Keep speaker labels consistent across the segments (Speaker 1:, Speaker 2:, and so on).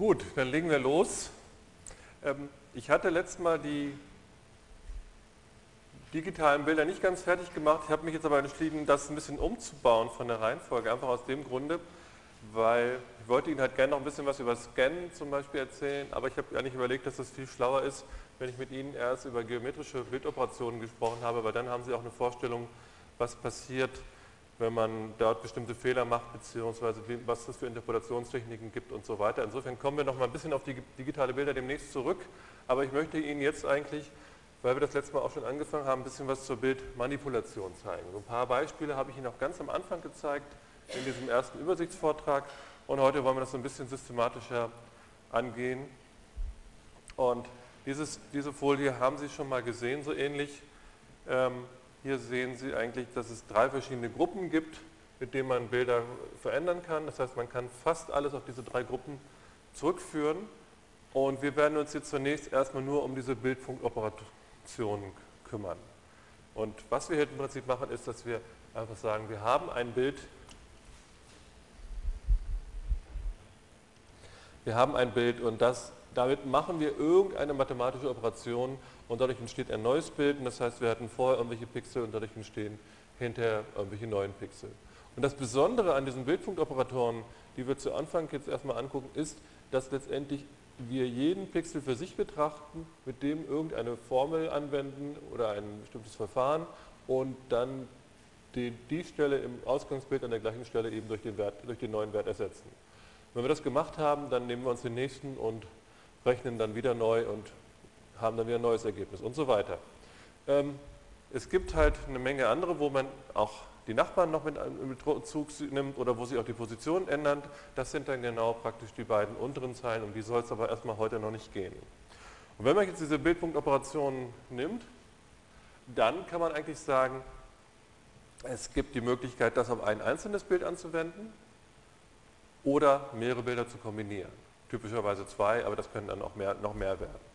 Speaker 1: Gut, dann legen wir los. Ähm, ich hatte letztes Mal die digitalen Bilder nicht ganz fertig gemacht. Ich habe mich jetzt aber entschieden, das ein bisschen umzubauen von der Reihenfolge. Einfach aus dem Grunde, weil ich wollte Ihnen halt gerne noch ein bisschen was über Scannen zum Beispiel erzählen, aber ich habe eigentlich überlegt, dass es viel schlauer ist, wenn ich mit Ihnen erst über geometrische Bildoperationen gesprochen habe, weil dann haben Sie auch eine Vorstellung, was passiert, wenn man dort bestimmte Fehler macht, beziehungsweise was es für Interpolationstechniken gibt und so weiter. Insofern kommen wir noch mal ein bisschen auf die digitale Bilder demnächst zurück, aber ich möchte Ihnen jetzt eigentlich, weil wir das letzte Mal auch schon angefangen haben, ein bisschen was zur Bildmanipulation zeigen. So ein paar Beispiele habe ich Ihnen auch ganz am Anfang gezeigt, in diesem ersten Übersichtsvortrag und heute wollen wir das so ein bisschen systematischer angehen. Und dieses, diese Folie haben Sie schon mal gesehen, so ähnlich. Ähm, hier sehen Sie eigentlich, dass es drei verschiedene Gruppen gibt, mit denen man Bilder verändern kann. Das heißt, man kann fast alles auf diese drei Gruppen zurückführen. Und wir werden uns jetzt zunächst erstmal nur um diese Bildpunktoperationen kümmern. Und was wir hier im Prinzip machen, ist, dass wir einfach sagen, wir haben ein Bild, wir haben ein Bild und das, damit machen wir irgendeine mathematische Operation und dadurch entsteht ein neues Bild und das heißt, wir hatten vorher irgendwelche Pixel und dadurch entstehen hinterher irgendwelche neuen Pixel. Und das Besondere an diesen Bildpunktoperatoren, die wir zu Anfang jetzt erstmal angucken, ist, dass letztendlich wir jeden Pixel für sich betrachten, mit dem irgendeine Formel anwenden oder ein bestimmtes Verfahren und dann die, die Stelle im Ausgangsbild an der gleichen Stelle eben durch den, Wert, durch den neuen Wert ersetzen. Wenn wir das gemacht haben, dann nehmen wir uns den nächsten und rechnen dann wieder neu und haben dann wieder ein neues Ergebnis und so weiter. Ähm, es gibt halt eine Menge andere, wo man auch die Nachbarn noch mit in Bezug nimmt oder wo sich auch die Position ändern. Das sind dann genau praktisch die beiden unteren Zeilen, um die soll es aber erstmal heute noch nicht gehen. Und wenn man jetzt diese Bildpunktoperationen nimmt, dann kann man eigentlich sagen, es gibt die Möglichkeit, das auf ein einzelnes Bild anzuwenden oder mehrere Bilder zu kombinieren. Typischerweise zwei, aber das können dann auch mehr, noch mehr werden.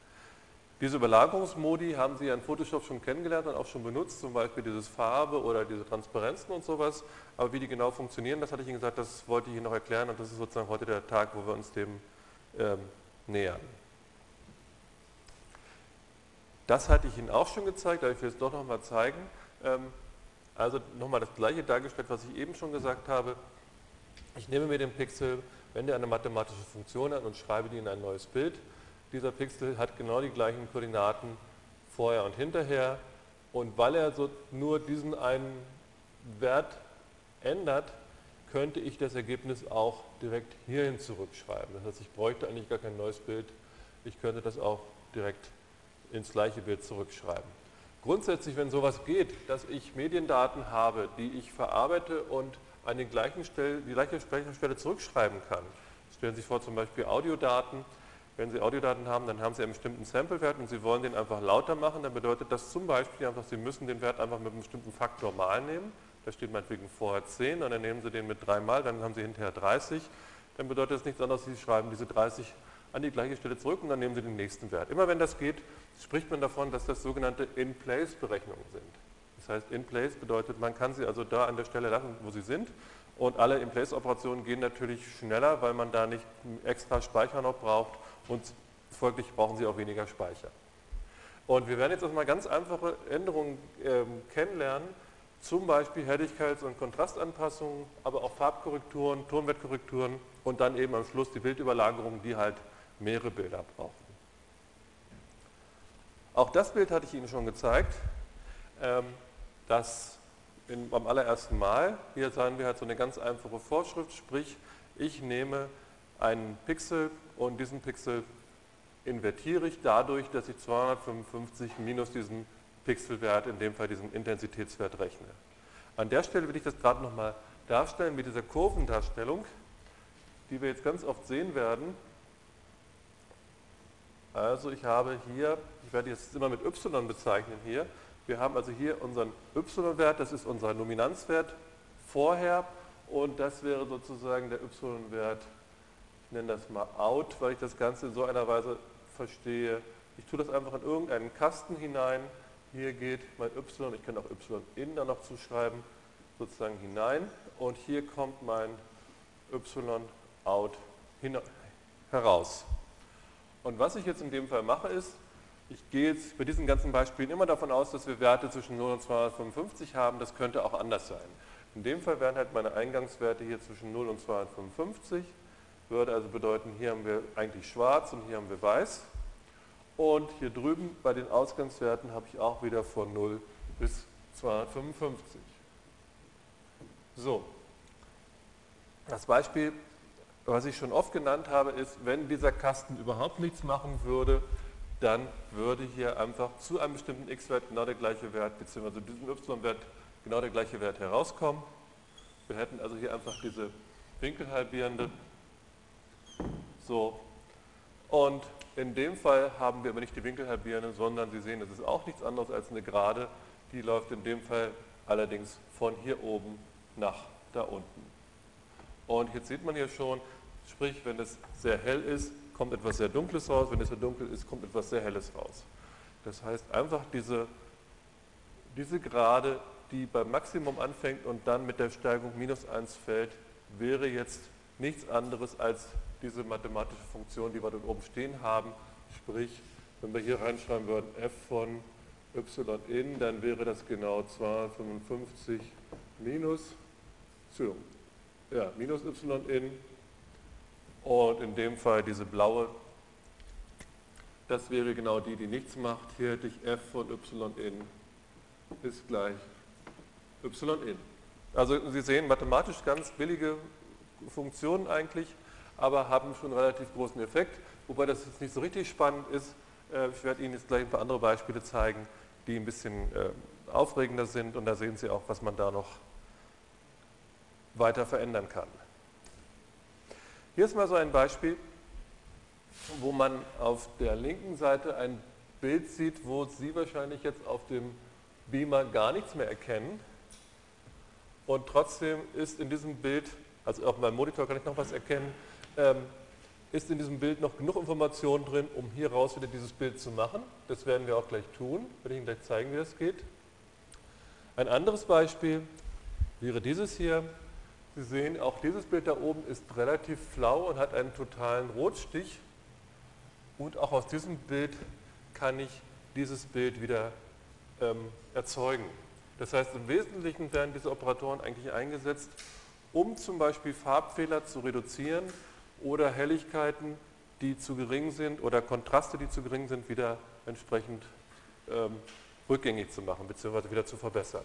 Speaker 1: Diese Überlagerungsmodi haben Sie ja in Photoshop schon kennengelernt und auch schon benutzt, zum Beispiel dieses Farbe oder diese Transparenzen und sowas. Aber wie die genau funktionieren, das hatte ich Ihnen gesagt, das wollte ich Ihnen noch erklären und das ist sozusagen heute der Tag, wo wir uns dem ähm, nähern. Das hatte ich Ihnen auch schon gezeigt, aber ich will es doch nochmal zeigen. Ähm, also nochmal das gleiche dargestellt, was ich eben schon gesagt habe. Ich nehme mir den Pixel, wende eine mathematische Funktion an und schreibe die in ein neues Bild dieser Pixel hat genau die gleichen Koordinaten vorher und hinterher. Und weil er so nur diesen einen Wert ändert, könnte ich das Ergebnis auch direkt hierhin zurückschreiben. Das heißt, ich bräuchte eigentlich gar kein neues Bild. Ich könnte das auch direkt ins gleiche Bild zurückschreiben. Grundsätzlich, wenn sowas geht, dass ich Mediendaten habe, die ich verarbeite und an den gleichen Stelle, die gleiche Stelle zurückschreiben kann. Stellen Sie sich vor, zum Beispiel Audiodaten, wenn Sie Audiodaten haben, dann haben Sie einen bestimmten Samplewert und Sie wollen den einfach lauter machen, dann bedeutet das zum Beispiel einfach, Sie müssen den Wert einfach mit einem bestimmten Faktor mal nehmen. Da steht meinetwegen vorher 10 und dann nehmen Sie den mit 3 mal, dann haben Sie hinterher 30. Dann bedeutet das nichts anderes, Sie schreiben diese 30 an die gleiche Stelle zurück und dann nehmen Sie den nächsten Wert. Immer wenn das geht, spricht man davon, dass das sogenannte In-Place-Berechnungen sind. Das heißt, In-Place bedeutet, man kann sie also da an der Stelle lassen, wo sie sind und alle In-Place-Operationen gehen natürlich schneller, weil man da nicht extra Speicher noch braucht und folglich brauchen Sie auch weniger Speicher. Und wir werden jetzt erstmal ganz einfache Änderungen ähm, kennenlernen, zum Beispiel Helligkeits- und Kontrastanpassungen, aber auch Farbkorrekturen, Tonwertkorrekturen und dann eben am Schluss die Bildüberlagerung, die halt mehrere Bilder brauchen. Auch das Bild hatte ich Ihnen schon gezeigt, ähm, das in, beim allerersten Mal, hier sagen wir halt so eine ganz einfache Vorschrift, sprich ich nehme einen Pixel und diesen Pixel invertiere ich dadurch, dass ich 255 minus diesen Pixelwert, in dem Fall diesen Intensitätswert rechne. An der Stelle will ich das gerade nochmal darstellen mit dieser Kurvendarstellung, die wir jetzt ganz oft sehen werden. Also ich habe hier, ich werde jetzt immer mit y bezeichnen hier, wir haben also hier unseren y-Wert, das ist unser Nominanzwert vorher und das wäre sozusagen der y-Wert nenne das mal out, weil ich das Ganze in so einer Weise verstehe. Ich tue das einfach in irgendeinen Kasten hinein. Hier geht mein y, ich kann auch y in da noch zuschreiben, sozusagen hinein. Und hier kommt mein y out heraus. Und was ich jetzt in dem Fall mache ist, ich gehe jetzt bei diesen ganzen Beispielen immer davon aus, dass wir Werte zwischen 0 und 255 haben. Das könnte auch anders sein. In dem Fall wären halt meine Eingangswerte hier zwischen 0 und 255. Würde also bedeuten, hier haben wir eigentlich schwarz und hier haben wir weiß. Und hier drüben bei den Ausgangswerten habe ich auch wieder von 0 bis 255. So, das Beispiel, was ich schon oft genannt habe, ist, wenn dieser Kasten überhaupt nichts machen würde, dann würde hier einfach zu einem bestimmten x-Wert genau der gleiche Wert, beziehungsweise diesem y-Wert genau der gleiche Wert herauskommen. Wir hätten also hier einfach diese winkelhalbierende. So. Und in dem Fall haben wir aber nicht die winkelhalbierende, sondern Sie sehen, es ist auch nichts anderes als eine Gerade. Die läuft in dem Fall allerdings von hier oben nach da unten. Und jetzt sieht man hier schon, sprich, wenn es sehr hell ist, kommt etwas sehr Dunkles raus, wenn es sehr dunkel ist, kommt etwas sehr Helles raus. Das heißt, einfach diese, diese Gerade, die beim Maximum anfängt und dann mit der Steigung minus 1 fällt, wäre jetzt nichts anderes als diese mathematische Funktion, die wir dort oben stehen haben. Sprich, wenn wir hier reinschreiben würden f von y in, dann wäre das genau 255 minus, ja, minus y in und in dem Fall diese blaue, das wäre genau die, die nichts macht. Hier hätte ich f von y in ist gleich y in. Also Sie sehen, mathematisch ganz billige Funktionen eigentlich, aber haben schon einen relativ großen Effekt, wobei das jetzt nicht so richtig spannend ist. Äh, ich werde Ihnen jetzt gleich ein paar andere Beispiele zeigen, die ein bisschen äh, aufregender sind und da sehen Sie auch, was man da noch weiter verändern kann. Hier ist mal so ein Beispiel, wo man auf der linken Seite ein Bild sieht, wo Sie wahrscheinlich jetzt auf dem Beamer gar nichts mehr erkennen. Und trotzdem ist in diesem Bild, also auf meinem Monitor kann ich noch was erkennen, ähm, ist in diesem Bild noch genug Information drin, um hier raus wieder dieses Bild zu machen. Das werden wir auch gleich tun, werde ich Ihnen gleich zeigen, wie das geht. Ein anderes Beispiel wäre dieses hier. Sie sehen, auch dieses Bild da oben ist relativ flau und hat einen totalen Rotstich. Und auch aus diesem Bild kann ich dieses Bild wieder ähm, erzeugen. Das heißt, im Wesentlichen werden diese Operatoren eigentlich eingesetzt, um zum Beispiel Farbfehler zu reduzieren oder Helligkeiten, die zu gering sind oder Kontraste, die zu gering sind, wieder entsprechend ähm, rückgängig zu machen bzw. wieder zu verbessern.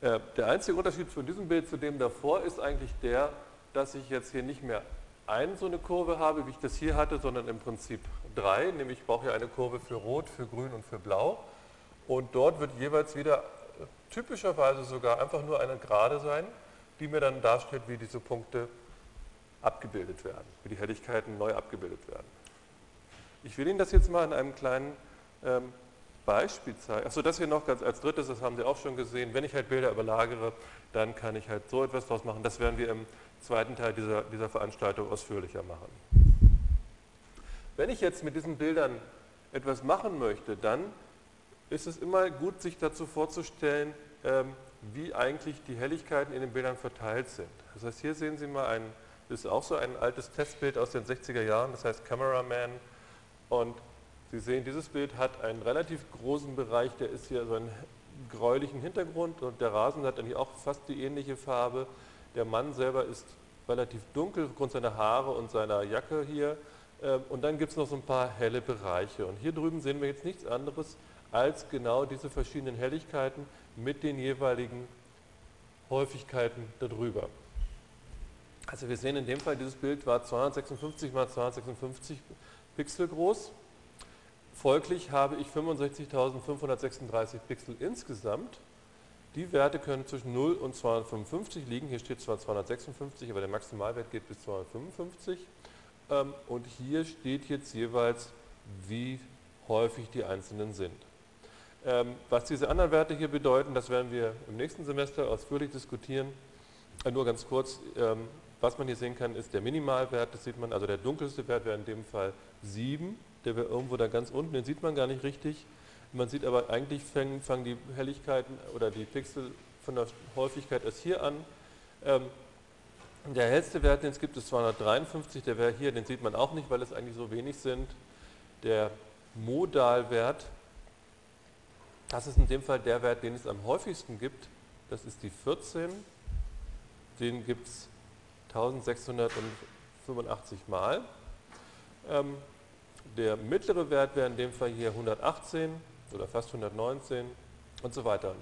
Speaker 1: Äh, der einzige Unterschied von diesem Bild zu dem davor ist eigentlich der, dass ich jetzt hier nicht mehr eine so eine Kurve habe, wie ich das hier hatte, sondern im Prinzip drei, nämlich ich brauche hier eine Kurve für Rot, für Grün und für Blau. Und dort wird jeweils wieder äh, typischerweise sogar einfach nur eine Gerade sein, die mir dann darstellt, wie diese Punkte abgebildet werden, wie die Helligkeiten neu abgebildet werden. Ich will Ihnen das jetzt mal in einem kleinen ähm, Beispiel zeigen. Achso, das hier noch ganz als drittes, das haben Sie auch schon gesehen. Wenn ich halt Bilder überlagere, dann kann ich halt so etwas draus machen. Das werden wir im zweiten Teil dieser, dieser Veranstaltung ausführlicher machen. Wenn ich jetzt mit diesen Bildern etwas machen möchte, dann ist es immer gut, sich dazu vorzustellen, ähm, wie eigentlich die Helligkeiten in den Bildern verteilt sind. Das heißt, hier sehen Sie mal ein, das ist auch so ein altes Testbild aus den 60er Jahren, das heißt Cameraman. Und Sie sehen, dieses Bild hat einen relativ großen Bereich, der ist hier so einen gräulichen Hintergrund und der Rasen hat eigentlich auch fast die ähnliche Farbe. Der Mann selber ist relativ dunkel aufgrund seiner Haare und seiner Jacke hier. Ähm, und dann gibt es noch so ein paar helle Bereiche. Und hier drüben sehen wir jetzt nichts anderes als genau diese verschiedenen Helligkeiten mit den jeweiligen Häufigkeiten darüber. Also wir sehen in dem Fall, dieses Bild war 256 mal 256 Pixel groß. Folglich habe ich 65.536 Pixel insgesamt. Die Werte können zwischen 0 und 255 liegen. Hier steht zwar 256, aber der Maximalwert geht bis 255. Ähm, und hier steht jetzt jeweils, wie häufig die einzelnen sind. Ähm, was diese anderen Werte hier bedeuten, das werden wir im nächsten Semester ausführlich diskutieren. Äh, nur ganz kurz, ähm, was man hier sehen kann, ist der Minimalwert, das sieht man, also der dunkelste Wert wäre in dem Fall 7 der wäre irgendwo da ganz unten, den sieht man gar nicht richtig. Man sieht aber eigentlich fangen, fangen die Helligkeiten oder die Pixel von der Häufigkeit erst hier an. Ähm, Der hellste Wert, den es gibt, ist 253. Der wäre hier, den sieht man auch nicht, weil es eigentlich so wenig sind. Der Modalwert, das ist in dem Fall der Wert, den es am häufigsten gibt. Das ist die 14. Den gibt es 1685 Mal. Ähm, der mittlere Wert wäre in dem Fall hier 118 oder fast 119 und so weiter.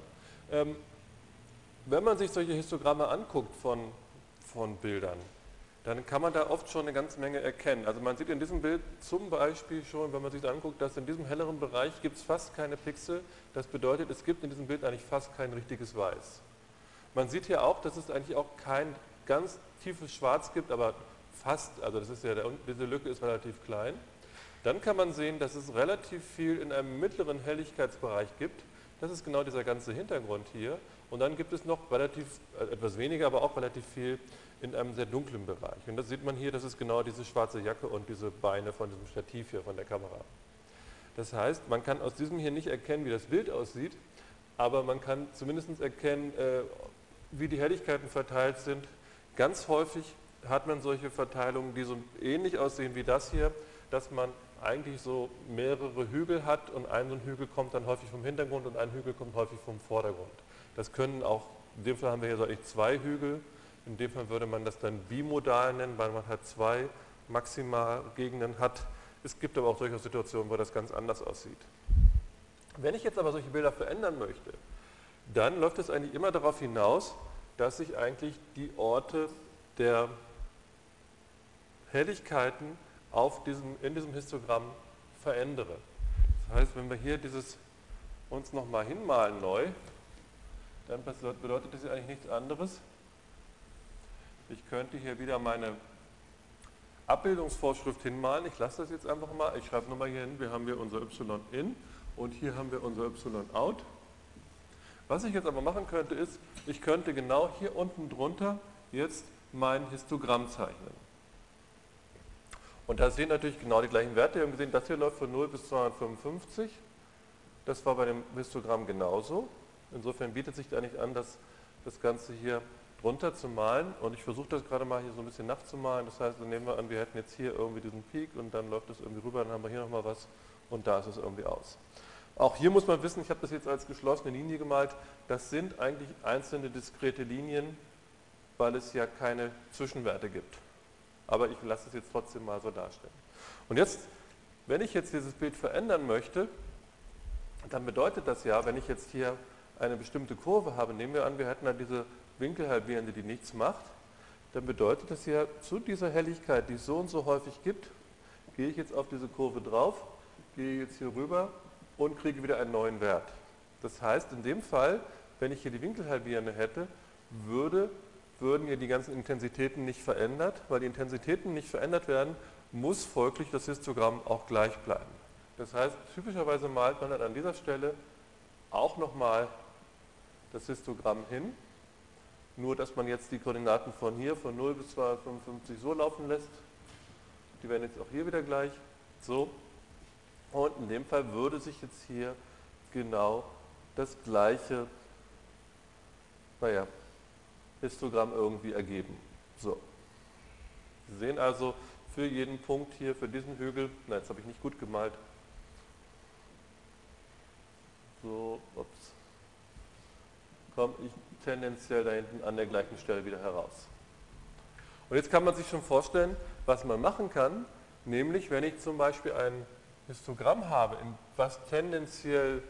Speaker 1: Ähm, wenn man sich solche Histogramme anguckt von, von Bildern, dann kann man da oft schon eine ganze Menge erkennen. Also man sieht in diesem Bild zum Beispiel schon, wenn man sich das anguckt, dass in diesem helleren Bereich gibt es fast keine Pixel. Das bedeutet, es gibt in diesem Bild eigentlich fast kein richtiges Weiß. Man sieht hier auch, dass es eigentlich auch kein ganz tiefes Schwarz gibt, aber fast, also das ist ja, der, diese Lücke ist relativ klein. Dann kann man sehen, dass es relativ viel in einem mittleren Helligkeitsbereich gibt. Das ist genau dieser ganze Hintergrund hier. Und dann gibt es noch relativ, äh, etwas weniger, aber auch relativ viel in einem sehr dunklen Bereich. Und das sieht man hier, das ist genau diese schwarze Jacke und diese Beine von diesem Stativ hier von der Kamera. Das heißt, man kann aus diesem hier nicht erkennen, wie das Bild aussieht, aber man kann zumindest erkennen, äh, wie die Helligkeiten verteilt sind. Ganz häufig hat man solche Verteilungen, die so ähnlich aussehen wie das hier, dass man eigentlich so mehrere Hügel hat und ein so ein Hügel kommt dann häufig vom Hintergrund und ein Hügel kommt häufig vom Vordergrund. Das können auch, in dem Fall haben wir hier so eigentlich zwei Hügel, in dem Fall würde man das dann bimodal nennen, weil man halt zwei Maximalgegenden hat. Es gibt aber auch durchaus Situationen, wo das ganz anders aussieht. Wenn ich jetzt aber solche Bilder verändern möchte, dann läuft es eigentlich immer darauf hinaus, dass ich eigentlich die Orte der Helligkeiten auf diesem, in diesem Histogramm verändere. Das heißt, wenn wir hier dieses uns nochmal hinmalen neu, dann bedeutet das eigentlich nichts anderes. Ich könnte hier wieder meine Abbildungsvorschrift hinmalen. Ich lasse das jetzt einfach mal. Ich schreibe nochmal hier hin, wir haben hier unser y in und hier haben wir unser y out. Was ich jetzt aber machen könnte, ist, ich könnte genau hier unten drunter jetzt mein Histogramm zeichnen. Und da sehen natürlich genau die gleichen Werte. Wir haben gesehen, das hier läuft von 0 bis 255. Das war bei dem Histogramm genauso. Insofern bietet sich da nicht an, das, das Ganze hier drunter zu malen. Und ich versuche das gerade mal hier so ein bisschen nachzumalen. Das heißt, dann nehmen wir an, wir hätten jetzt hier irgendwie diesen Peak und dann läuft es irgendwie rüber, dann haben wir hier nochmal was und da ist es irgendwie aus. Auch hier muss man wissen, ich habe das jetzt als geschlossene Linie gemalt, das sind eigentlich einzelne diskrete Linien, weil es ja keine Zwischenwerte gibt aber ich lasse es jetzt trotzdem mal so darstellen. Und jetzt, wenn ich jetzt dieses Bild verändern möchte, dann bedeutet das ja, wenn ich jetzt hier eine bestimmte Kurve habe, nehmen wir an, wir hätten da diese Winkelhalbierende, die nichts macht, dann bedeutet das ja, zu dieser Helligkeit, die es so und so häufig gibt, gehe ich jetzt auf diese Kurve drauf, gehe jetzt hier rüber und kriege wieder einen neuen Wert. Das heißt, in dem Fall, wenn ich hier die Winkelhalbierende hätte, würde würden hier die ganzen Intensitäten nicht verändert. Weil die Intensitäten nicht verändert werden, muss folglich das Histogramm auch gleich bleiben. Das heißt, typischerweise malt man dann an dieser Stelle auch nochmal das Histogramm hin, nur dass man jetzt die Koordinaten von hier, von 0 bis 255 so laufen lässt. Die werden jetzt auch hier wieder gleich. So. Und in dem Fall würde sich jetzt hier genau das gleiche, naja, Histogramm irgendwie ergeben. So. Sie sehen also für jeden Punkt hier, für diesen Hügel, na jetzt habe ich nicht gut gemalt, so, ups, komme ich tendenziell da hinten an der gleichen Stelle wieder heraus. Und jetzt kann man sich schon vorstellen, was man machen kann, nämlich wenn ich zum Beispiel ein Histogramm habe, was tendenziell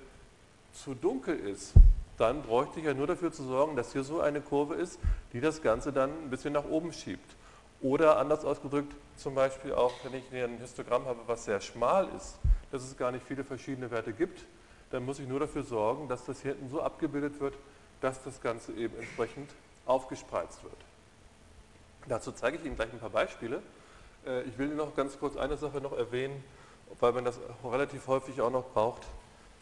Speaker 1: zu dunkel ist, dann bräuchte ich ja nur dafür zu sorgen, dass hier so eine Kurve ist, die das Ganze dann ein bisschen nach oben schiebt. Oder anders ausgedrückt, zum Beispiel auch, wenn ich ein Histogramm habe, was sehr schmal ist, dass es gar nicht viele verschiedene Werte gibt, dann muss ich nur dafür sorgen, dass das hier hinten so abgebildet wird, dass das Ganze eben entsprechend aufgespreizt wird. Dazu zeige ich Ihnen gleich ein paar Beispiele. Äh, ich will noch ganz kurz eine Sache noch erwähnen, weil man das relativ häufig auch noch braucht,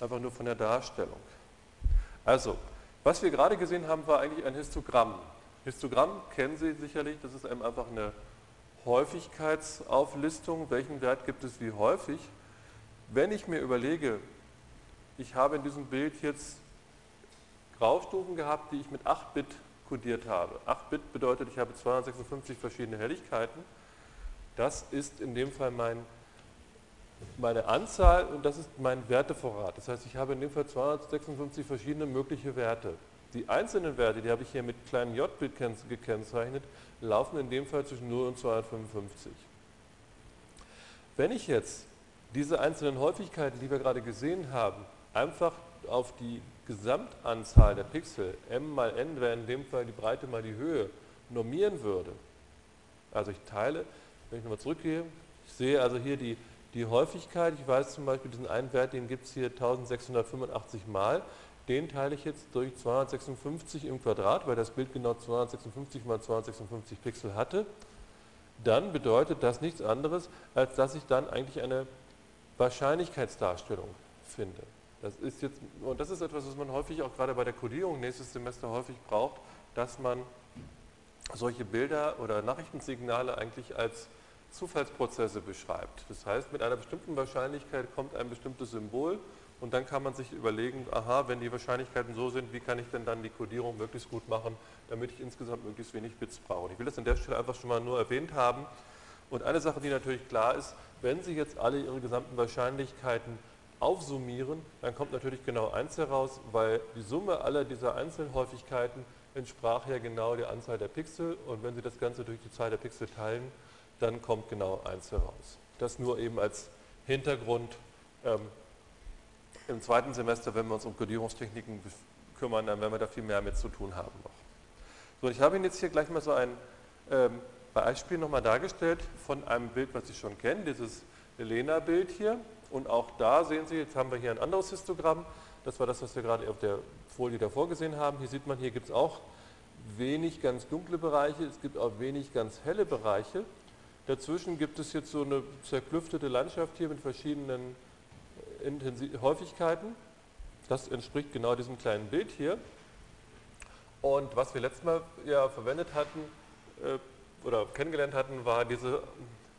Speaker 1: einfach nur von der Darstellung. Also, was wir gerade gesehen haben, war eigentlich ein Histogramm. Histogramm kennen Sie sicherlich, das ist einfach eine Häufigkeitsauflistung, welchen Wert gibt es wie häufig. Wenn ich mir überlege, ich habe in diesem Bild jetzt Graustufen gehabt, die ich mit 8 Bit kodiert habe. 8 Bit bedeutet, ich habe 256 verschiedene Helligkeiten. Das ist in dem Fall mein, meine Anzahl und das ist mein Wertevorrat. Das heißt, ich habe in dem Fall 256 verschiedene mögliche Werte. Die einzelnen Werte, die habe ich hier mit kleinen J-Bit gekennzeichnet, laufen in dem Fall zwischen 0 und 255. Wenn ich jetzt diese einzelnen Häufigkeiten, die wir gerade gesehen haben, einfach auf die Gesamtanzahl der Pixel, m mal n wäre in dem Fall die Breite mal die Höhe, normieren würde, also ich teile, wenn ich nochmal zurückgehe, ich sehe also hier die, die Häufigkeit, ich weiß zum Beispiel diesen einen Wert, den gibt es hier 1685 mal, den teile ich jetzt durch 256 im Quadrat, weil das Bild genau 256 mal 256 Pixel hatte, dann bedeutet das nichts anderes, als dass ich dann eigentlich eine Wahrscheinlichkeitsdarstellung finde. Das ist jetzt, und das ist etwas, was man häufig auch gerade bei der Codierung nächstes Semester häufig braucht, dass man solche Bilder oder Nachrichtensignale eigentlich als Zufallsprozesse beschreibt. Das heißt, mit einer bestimmten Wahrscheinlichkeit kommt ein bestimmtes Symbol und dann kann man sich überlegen, aha, wenn die Wahrscheinlichkeiten so sind, wie kann ich denn dann die Codierung möglichst gut machen, damit ich insgesamt möglichst wenig Bits brauche. Ich will das an der Stelle einfach schon mal nur erwähnt haben. Und eine Sache, die natürlich klar ist, wenn Sie jetzt alle Ihre gesamten Wahrscheinlichkeiten aufsummieren, dann kommt natürlich genau 1 heraus, weil die Summe aller dieser Einzelhäufigkeiten entsprach ja genau der Anzahl der Pixel und wenn Sie das Ganze durch die Zahl der Pixel teilen, dann kommt genau 1 heraus. Das nur eben als Hintergrund. Ähm, Im zweiten Semester, wenn wir uns um Codierungstechniken kümmern, dann werden wir da viel mehr mit zu tun haben noch. So, ich habe Ihnen jetzt hier gleich mal so ein ähm, Beispiel nochmal dargestellt von einem Bild, was Sie schon kennen, dieses Lena-Bild hier. Und auch da sehen Sie, jetzt haben wir hier ein anderes Histogramm. Das war das, was wir gerade auf der Folie davor gesehen haben. Hier sieht man, hier gibt es auch wenig ganz dunkle Bereiche, es gibt auch wenig ganz helle Bereiche. Dazwischen gibt es jetzt so eine zerklüftete Landschaft hier mit verschiedenen Intensiv Häufigkeiten. Das entspricht genau diesem kleinen Bild hier. Und was wir letztes Mal ja verwendet hatten äh, oder kennengelernt hatten, war diese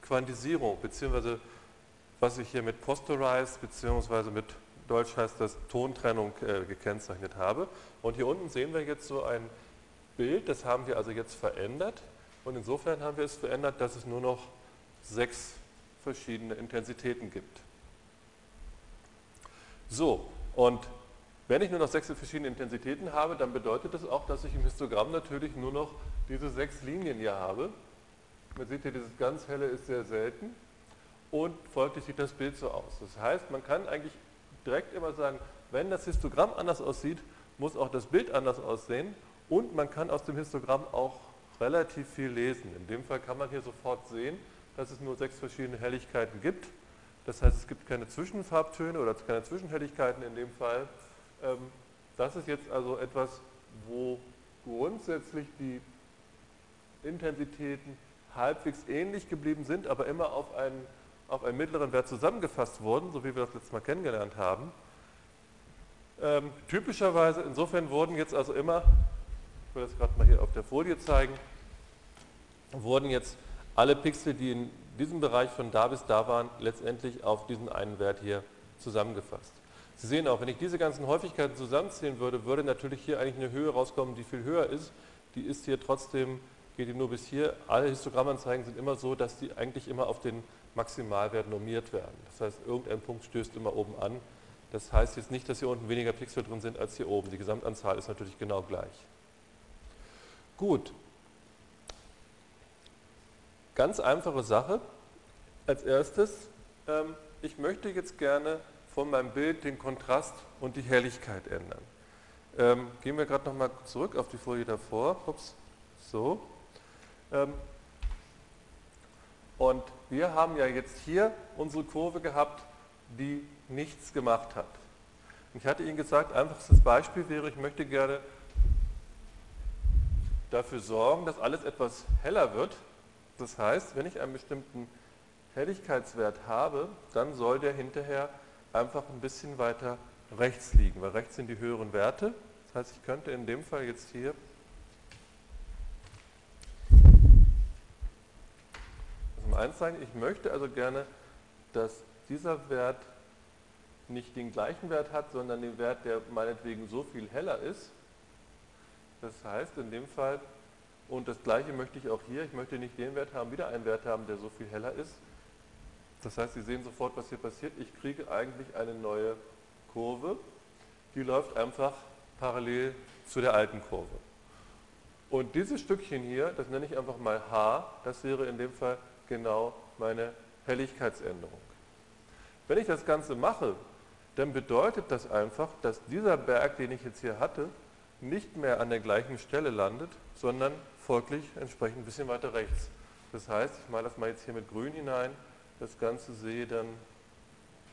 Speaker 1: Quantisierung beziehungsweise was ich hier mit Posterized bzw. mit Deutsch heißt das Tontrennung äh, gekennzeichnet habe. Und hier unten sehen wir jetzt so ein Bild, das haben wir also jetzt verändert. Und insofern haben wir es verändert, dass es nur noch sechs verschiedene Intensitäten gibt. So, und wenn ich nur noch sechs verschiedene Intensitäten habe, dann bedeutet das auch, dass ich im Histogramm natürlich nur noch diese sechs Linien hier habe. Man sieht hier, dieses ganz helle ist sehr selten und folglich sieht das Bild so aus. Das heißt, man kann eigentlich direkt immer sagen, wenn das Histogramm anders aussieht, muss auch das Bild anders aussehen und man kann aus dem Histogramm auch relativ viel lesen. In dem Fall kann man hier sofort sehen, dass es nur sechs verschiedene Helligkeiten gibt. Das heißt, es gibt keine Zwischenfarbtöne oder keine Zwischenhelligkeiten in dem Fall. Ähm, das ist jetzt also etwas, wo grundsätzlich die Intensitäten halbwegs ähnlich geblieben sind, aber immer auf einen auf einen mittleren Wert zusammengefasst wurden, so wie wir das letztes Mal kennengelernt haben. Ähm, typischerweise, insofern wurden jetzt also immer, will das gerade mal hier auf der Folie zeigen, wurden jetzt alle Pixel, die in diesem Bereich von da bis da waren, letztendlich auf diesen einen Wert hier zusammengefasst. Sie sehen auch, wenn ich diese ganzen Häufigkeiten zusammenzählen würde, würde natürlich hier eigentlich eine Höhe rauskommen, die viel höher ist. Die ist hier trotzdem, geht die nur bis hier. Alle Histogrammanzeigen sind immer so, dass die eigentlich immer auf den Maximalwert normiert werden. Das heißt, irgendein Punkt stößt immer oben an. Das heißt jetzt nicht, dass hier unten weniger Pixel drin sind als hier oben. Die Gesamtanzahl ist natürlich genau gleich. Gut. Ganz einfache Sache. Als erstes, ähm, ich möchte jetzt gerne von meinem Bild den Kontrast und die Helligkeit ändern. Ähm, gehen wir gerade nochmal zurück auf die Folie davor. Ups. So. Ähm, und wir haben ja jetzt hier unsere Kurve gehabt, die nichts gemacht hat. Ich hatte Ihnen gesagt, einfachstes Beispiel wäre, ich möchte gerne dafür sorgen, dass alles etwas heller wird. Das heißt, wenn ich einen bestimmten Helligkeitswert habe, dann soll der hinterher einfach ein bisschen weiter rechts liegen, weil rechts sind die höheren Werte. Das heißt, ich könnte in dem Fall jetzt hier eins sagen, ich möchte also gerne, dass dieser Wert nicht den gleichen Wert hat, sondern den Wert, der meinetwegen so viel heller ist, Das heißt, in dem Fall, und das gleiche möchte ich auch hier, ich möchte nicht den Wert haben, wieder einen Wert haben, der so viel heller ist. Das heißt, Sie sehen sofort, was hier passiert. Ich kriege eigentlich eine neue Kurve, die läuft einfach parallel zu der alten Kurve. Und dieses Stückchen hier, das nenne ich einfach mal H, das wäre in dem Fall genau meine Helligkeitsänderung. Wenn ich das Ganze mache, dann bedeutet das einfach, dass dieser Berg, den ich jetzt hier hatte, nicht mehr an der gleichen Stelle landet, sondern folglich entsprechend ein bisschen weiter rechts. Das heißt, ich male das mal jetzt hier mit grün hinein, das Ganze sehe dann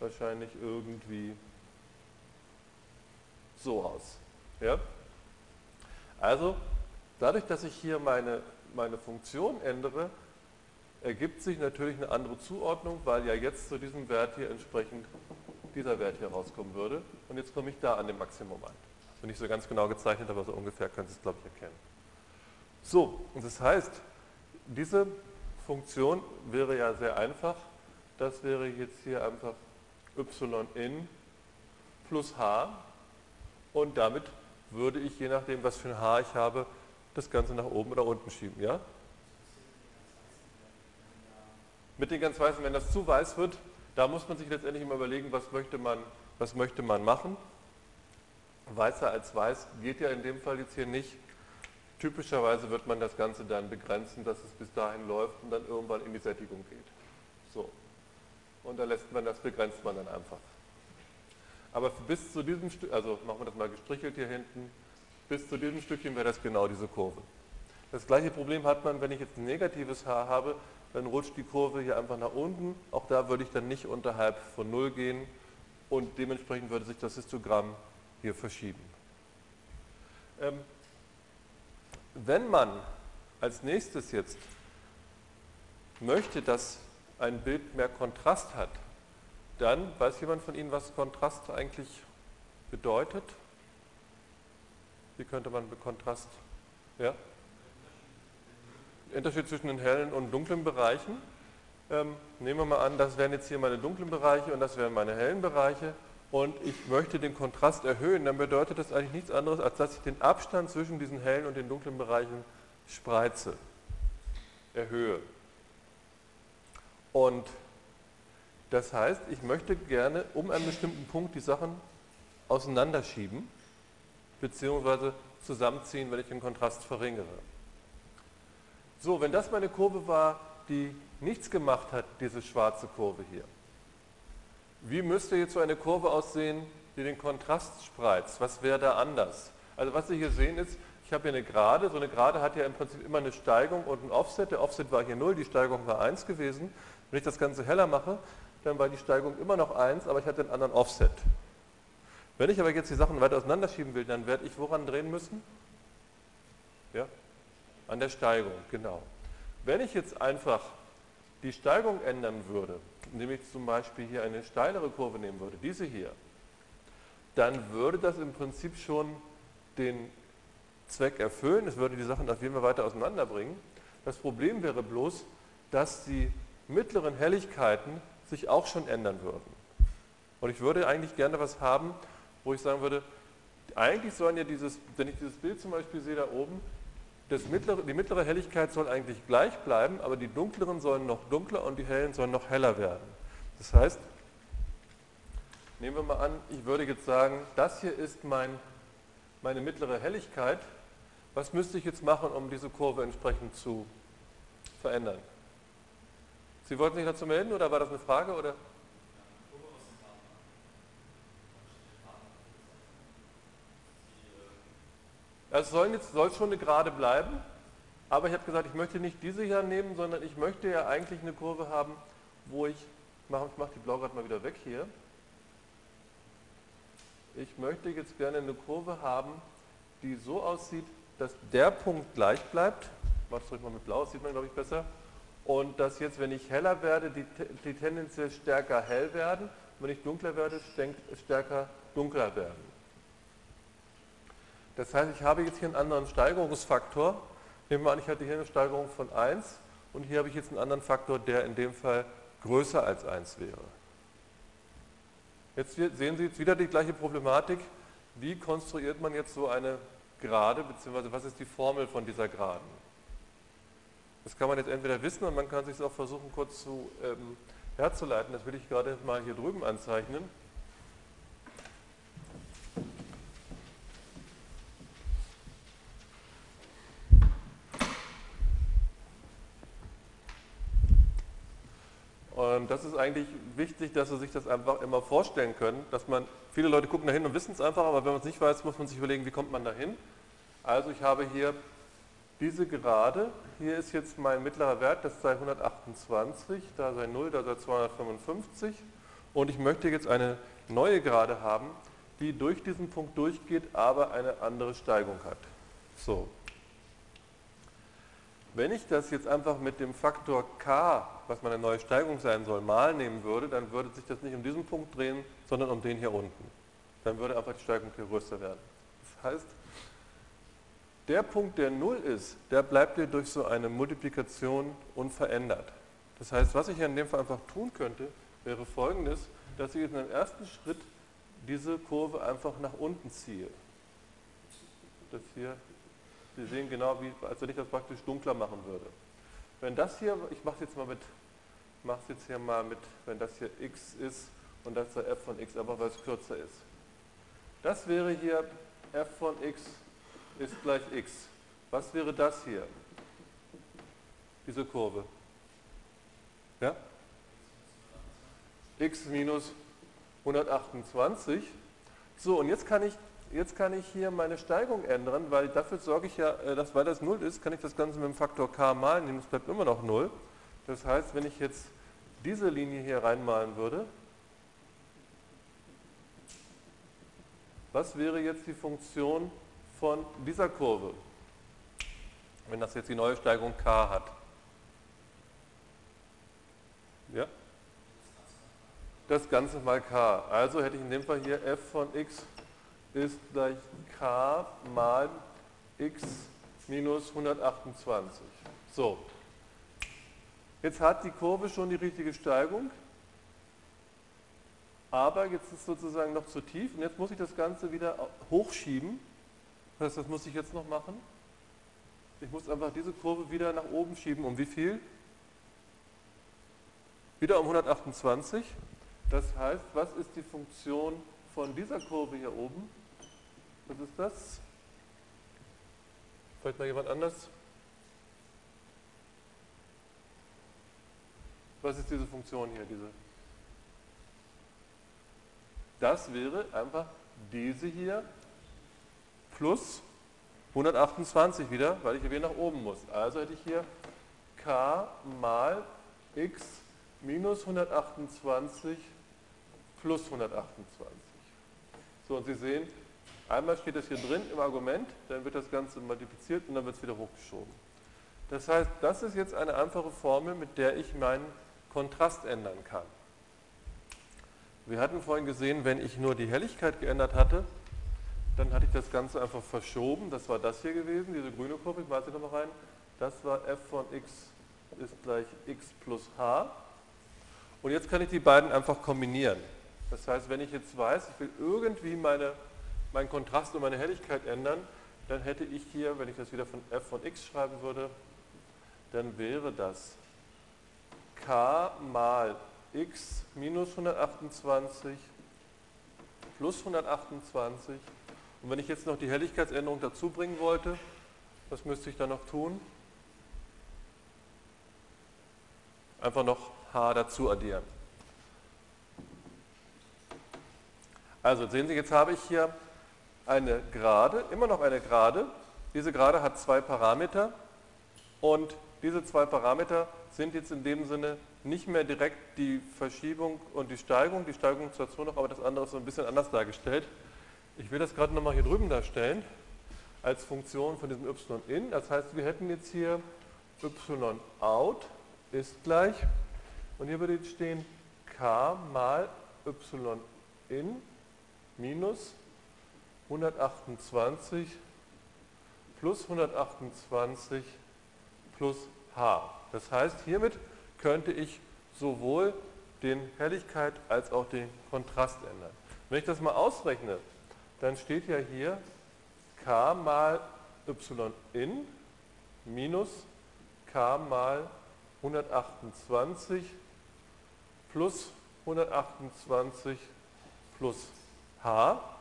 Speaker 1: wahrscheinlich irgendwie so aus. Ja? Also, dadurch, dass ich hier meine, meine Funktion ändere, ergibt sich natürlich eine andere Zuordnung, weil ja jetzt zu diesem Wert hier entsprechend dieser Wert hier rauskommen würde. Und jetzt komme ich da an dem Maximum an. Ist nicht so ganz genau gezeichnet, aber so ungefähr können Sie es, glaube ich, erkennen. So, und das heißt, diese Funktion wäre ja sehr einfach. Das wäre jetzt hier einfach y in plus h. Und damit würde ich, je nachdem, was für ein h ich habe, das Ganze nach oben oder unten schieben. Ja? Mit den ganz weißen, wenn das zu weiß wird, da muss man sich letztendlich immer überlegen, was möchte man, was möchte man machen. Weißer als weiß geht ja in dem Fall jetzt hier nicht. Typischerweise wird man das Ganze dann begrenzen, dass es bis dahin läuft und dann irgendwann in die Sättigung geht. So. Und da lässt man das, begrenzt man dann einfach. Aber bis zu diesem Stück, also machen wir das mal gestrichelt hier hinten, bis zu diesem Stückchen wäre das genau diese Kurve. Das gleiche Problem hat man, wenn ich jetzt ein negatives H habe, dann rutscht die Kurve hier einfach nach unten. Auch da würde ich dann nicht unterhalb von 0 gehen und dementsprechend würde sich das Histogramm hier verschieben. Ähm, wenn man als nächstes jetzt möchte, dass ein Bild mehr Kontrast hat, dann weiß jemand von Ihnen, was Kontrast eigentlich bedeutet? Wie könnte man Kontrast, ja? Unterschied zwischen den hellen und dunklen Bereichen. Ähm, nehmen wir mal an, das wären jetzt hier meine dunklen Bereiche und das wären meine hellen Bereiche und ich möchte den Kontrast erhöhen, dann bedeutet das eigentlich nichts anderes, als dass ich den Abstand zwischen diesen hellen und den dunklen Bereichen spreize, erhöhe. Und das heißt, ich möchte gerne um einen bestimmten Punkt die Sachen auseinanderschieben, beziehungsweise zusammenziehen, wenn ich den Kontrast verringere. So, wenn das meine Kurve war, die nichts gemacht hat, diese schwarze Kurve hier. Wie müsste jetzt so eine Kurve aussehen, die den Kontrast spreizt? Was wäre da anders? Also was Sie hier sehen ist, ich habe hier eine Gerade, so eine Gerade hat ja im Prinzip immer eine Steigung und ein Offset. Der Offset war hier 0, die Steigung war 1 gewesen. Wenn ich das Ganze heller mache, dann war die Steigung immer noch 1, aber ich hatte einen anderen Offset. Wenn ich aber jetzt die Sachen weiter auseinanderschieben will, dann werde ich woran drehen müssen? Ja, an der Steigung, genau. Wenn ich jetzt einfach die Steigung ändern würde, indem ich zum Beispiel hier eine steilere Kurve nehmen würde, diese hier, dann würde das im Prinzip schon den Zweck erfüllen. Es würde die Sachen auf jeden Fall weiter auseinanderbringen. Das Problem wäre bloß, dass die mittleren Helligkeiten sich auch schon ändern würden. Und ich würde eigentlich gerne was haben, wo ich sagen würde, eigentlich sollen ja dieses, wenn ich dieses Bild zum Beispiel sehe da oben, mittlere, die mittlere Helligkeit soll eigentlich gleich bleiben, aber die dunkleren sollen noch dunkler und die hellen sollen noch heller werden. Das heißt, nehmen wir mal an, ich würde jetzt sagen, das hier ist mein, meine mittlere Helligkeit. Was müsste ich jetzt machen, um diese Kurve entsprechend zu verändern? Sie wollten sich dazu melden oder war das eine Frage? Oder? Es soll, jetzt, soll schon eine Gerade bleiben, aber ich habe gesagt, ich möchte nicht diese hier nehmen, sondern ich möchte ja eigentlich eine Kurve haben, wo ich, ich mache mach die Blau gerade mal wieder weg hier, ich möchte jetzt gerne eine Kurve haben, die so aussieht, dass der Punkt gleich bleibt, es ruhig mal mit Blau, das sieht man glaube ich besser, und dass jetzt, wenn ich heller werde, die, die tendenziell stärker hell werden, wenn ich dunkler werde, stärker dunkler werden. Das heißt, ich habe jetzt hier einen anderen Steigerungsfaktor. Nehmen wir an, ich hatte hier eine Steigerung von 1 und hier habe ich jetzt einen anderen Faktor, der in dem Fall größer als 1 wäre. Jetzt sehen Sie jetzt wieder die gleiche Problematik. Wie konstruiert man jetzt so eine Gerade, beziehungsweise was ist die Formel von dieser Geraden? Das kann man jetzt entweder wissen und man kann sich auch versuchen kurz zu ähm, herzuleiten. Das will ich gerade mal hier drüben anzeichnen. Und das ist eigentlich wichtig, dass Sie sich das einfach immer vorstellen können, dass man, viele Leute gucken dahin und wissen es einfach, aber wenn man es nicht weiß, muss man sich überlegen, wie kommt man dahin. Also ich habe hier diese Gerade, hier ist jetzt mein mittlerer Wert, das sei 128, da sei 0, da sei 255 und ich möchte jetzt eine neue Gerade haben, die durch diesen Punkt durchgeht, aber eine andere Steigung hat. So, wenn ich das jetzt einfach mit dem Faktor k, was meine neue Steigung sein soll, mal nehmen würde, dann würde sich das nicht um diesen Punkt drehen, sondern um den hier unten. Dann würde einfach die Steigung hier größer werden. Das heißt, der Punkt, der 0 ist, der bleibt hier durch so eine Multiplikation unverändert. Das heißt, was ich in dem Fall einfach tun könnte, wäre folgendes, dass ich in einem ersten Schritt diese Kurve einfach nach unten ziehe. Das hier Sie sehen genau, wie, als wenn ich das praktisch dunkler machen würde. Wenn das hier, ich mache es jetzt mal mit, mache jetzt hier mal mit, wenn das hier x ist und das ist f von x, aber weil es kürzer ist. Das wäre hier f von x ist gleich x. Was wäre das hier? Diese Kurve. Ja? x minus 128. So, und jetzt kann ich jetzt kann ich hier meine Steigung ändern, weil dafür sorge ich ja, äh, dass weil das 0 ist, kann ich das Ganze mit dem Faktor k malen, nehmen, es bleibt immer noch 0. Das heißt, wenn ich jetzt diese Linie hier reinmalen würde, was wäre jetzt die Funktion von dieser Kurve, wenn das jetzt die neue Steigung k hat? Ja? Das Ganze mal k. Also hätte ich in dem Fall hier f von x ist gleich k mal x minus 128. So, jetzt hat die Kurve schon die richtige Steigung, aber jetzt ist es sozusagen noch zu tief und jetzt muss ich das Ganze wieder hochschieben. Das heißt, das muss ich jetzt noch machen. Ich muss einfach diese Kurve wieder nach oben schieben. Um wie viel? Wieder um 128. Das heißt, was ist die Funktion von dieser Kurve hier oben? Was ist das? Vielleicht mal jemand anders? Was ist diese Funktion hier? Diese? Das wäre einfach diese hier plus 128 wieder, weil ich hier wieder nach oben muss. Also hätte ich hier k mal x minus 128 plus 128. So, und Sie sehen, Einmal steht das hier drin im Argument, dann wird das Ganze multipliziert und dann wird es wieder hochgeschoben. Das heißt, das ist jetzt eine einfache Formel, mit der ich meinen Kontrast ändern kann. Wir hatten vorhin gesehen, wenn ich nur die Helligkeit geändert hatte, dann hatte ich das Ganze einfach verschoben. Das war das hier gewesen, diese grüne Kurve, ich mache sie nochmal rein. Das war f von x ist gleich x plus h. Und jetzt kann ich die beiden einfach kombinieren. Das heißt, wenn ich jetzt weiß, ich will irgendwie meine meinen Kontrast und meine Helligkeit ändern, dann hätte ich hier, wenn ich das wieder von f von x schreiben würde, dann wäre das k mal x minus 128 plus 128. Und wenn ich jetzt noch die Helligkeitsänderung dazu bringen wollte, was müsste ich dann noch tun? Einfach noch h dazu addieren. Also sehen Sie, jetzt habe ich hier eine Gerade, immer noch eine Gerade. Diese Gerade hat zwei Parameter und diese zwei Parameter sind jetzt in dem Sinne nicht mehr direkt die Verschiebung und die Steigung, die Steigung zwar so noch, aber das andere ist so ein bisschen anders dargestellt. Ich will das gerade nochmal hier drüben darstellen, als Funktion von diesem y-in. Das heißt, wir hätten jetzt hier y-out ist gleich, und hier würde jetzt stehen k mal y-in minus 128 plus 128 plus H. Das heißt, hiermit könnte ich sowohl den Helligkeit als auch den Kontrast ändern. Wenn ich das mal ausrechne, dann steht ja hier k mal y in minus k mal 128 plus 128 plus h.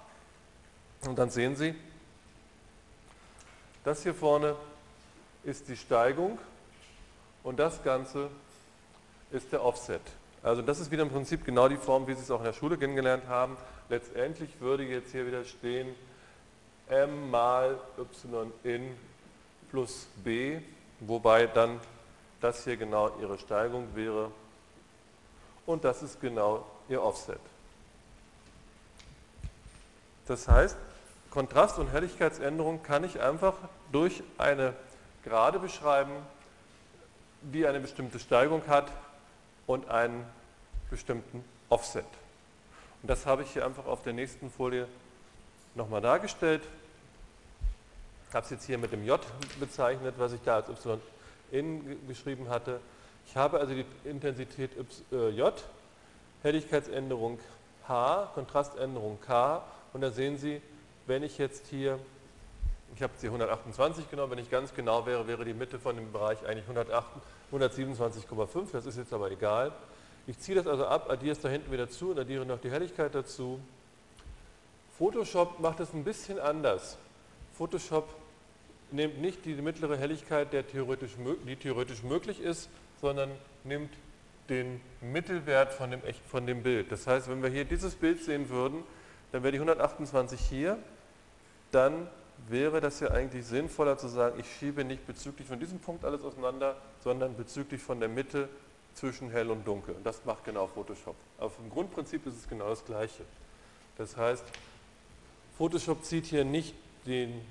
Speaker 1: Und dann sehen Sie, das hier vorne ist die Steigung und das Ganze ist der Offset. Also das ist wieder im Prinzip genau die Form, wie Sie es auch in der Schule kennengelernt haben. Letztendlich würde jetzt hier wieder stehen m mal y in plus b, wobei dann das hier genau Ihre Steigung wäre und das ist genau Ihr Offset. Das heißt, Kontrast- und Helligkeitsänderung kann ich einfach durch eine Gerade beschreiben, die eine bestimmte Steigung hat und einen bestimmten Offset. Und das habe ich hier einfach auf der nächsten Folie nochmal dargestellt. Ich habe es jetzt hier mit dem J bezeichnet, was ich da als y in geschrieben hatte. Ich habe also die Intensität J, Helligkeitsänderung H, Kontraständerung K und da sehen Sie, wenn ich jetzt hier, ich habe jetzt hier 128 genommen, wenn ich ganz genau wäre, wäre die Mitte von dem Bereich eigentlich 127,5, das ist jetzt aber egal. Ich ziehe das also ab, addiere es da hinten wieder zu und addiere noch die Helligkeit dazu. Photoshop macht es ein bisschen anders. Photoshop nimmt nicht die mittlere Helligkeit, theoretisch, die theoretisch möglich ist, sondern nimmt den Mittelwert von dem, von dem Bild. Das heißt, wenn wir hier dieses Bild sehen würden, dann wäre die 128 hier, dann wäre das ja eigentlich sinnvoller zu sagen, ich schiebe nicht bezüglich von diesem Punkt alles auseinander, sondern bezüglich von der Mitte zwischen hell und dunkel. Und das macht genau Photoshop. Aber vom Grundprinzip ist es genau das Gleiche. Das heißt, Photoshop zieht hier nicht den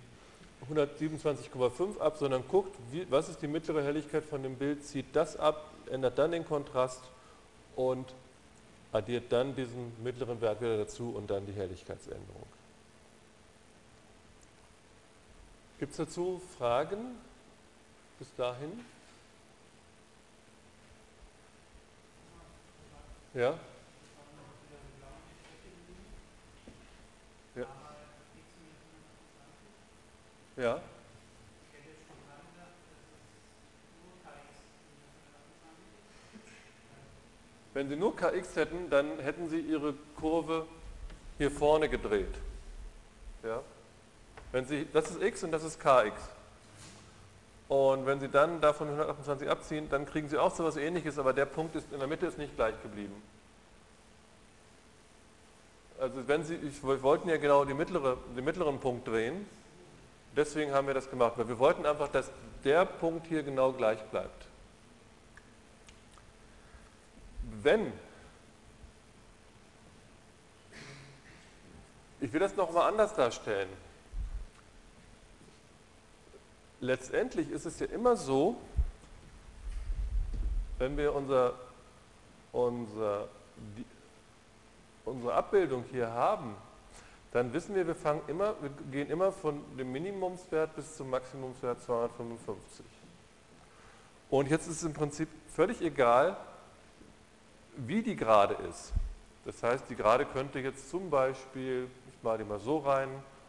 Speaker 1: 127,5 ab, sondern guckt, wie, was ist die mittlere Helligkeit von dem Bild, zieht das ab, ändert dann den Kontrast und addiert dann diesen mittleren Wert wieder dazu und dann die Helligkeitsänderung. Gibt es dazu Fragen bis dahin? Ja? Ja. Ja. Wenn Sie nur Kx hätten, dann hätten Sie Ihre Kurve hier vorne gedreht. Ja? Wenn Sie, das ist x und das ist kx. Und wenn Sie dann davon 128 abziehen, dann kriegen Sie auch so etwas ähnliches, aber der Punkt ist in der Mitte ist nicht gleich geblieben. Also wenn Sie, ich, wir wollten ja genau die mittlere, den mittleren Punkt drehen, deswegen haben wir das gemacht, weil wir wollten einfach, dass der Punkt hier genau gleich bleibt. Wenn, ich will das nochmal anders darstellen, letztendlich ist es ja immer so, wenn wir unser, unser, die, unsere Abbildung hier haben, dann wissen wir, wir fangen immer, wir gehen immer von dem Minimumswert bis zum Maximumswert 255. Und jetzt ist es im Prinzip völlig egal, wie die Gerade ist. Das heißt, die Gerade könnte jetzt zum Beispiel, ich male die mal so rein,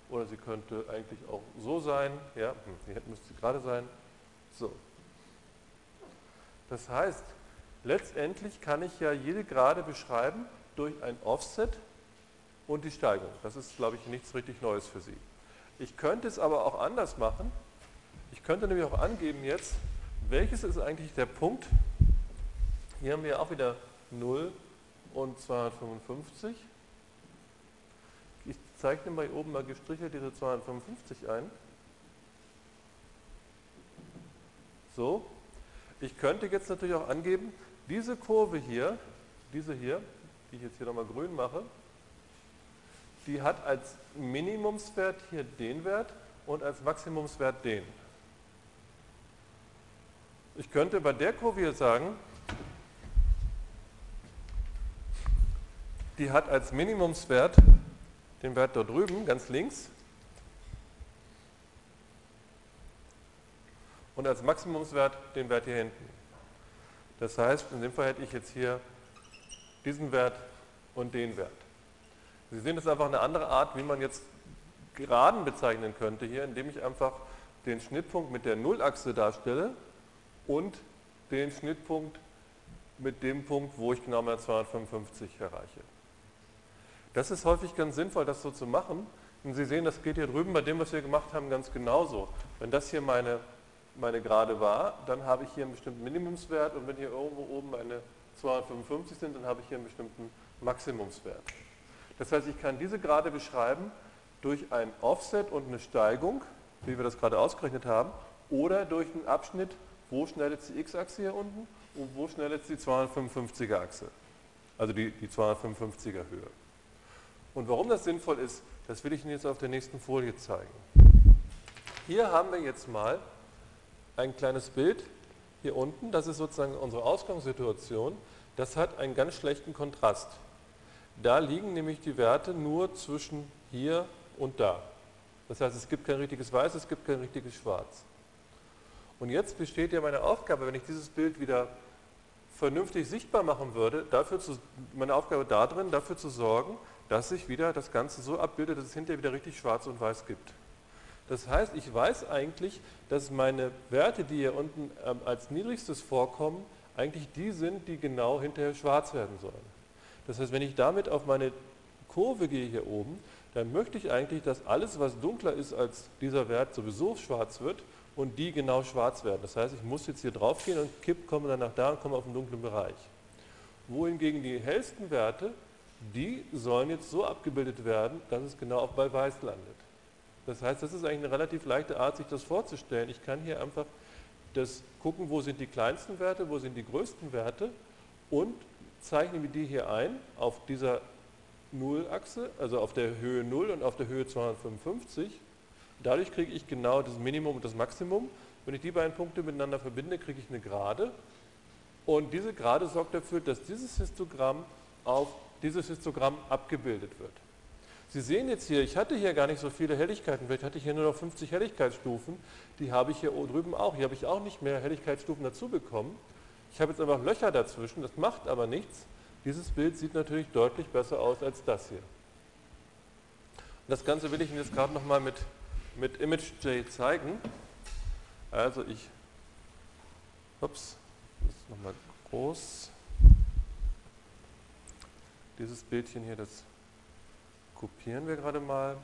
Speaker 1: oder sie könnte eigentlich auch so sein, ja, hm, hier müsste sie gerade sein, so. Das heißt, letztendlich kann ich ja jede Gerade beschreiben durch ein Offset und die Steigung. Das ist, glaube ich, nichts richtig Neues für Sie. Ich könnte es aber auch anders machen. Ich könnte nämlich auch angeben jetzt, welches ist eigentlich der Punkt, hier haben wir auch wieder 0 und 255. Ich zeichne mal hier oben mal gestrichelt diese 255 ein. So. Ich könnte jetzt natürlich auch angeben, diese Kurve hier, diese hier, die ich jetzt hier nochmal grün mache, die hat als Minimumswert hier den Wert und als Maximumswert den. Ich könnte bei der Kurve hier sagen, die hat als Minimumswert den Wert da drüben, ganz links, und als Maximumswert den Wert hier hinten. Das heißt, in dem Fall hätte ich jetzt hier diesen Wert und den Wert. Sie sehen, das ist einfach eine andere Art, wie man jetzt Geraden bezeichnen könnte hier, indem ich einfach den Schnittpunkt mit der Nullachse darstelle und den Schnittpunkt mit dem Punkt, wo ich genau mal 255 erreiche. Das ist häufig ganz sinnvoll, das so zu machen. Und Sie sehen, das geht hier drüben bei dem, was wir gemacht haben, ganz genauso. Wenn das hier meine, meine Gerade war, dann habe ich hier einen bestimmten Minimumswert und wenn hier irgendwo oben eine 255 sind, dann habe ich hier einen bestimmten Maximumswert. Das heißt, ich kann diese Gerade beschreiben durch ein Offset und eine Steigung, wie wir das gerade ausgerechnet haben, oder durch einen Abschnitt, wo schnell jetzt die x-Achse hier unten und wo schnell jetzt die 255er Achse, also die, die 255er Höhe. Und warum das sinnvoll ist, das will ich Ihnen jetzt auf der nächsten Folie zeigen. Hier haben wir jetzt mal ein kleines Bild hier unten, das ist sozusagen unsere Ausgangssituation, das hat einen ganz schlechten Kontrast. Da liegen nämlich die Werte nur zwischen hier und da. Das heißt, es gibt kein richtiges Weiß, es gibt kein richtiges Schwarz. Und jetzt besteht ja meine Aufgabe, wenn ich dieses Bild wieder vernünftig sichtbar machen würde, dafür zu, meine Aufgabe darin, dafür zu sorgen, dass sich wieder das Ganze so abbildet, dass es hinterher wieder richtig schwarz und weiß gibt. Das heißt, ich weiß eigentlich, dass meine Werte, die hier unten ähm, als niedrigstes vorkommen, eigentlich die sind, die genau hinterher schwarz werden sollen. Das heißt, wenn ich damit auf meine Kurve gehe hier oben, dann möchte ich eigentlich, dass alles, was dunkler ist als dieser Wert, sowieso schwarz wird und die genau schwarz werden. Das heißt, ich muss jetzt hier drauf gehen und kipp, komme dann nach da und komme auf den dunklen Bereich. Wohingegen die hellsten Werte, die sollen jetzt so abgebildet werden, dass es genau bei weiß landet. Das heißt, das ist eigentlich eine relativ leichte Art, sich das vorzustellen. Ich kann hier einfach das gucken, wo sind die kleinsten Werte, wo sind die größten Werte und zeichnen wir die hier ein auf dieser Nullachse, also auf der Höhe 0 und auf der Höhe 255. Dadurch kriege ich genau das Minimum und das Maximum. Wenn ich die beiden Punkte miteinander verbinde, kriege ich eine Gerade. Und diese Gerade sorgt dafür, dass dieses Histogramm auf dieses Histogramm abgebildet wird. Sie sehen jetzt hier, ich hatte hier gar nicht so viele Helligkeiten, vielleicht hatte ich hier nur noch 50 Helligkeitsstufen, die habe ich hier drüben auch. Hier habe ich auch nicht mehr Helligkeitsstufen dazu bekommen. Ich habe jetzt einfach Löcher dazwischen, das macht aber nichts. Dieses Bild sieht natürlich deutlich besser aus als das hier. Und das Ganze will ich Ihnen jetzt gerade nochmal mit, mit ImageJ zeigen. Also ich, ups, das ist nochmal groß. Dieses Bildchen hier, das kopieren wir gerade mal.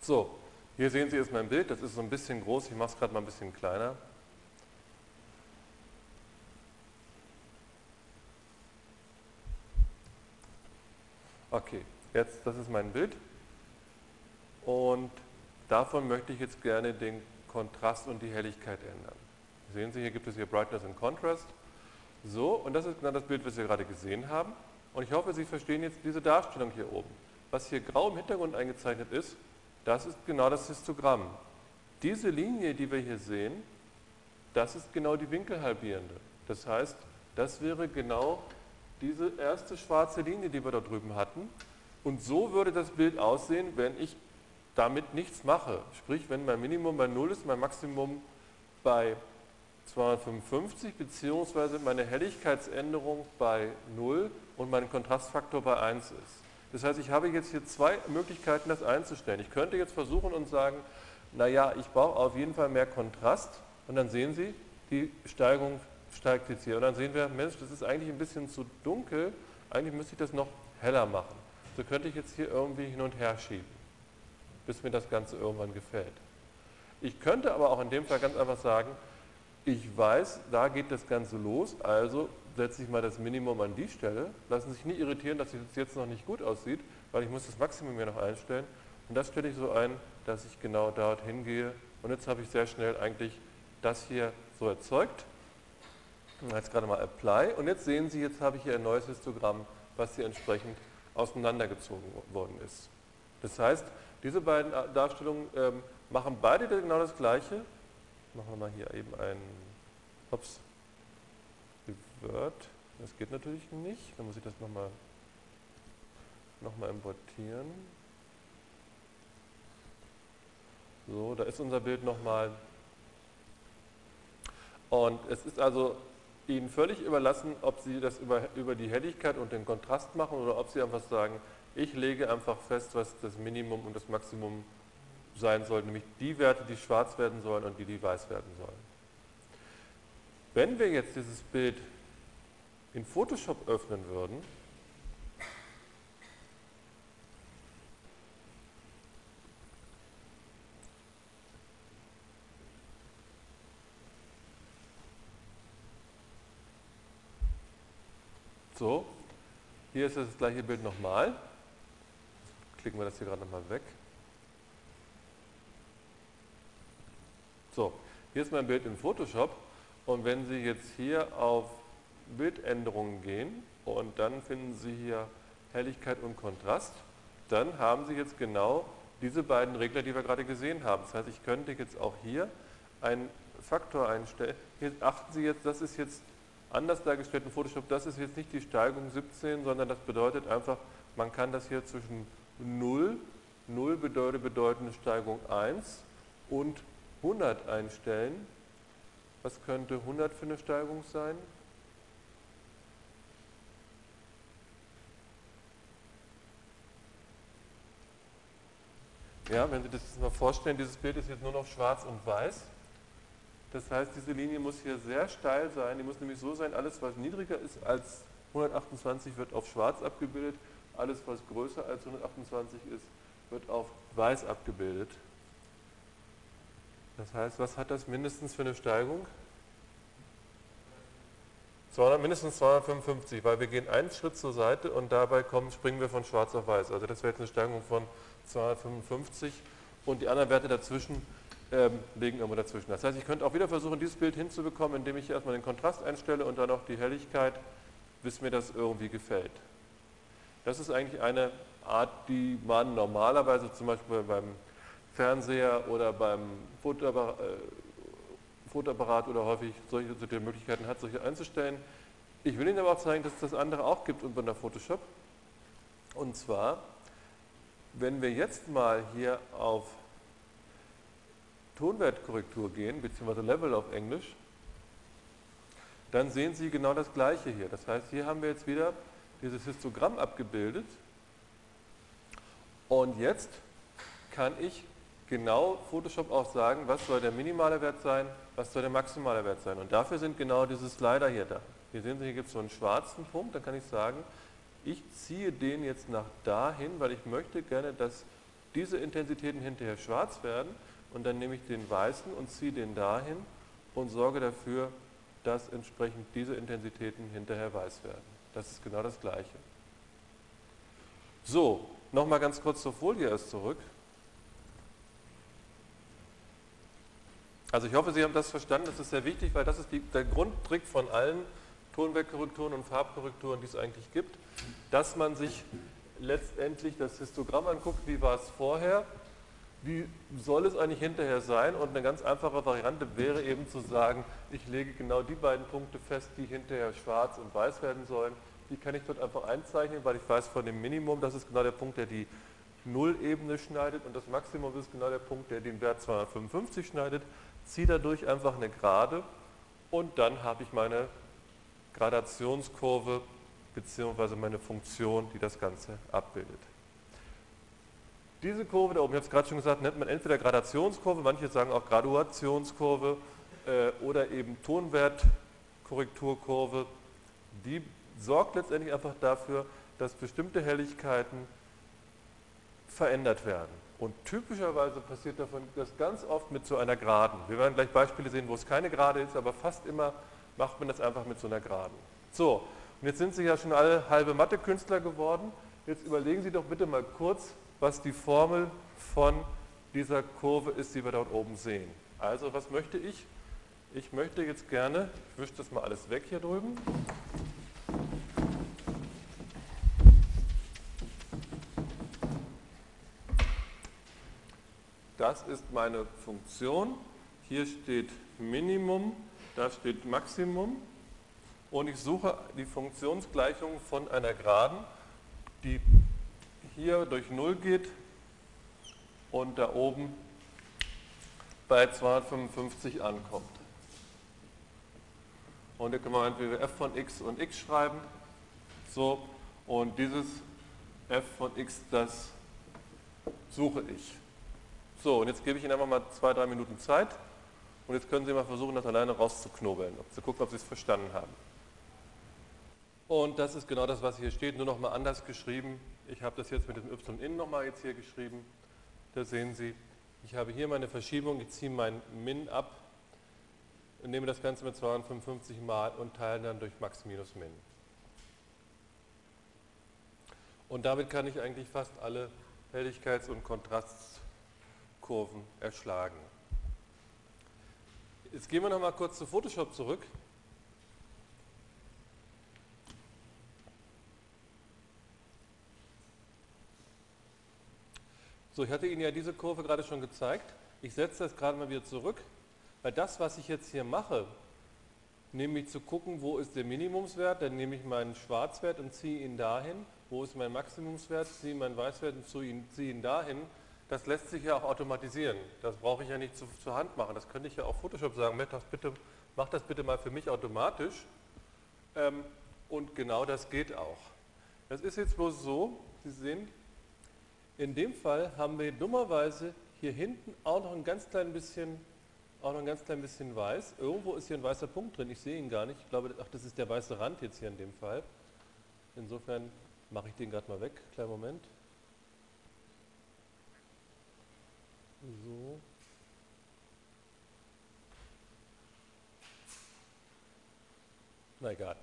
Speaker 1: So, hier sehen Sie jetzt mein Bild, das ist so ein bisschen groß, ich mache es gerade mal ein bisschen kleiner. Okay, jetzt, das ist mein Bild und davon möchte ich jetzt gerne den Kontrast und die Helligkeit ändern. Sehen Sie, hier gibt es hier Brightness and Contrast. So, und das ist genau das Bild, was wir gerade gesehen haben. Und ich hoffe, Sie verstehen jetzt diese Darstellung hier oben. Was hier grau im Hintergrund eingezeichnet ist, das ist genau das Histogramm. Diese Linie, die wir hier sehen, das ist genau die Winkelhalbierende. Das heißt, das wäre genau diese erste schwarze Linie, die wir da drüben hatten. Und so würde das Bild aussehen, wenn ich damit nichts mache. Sprich, wenn mein Minimum bei 0 ist, mein Maximum bei 255, beziehungsweise meine Helligkeitsänderung bei 0 und mein Kontrastfaktor bei 1 ist. Das heißt, ich habe jetzt hier zwei Möglichkeiten, das einzustellen. Ich könnte jetzt versuchen und sagen, naja, ich brauche auf jeden Fall mehr Kontrast und dann sehen Sie, die Steigung steigt jetzt hier. Und dann sehen wir, Mensch, das ist eigentlich ein bisschen zu dunkel, eigentlich müsste ich das noch heller machen. So könnte ich jetzt hier irgendwie hin und her schieben, bis mir das Ganze irgendwann gefällt. Ich könnte aber auch in dem Fall ganz einfach sagen, ich weiß, da geht das Ganze los, also setze ich mal das Minimum an die Stelle. Lassen Sie sich nicht irritieren, dass es jetzt noch nicht gut aussieht, weil ich muss das Maximum hier noch einstellen. Und das stelle ich so ein, dass ich genau dorthin gehe. Und jetzt habe ich sehr schnell eigentlich das hier so erzeugt. Jetzt gerade mal Apply. Und jetzt sehen Sie, jetzt habe ich hier ein neues Histogramm, was hier entsprechend auseinandergezogen worden ist. Das heißt, diese beiden Darstellungen ähm, machen beide genau das Gleiche. Machen wir mal hier eben ein, ups, Word. Das geht natürlich nicht. Dann muss ich das nochmal nochmal importieren. So, da ist unser Bild nochmal. Und es ist also Ihnen völlig überlassen, ob Sie das über, über die Helligkeit und den Kontrast machen oder ob Sie einfach sagen, ich lege einfach fest, was das Minimum und das Maximum sein soll, nämlich die Werte, die schwarz werden sollen und die, die weiß werden sollen. Wenn wir jetzt dieses Bild in Photoshop öffnen würden, So, hier ist das gleiche Bild nochmal. Klicken wir das hier gerade nochmal weg. So, hier ist mein Bild in Photoshop und wenn Sie jetzt hier auf Bildänderungen gehen und dann finden Sie hier Helligkeit und Kontrast, dann haben Sie jetzt genau diese beiden Regler, die wir gerade gesehen haben. Das heißt, ich könnte jetzt auch hier einen Faktor einstellen. Hier achten Sie jetzt, das ist jetzt anders dargestellt in Photoshop, das ist jetzt nicht die Steigung 17, sondern das bedeutet einfach, man kann das hier zwischen 0, 0 bedeutet bedeutende Steigung 1 und 100 einstellen. Was könnte 100 für eine Steigung sein? Ja, wenn Sie das mal vorstellen, dieses Bild ist jetzt nur noch schwarz und weiß. Das heißt, diese Linie muss hier sehr steil sein. Die muss nämlich so sein, alles was niedriger ist als 128 wird auf schwarz abgebildet, alles was größer als 128 ist, wird auf weiß abgebildet. Das heißt, was hat das mindestens für eine Steigung? 200, mindestens 255, weil wir gehen einen Schritt zur Seite und dabei kommen, springen wir von schwarz auf weiß. Also das wäre jetzt eine Steigung von 255 und die anderen Werte dazwischen ähm, liegen irgendwo dazwischen. Das heißt, ich könnte auch wieder versuchen, dieses Bild hinzubekommen, indem ich erstmal den Kontrast einstelle und dann auch die Helligkeit, bis mir das irgendwie gefällt. Das ist eigentlich eine Art, die man normalerweise zum Beispiel beim Fernseher oder beim äh, Fotoapparat oder häufig solche, solche Möglichkeiten hat, solche einzustellen. Ich will Ihnen aber auch zeigen, dass es das andere auch gibt unter Photoshop. Und zwar, wenn wir jetzt mal hier auf Tonwertkorrektur gehen, beziehungsweise Level auf Englisch, dann sehen Sie genau das gleiche hier. Das heißt, hier haben wir jetzt wieder dieses Histogramm abgebildet und jetzt kann ich genau Photoshop auch sagen, was soll der minimale Wert sein, was soll der maximale Wert sein. Und dafür sind genau diese Slider hier da. Hier sehen Sie, hier gibt es so einen schwarzen Punkt, da kann ich sagen, ich ziehe den jetzt nach dahin, weil ich möchte gerne, dass diese Intensitäten hinterher schwarz werden und dann nehme ich den weißen und ziehe den dahin und sorge dafür, dass entsprechend diese Intensitäten hinterher weiß werden. Das ist genau das Gleiche. So, nochmal ganz kurz zur Folie erst zurück. Also ich hoffe, Sie haben das verstanden, das ist sehr wichtig, weil das ist die, der Grundtrick von allen Tonwerkkorrekturen und Farbkorrekturen, die es eigentlich gibt, dass man sich letztendlich das Histogramm anguckt, wie war es vorher, wie soll es eigentlich hinterher sein? Und eine ganz einfache Variante wäre eben zu sagen, ich lege genau die beiden Punkte fest, die hinterher schwarz und weiß werden sollen. Die kann ich dort einfach einzeichnen, weil ich weiß von dem Minimum, das ist genau der Punkt, der die Nullebene schneidet und das Maximum ist genau der Punkt, der den Wert 255 schneidet. Ziehe dadurch einfach eine Gerade und dann habe ich meine Gradationskurve bzw. meine Funktion, die das Ganze abbildet. Diese Kurve da oben, ich habe es gerade schon gesagt, nennt man entweder Gradationskurve, manche sagen auch Graduationskurve äh, oder eben Tonwertkorrekturkurve. Die sorgt letztendlich einfach dafür, dass bestimmte Helligkeiten verändert werden. Und typischerweise passiert davon das ganz oft mit so einer Geraden. Wir werden gleich Beispiele sehen, wo es keine Gerade ist, aber fast immer macht man das einfach mit so einer Geraden. So, und jetzt sind Sie ja schon alle halbe Mathe-Künstler geworden. Jetzt überlegen Sie doch bitte mal kurz, was die Formel von dieser Kurve ist, die wir dort oben sehen. Also was möchte ich? Ich möchte jetzt gerne, ich wische das mal alles weg hier drüben. Das ist meine Funktion. Hier steht Minimum, da steht Maximum. Und ich suche die Funktionsgleichung von einer Geraden, die hier durch 0 geht und da oben bei 255 ankommt. Und hier können wir entweder f von x und x schreiben. So, und dieses f von x, das suche ich. So, und jetzt gebe ich Ihnen einfach mal zwei, drei Minuten Zeit. Und jetzt können Sie mal versuchen, das alleine rauszuknobeln, um zu gucken, ob Sie es verstanden haben. Und das ist genau das, was hier steht, nur nochmal anders geschrieben. Ich habe das jetzt mit dem y in nochmal jetzt hier geschrieben. Da sehen Sie, ich habe hier meine Verschiebung, ich ziehe mein Min ab, nehme das Ganze mit 255 mal und teile dann durch Max minus Min. Und damit kann ich eigentlich fast alle Helligkeits- und Kontrastkurven erschlagen. Jetzt gehen wir noch mal kurz zu Photoshop zurück. So, ich hatte Ihnen ja diese Kurve gerade schon gezeigt. Ich setze das gerade mal wieder zurück, weil das, was ich jetzt hier mache, nämlich zu gucken, wo ist der Minimumswert, dann nehme ich meinen Schwarzwert und ziehe ihn dahin. Wo ist mein Maximumswert, ziehe meinen Weißwert und ziehe ihn dahin das lässt sich ja auch automatisieren. Das brauche ich ja nicht zu, zur Hand machen. Das könnte ich ja auch Photoshop sagen, mach das bitte, mach das bitte mal für mich automatisch. Ähm, und genau das geht auch. Das ist jetzt bloß so, Sie sehen, in dem Fall haben wir dummerweise hier hinten auch noch ein ganz klein bisschen, auch noch ein ganz klein bisschen weiß. Irgendwo ist hier ein weißer Punkt drin, ich sehe ihn gar nicht. Ich glaube, ach, das ist der weiße Rand jetzt hier in dem Fall. Insofern mache ich den gerade mal weg. Kleinen Moment. So. Na egal.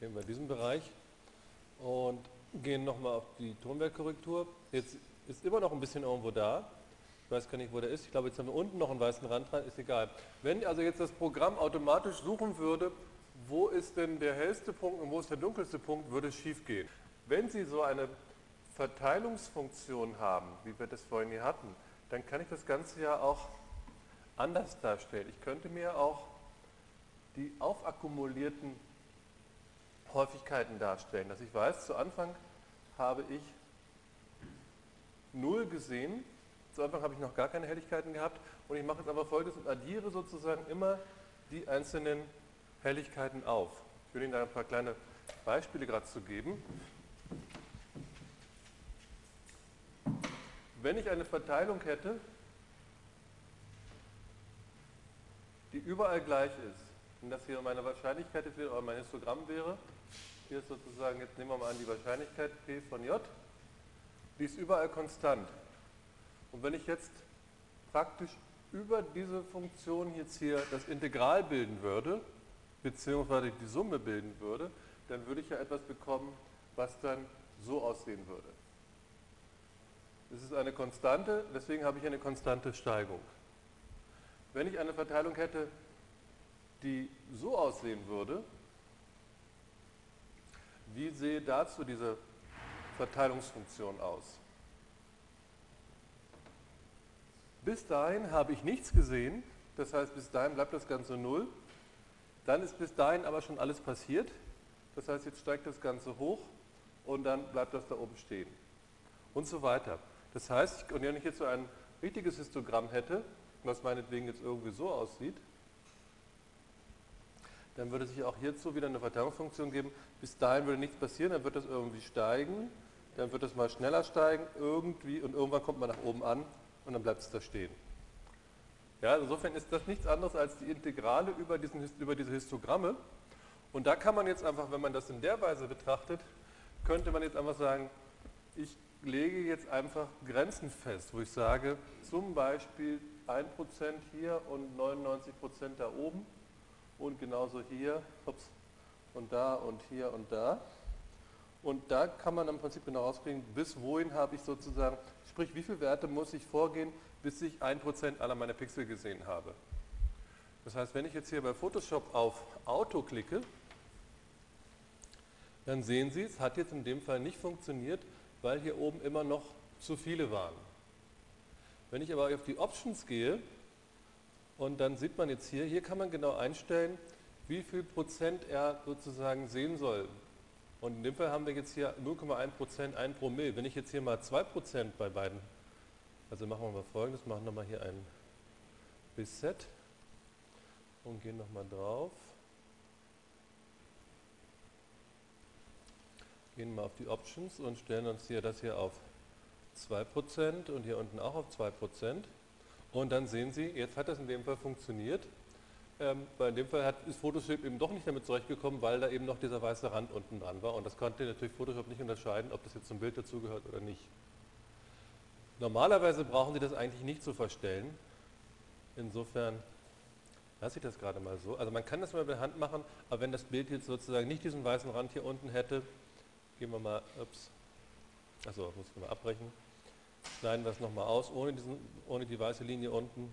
Speaker 1: Gehen wir diesen Bereich und gehen nochmal auf die Tonwerkkorrektur. Jetzt ist immer noch ein bisschen irgendwo da. Ich weiß gar nicht, wo der ist. Ich glaube, jetzt haben wir unten noch einen weißen Rand dran. Ist egal. Wenn also jetzt das Programm automatisch suchen würde, wo ist denn der hellste Punkt und wo ist der dunkelste Punkt, würde es schief gehen. Wenn Sie so eine Verteilungsfunktion haben, wie wir das vorhin hier hatten, dann kann ich das Ganze ja auch anders darstellen. Ich könnte mir auch die aufakkumulierten Häufigkeiten darstellen, dass ich weiß, zu Anfang habe ich 0 gesehen, zu Anfang habe ich noch gar keine Helligkeiten gehabt und ich mache jetzt aber folgendes und addiere sozusagen immer die einzelnen Helligkeiten auf. Ich will Ihnen da ein paar kleine Beispiele gerade zu geben. wenn ich eine Verteilung hätte, die überall gleich ist, und das hier meine Wahrscheinlichkeit ist, oder mein Histogramm wäre, hier ist sozusagen, jetzt nehmen wir mal an die Wahrscheinlichkeit P von J, die ist überall konstant. Und wenn ich jetzt praktisch über diese Funktion jetzt hier das Integral bilden würde, beziehungsweise die Summe bilden würde, dann würde ich ja etwas bekommen, was dann so aussehen würde. Es ist eine Konstante, deswegen habe ich eine konstante Steigung. Wenn ich eine Verteilung hätte, die so aussehen würde, wie sehe dazu diese Verteilungsfunktion aus? Bis dahin habe ich nichts gesehen, das heißt, bis dahin bleibt das Ganze 0. Dann ist bis dahin aber schon alles passiert. Das heißt, jetzt steigt das Ganze hoch und dann bleibt das da oben stehen. Und so weiter. Das heißt, und wenn ich jetzt so ein richtiges Histogramm hätte, was meinetwegen jetzt irgendwie so aussieht, dann würde sich auch hierzu wieder eine Verteilungsfunktion geben. Bis dahin würde nichts passieren, dann wird das irgendwie steigen, dann wird das mal schneller steigen, irgendwie, und irgendwann kommt man nach oben an und dann bleibt es da stehen. Ja, also insofern ist das nichts anderes als die Integrale über, diesen, über diese Histogramme. Und da kann man jetzt einfach, wenn man das in der Weise betrachtet, könnte man jetzt einfach sagen, ich lege jetzt einfach Grenzen fest, wo ich sage, zum Beispiel 1% hier und 99% da oben und genauso hier ups, und da und hier und da. Und da kann man im Prinzip genau rauskriegen, bis wohin habe ich sozusagen, sprich wie viele Werte muss ich vorgehen, bis ich 1% aller meiner Pixel gesehen habe. Das heißt, wenn ich jetzt hier bei Photoshop auf Auto klicke, dann sehen Sie, es hat jetzt in dem Fall nicht funktioniert, weil hier oben immer noch zu viele waren. Wenn ich aber auf die Options gehe, und dann sieht man jetzt hier, hier kann man genau einstellen, wie viel Prozent er sozusagen sehen soll. Und in dem Fall haben wir jetzt hier 0,1%, 1 Promille. Wenn ich jetzt hier mal 2% bei beiden, also machen wir mal folgendes, machen wir mal hier ein Bisset und gehen nochmal drauf. Gehen mal auf die Options und stellen uns hier das hier auf 2% und hier unten auch auf 2%. Und dann sehen Sie, jetzt hat das in dem Fall funktioniert. Ähm, weil in dem Fall hat, ist Photoshop eben doch nicht damit zurechtgekommen, weil da eben noch dieser weiße Rand unten dran war. Und das konnte natürlich Photoshop nicht unterscheiden, ob das jetzt zum Bild dazugehört oder nicht. Normalerweise brauchen Sie das eigentlich nicht zu verstellen. Insofern lasse ich das gerade mal so. Also man kann das mal mit der Hand machen, aber wenn das Bild jetzt sozusagen nicht diesen weißen Rand hier unten hätte, gehen wir mal, ups, achso, muss ich mal abbrechen, schneiden wir es nochmal aus, ohne, diesen, ohne die weiße Linie unten.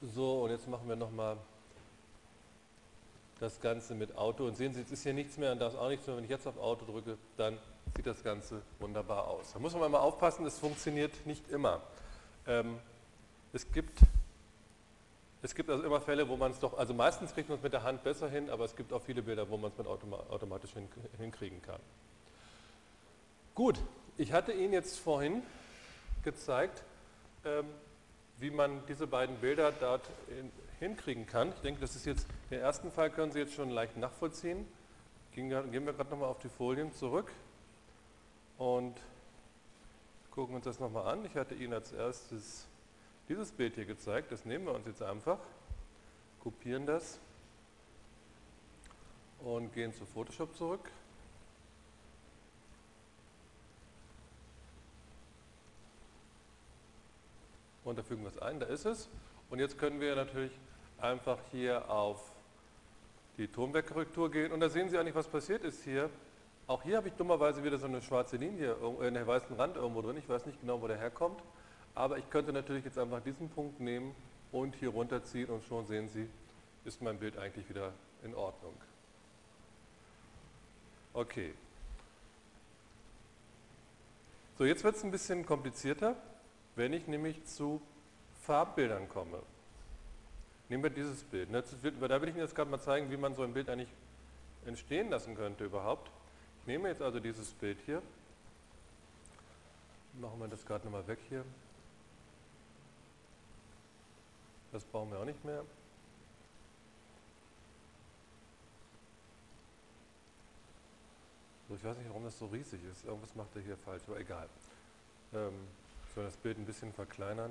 Speaker 1: So, und jetzt machen wir nochmal das Ganze mit Auto. Und sehen Sie, jetzt ist hier nichts mehr und da ist auch nichts mehr. Wenn ich jetzt auf Auto drücke, dann sieht das Ganze wunderbar aus. Da muss man mal aufpassen, es funktioniert nicht immer. Ähm, es gibt es gibt also immer Fälle, wo man es doch, also meistens kriegt man es mit der Hand besser hin, aber es gibt auch viele Bilder, wo man es mit automa automatisch hin, hinkriegen kann. Gut, ich hatte Ihnen jetzt vorhin gezeigt, ähm, wie man diese beiden Bilder dort in, hinkriegen kann. Ich denke, das ist jetzt, den ersten Fall können Sie jetzt schon leicht nachvollziehen. Gehen wir gerade nochmal auf die Folien zurück und gucken uns das nochmal an. Ich hatte Ihnen als erstes dieses Bild hier gezeigt. Das nehmen wir uns jetzt einfach, kopieren das und gehen zu Photoshop zurück. Und da fügen wir es ein, da ist es. Und jetzt können wir natürlich einfach hier auf die Tonwerkkorrektur gehen. Und da sehen Sie eigentlich, was passiert ist hier. Auch hier habe ich dummerweise wieder so eine schwarze Linie in der weißen Rand irgendwo drin. Ich weiß nicht genau, wo der herkommt. Aber ich könnte natürlich jetzt einfach diesen Punkt nehmen und hier runterziehen und schon sehen Sie, ist mein Bild eigentlich wieder in Ordnung. Okay. So, jetzt wird es ein bisschen komplizierter. Wenn ich nämlich zu Farbbildern komme, nehmen wir dieses Bild. Ne, da will ich Ihnen jetzt gerade mal zeigen, wie man so ein Bild eigentlich entstehen lassen könnte überhaupt. Ich nehme jetzt also dieses Bild hier, machen wir das gerade nochmal weg hier. Das brauchen wir auch nicht mehr. Ich weiß nicht, warum das so riesig ist. Irgendwas macht er hier falsch, aber egal. Ähm, soll das Bild ein bisschen verkleinern.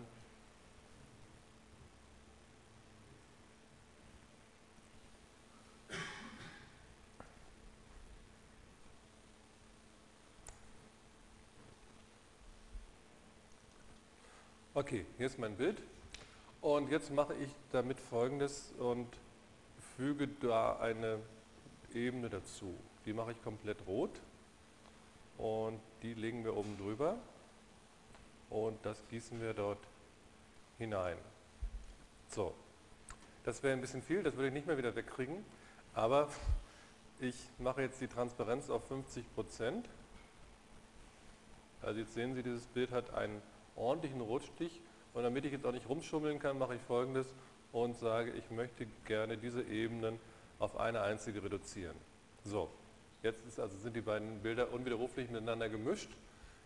Speaker 1: Okay, hier ist mein Bild. Und jetzt mache ich damit folgendes und füge da eine Ebene dazu. Die mache ich komplett rot und die legen wir oben drüber und das gießen wir dort hinein. So, das wäre ein bisschen viel, das würde ich nicht mehr wieder wegkriegen, aber ich mache jetzt die Transparenz auf 50 Prozent. Also jetzt sehen Sie, dieses Bild hat einen ordentlichen Rotstich und damit ich jetzt auch nicht rumschummeln kann, mache ich folgendes und sage, ich möchte gerne diese Ebenen auf eine einzige reduzieren. So, jetzt also sind die beiden Bilder unwiderruflich miteinander gemischt.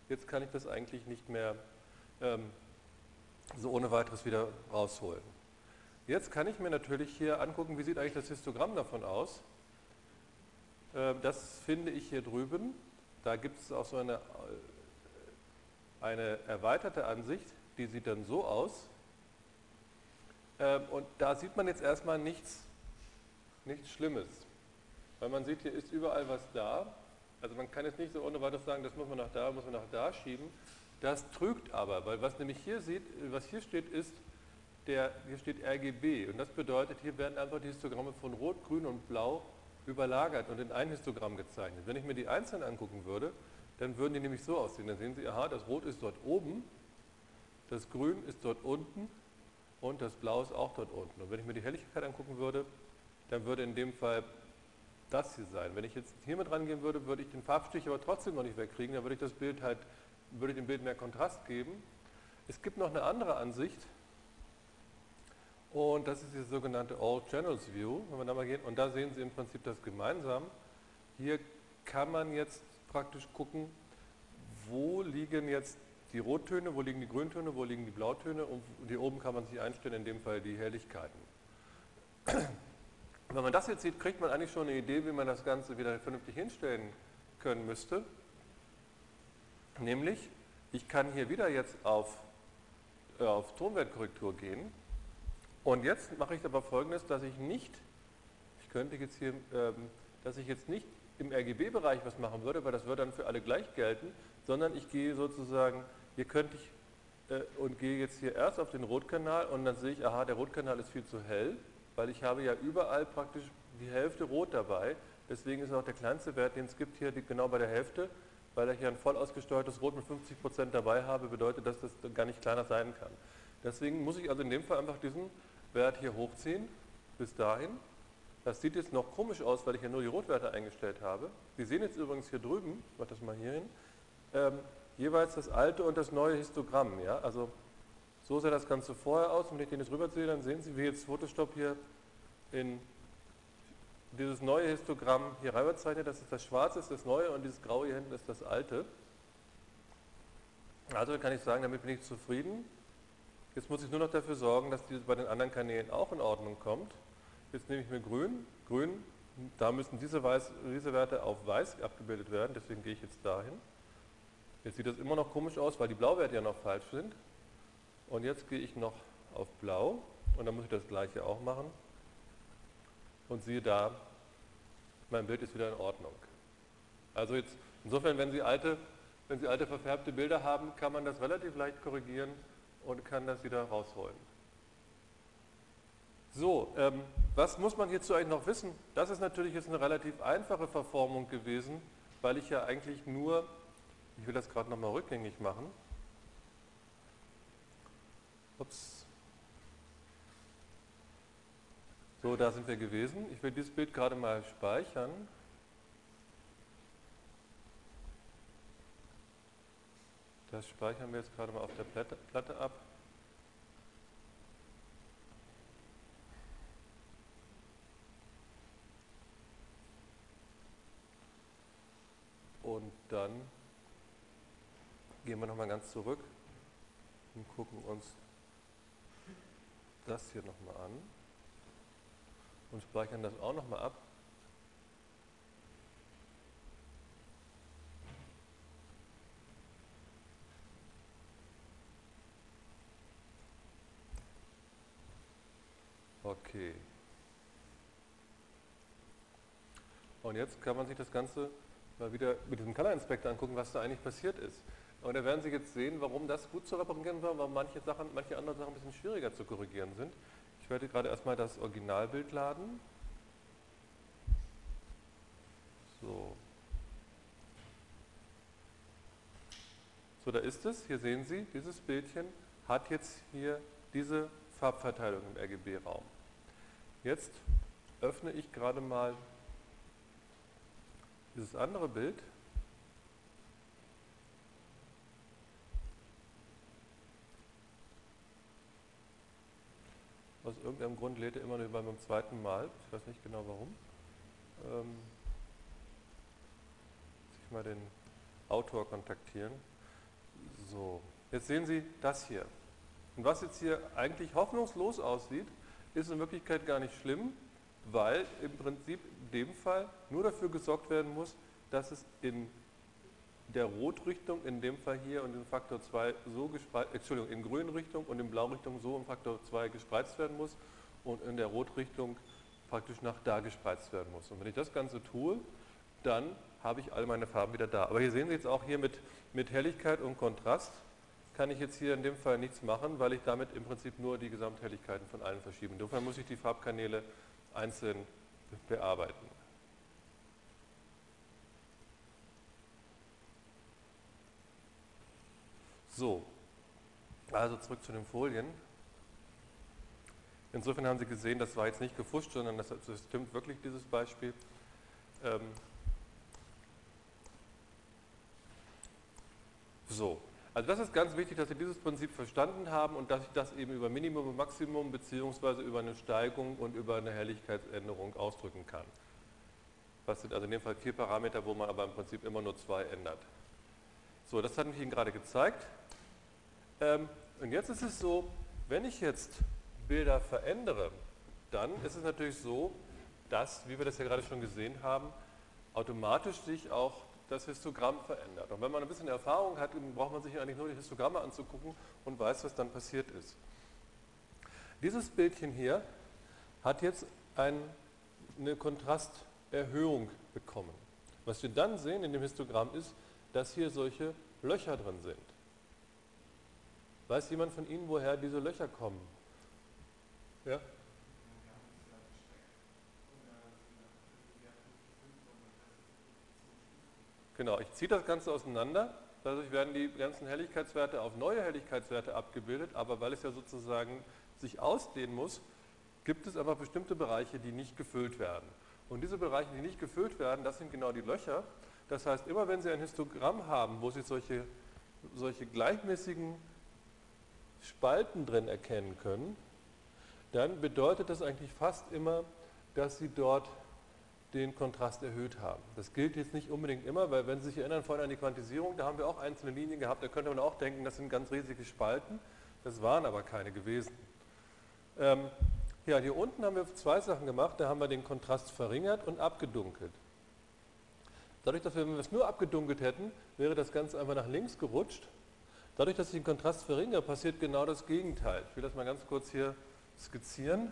Speaker 1: Jetzt kann ich das eigentlich nicht mehr ähm, so ohne weiteres wieder rausholen. Jetzt kann ich mir natürlich hier angucken, wie sieht eigentlich das Histogramm davon aus. Ähm, das finde ich hier drüben. Da gibt es auch so eine, äh, eine erweiterte Ansicht, die sieht dann so aus. Ähm, und da sieht man jetzt erstmal nichts, nichts Schlimmes. Weil man sieht, hier ist überall was da. Also man kann jetzt nicht so ohne weiteres sagen, das muss man nach da, muss man nach da schieben. Das trügt aber, weil was nämlich hier sieht, was hier steht, ist, der, hier steht RGB und das bedeutet, hier werden einfach die Histogramme von Rot, Grün und Blau überlagert und in ein Histogramm gezeichnet. Wenn ich mir die einzeln angucken würde, dann würden die nämlich so aussehen. Dann sehen Sie, aha, das Rot ist dort oben, das Grün ist dort unten und das Blau ist auch dort unten. Und wenn ich mir die Helligkeit angucken würde, dann würde in dem Fall das hier sein. Wenn ich jetzt hier mit rangehen würde, würde ich den Farbstich aber trotzdem noch nicht wegkriegen, dann würde ich das Bild halt würde dem Bild mehr Kontrast geben. Es gibt noch eine andere Ansicht Und das ist die sogenannte All Channels View, wenn wir da mal gehen. Und da sehen Sie im Prinzip das gemeinsam. Hier kann man jetzt praktisch gucken, wo liegen jetzt die Rottöne, wo liegen die Grüntöne, wo liegen die Blautöne und hier oben kann man sich einstellen, in dem Fall die Helligkeiten. Wenn man das jetzt sieht, kriegt man eigentlich schon eine Idee, wie man das Ganze wieder vernünftig hinstellen können müsste. Nämlich, ich kann hier wieder jetzt auf, äh, auf Tonwertkorrektur gehen und jetzt mache ich aber folgendes, dass ich nicht, ich könnte jetzt hier, ähm, dass ich jetzt nicht im RGB-Bereich was machen würde, weil das würde dann für alle gleich gelten, sondern ich gehe sozusagen, hier könnte ich äh, und gehe jetzt hier erst auf den Rotkanal und dann sehe ich, aha, der Rotkanal ist viel zu hell, weil ich habe ja überall praktisch die Hälfte rot dabei. Deswegen ist auch der kleinste Wert, den es gibt, hier genau bei der Hälfte, weil ich hier ein voll ausgesteuertes Rot mit 50% dabei habe, bedeutet, dass das gar nicht kleiner sein kann. Deswegen muss ich also in dem Fall einfach diesen Wert hier hochziehen, bis dahin. Das sieht jetzt noch komisch aus, weil ich ja nur die Rotwerte eingestellt habe. Sie sehen jetzt übrigens hier drüben, ich mache das mal hier hin, ähm, jeweils das alte und das neue Histogramm. Ja? Also so sah das Ganze vorher aus. Und wenn ich den jetzt rüberziehe, dann sehen Sie, wie jetzt Photoshop hier in dieses neue Histogramm hier rüberzeichnet. Das ist das schwarze, ist das neue und dieses graue hier hinten ist das alte. Also kann ich sagen, damit bin ich zufrieden. Jetzt muss ich nur noch dafür sorgen, dass dieses bei den anderen Kanälen auch in Ordnung kommt. Jetzt nehme ich mir grün. Grün, da müssen diese, Weiß, diese Werte auf weiß abgebildet werden, deswegen gehe ich jetzt dahin. Jetzt sieht das immer noch komisch aus, weil die Blauwerte ja noch falsch sind. Und jetzt gehe ich noch auf blau und dann muss ich das gleiche auch machen. Und siehe da, mein Bild ist wieder in Ordnung. Also jetzt, insofern, wenn Sie alte, wenn Sie alte verfärbte Bilder haben, kann man das relativ leicht korrigieren und kann das wieder rausholen. So, ähm, was muss man hierzu eigentlich noch wissen? Das ist natürlich jetzt eine relativ einfache Verformung gewesen, weil ich ja eigentlich nur, ich will das gerade nochmal rückgängig machen, Ups. So, da sind wir gewesen. Ich will dieses Bild gerade mal speichern. Das speichern wir jetzt gerade mal auf der Platte, Platte ab. Und dann gehen wir nochmal ganz zurück und gucken uns das hier nochmal an und speichern das auch nochmal ab. Okay. Und jetzt kann man sich das Ganze mal wieder mit diesem Color Inspector angucken, was da eigentlich passiert ist. Und da werden Sie jetzt sehen, warum das gut zu reparieren war, warum manche, Sachen, manche andere Sachen ein bisschen schwieriger zu korrigieren sind. Ich werde gerade erstmal das Originalbild laden. So. So, da ist es. Hier sehen Sie, dieses Bildchen hat jetzt hier diese Farbverteilung im RGB-Raum. Jetzt öffne ich gerade mal dieses andere Bild. Aus irgendeinem Grund lädt er immer nur beim zweiten Mal. Ich weiß nicht genau warum. Ähm, ich mal den Autor kontaktieren. So, jetzt sehen Sie das hier. Und was jetzt hier eigentlich hoffnungslos aussieht, ist in Wirklichkeit gar nicht schlimm, weil im Prinzip in dem Fall nur dafür gesorgt werden muss, dass es in der Rotrichtung in dem Fall hier und in Faktor 2 so gespreizt, Entschuldigung, in Grünrichtung und in Blaurichtung so im Faktor 2 gespreizt werden muss und in der Rotrichtung praktisch nach da gespreizt werden muss. Und wenn ich das Ganze tue, dann habe ich all meine Farben wieder da. Aber hier sehen Sie jetzt auch hier mit, mit Helligkeit und Kontrast kann ich jetzt hier in dem Fall nichts machen, weil ich damit im Prinzip nur die Gesamthelligkeiten von allen verschiebe. Insofern muss ich die Farbkanäle einzeln bearbeiten. So, also zurück zu den Folien. Insofern haben Sie gesehen, das war jetzt nicht gefuscht, sondern das, das stimmt wirklich, dieses Beispiel. Ähm so, Also das ist ganz wichtig, dass Sie dieses Prinzip verstanden haben und dass ich das eben über Minimum und Maximum beziehungsweise über eine Steigung und über eine Helligkeitsänderung ausdrücken kann. Das sind also in dem Fall vier Parameter, wo man aber im Prinzip immer nur zwei ändert. So, das hatte ich Ihnen gerade gezeigt. Ähm, und jetzt ist es so, wenn ich jetzt Bilder verändere, dann ist es natürlich so, dass, wie wir das ja gerade schon gesehen haben, automatisch sich auch das Histogramm verändert. Und wenn man ein bisschen Erfahrung hat, braucht man sich eigentlich nur die Histogramme anzugucken und weiß, was dann passiert ist. Dieses Bildchen hier hat jetzt ein, eine Kontrasterhöhung bekommen. Was wir dann sehen in dem Histogramm ist, dass hier solche Löcher drin sind. Weiß jemand von Ihnen, woher diese Löcher kommen? Ja? Genau, ich ziehe das Ganze auseinander. Dadurch werden die ganzen Helligkeitswerte auf neue Helligkeitswerte abgebildet, aber weil es ja sozusagen sich ausdehnen muss, gibt es einfach bestimmte Bereiche, die nicht gefüllt werden. Und diese Bereiche, die nicht gefüllt werden, das sind genau die Löcher. Das heißt, immer wenn Sie ein Histogramm haben, wo Sie solche, solche gleichmäßigen Spalten drin erkennen können, dann bedeutet das eigentlich fast immer, dass Sie dort den Kontrast erhöht haben. Das gilt jetzt nicht unbedingt immer, weil wenn Sie sich erinnern vorhin an die Quantisierung, da haben wir auch einzelne Linien gehabt, da könnte man auch denken, das sind ganz riesige Spalten. Das waren aber keine gewesen. Ähm, ja, hier unten haben wir zwei Sachen gemacht. Da haben wir den Kontrast verringert und abgedunkelt. Dadurch, dass wir, wenn wir es nur abgedunkelt hätten, wäre das Ganze einfach nach links gerutscht. Dadurch, dass ich den Kontrast verringere, passiert genau das Gegenteil. Ich will das mal ganz kurz hier skizzieren.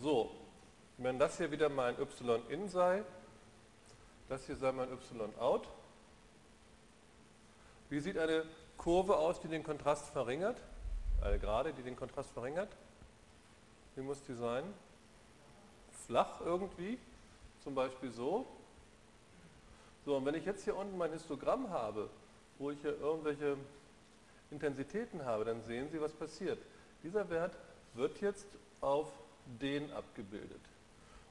Speaker 1: So, wenn das hier wieder mein y-in sei, das hier sei mein y-out. Wie sieht eine Kurve aus, die den Kontrast verringert? Eine Gerade, die den Kontrast verringert? Wie muss die sein? Flach irgendwie, zum Beispiel so. So, und wenn ich jetzt hier unten mein Histogramm habe, wo ich hier irgendwelche Intensitäten habe, dann sehen Sie, was passiert. Dieser Wert wird jetzt auf den abgebildet.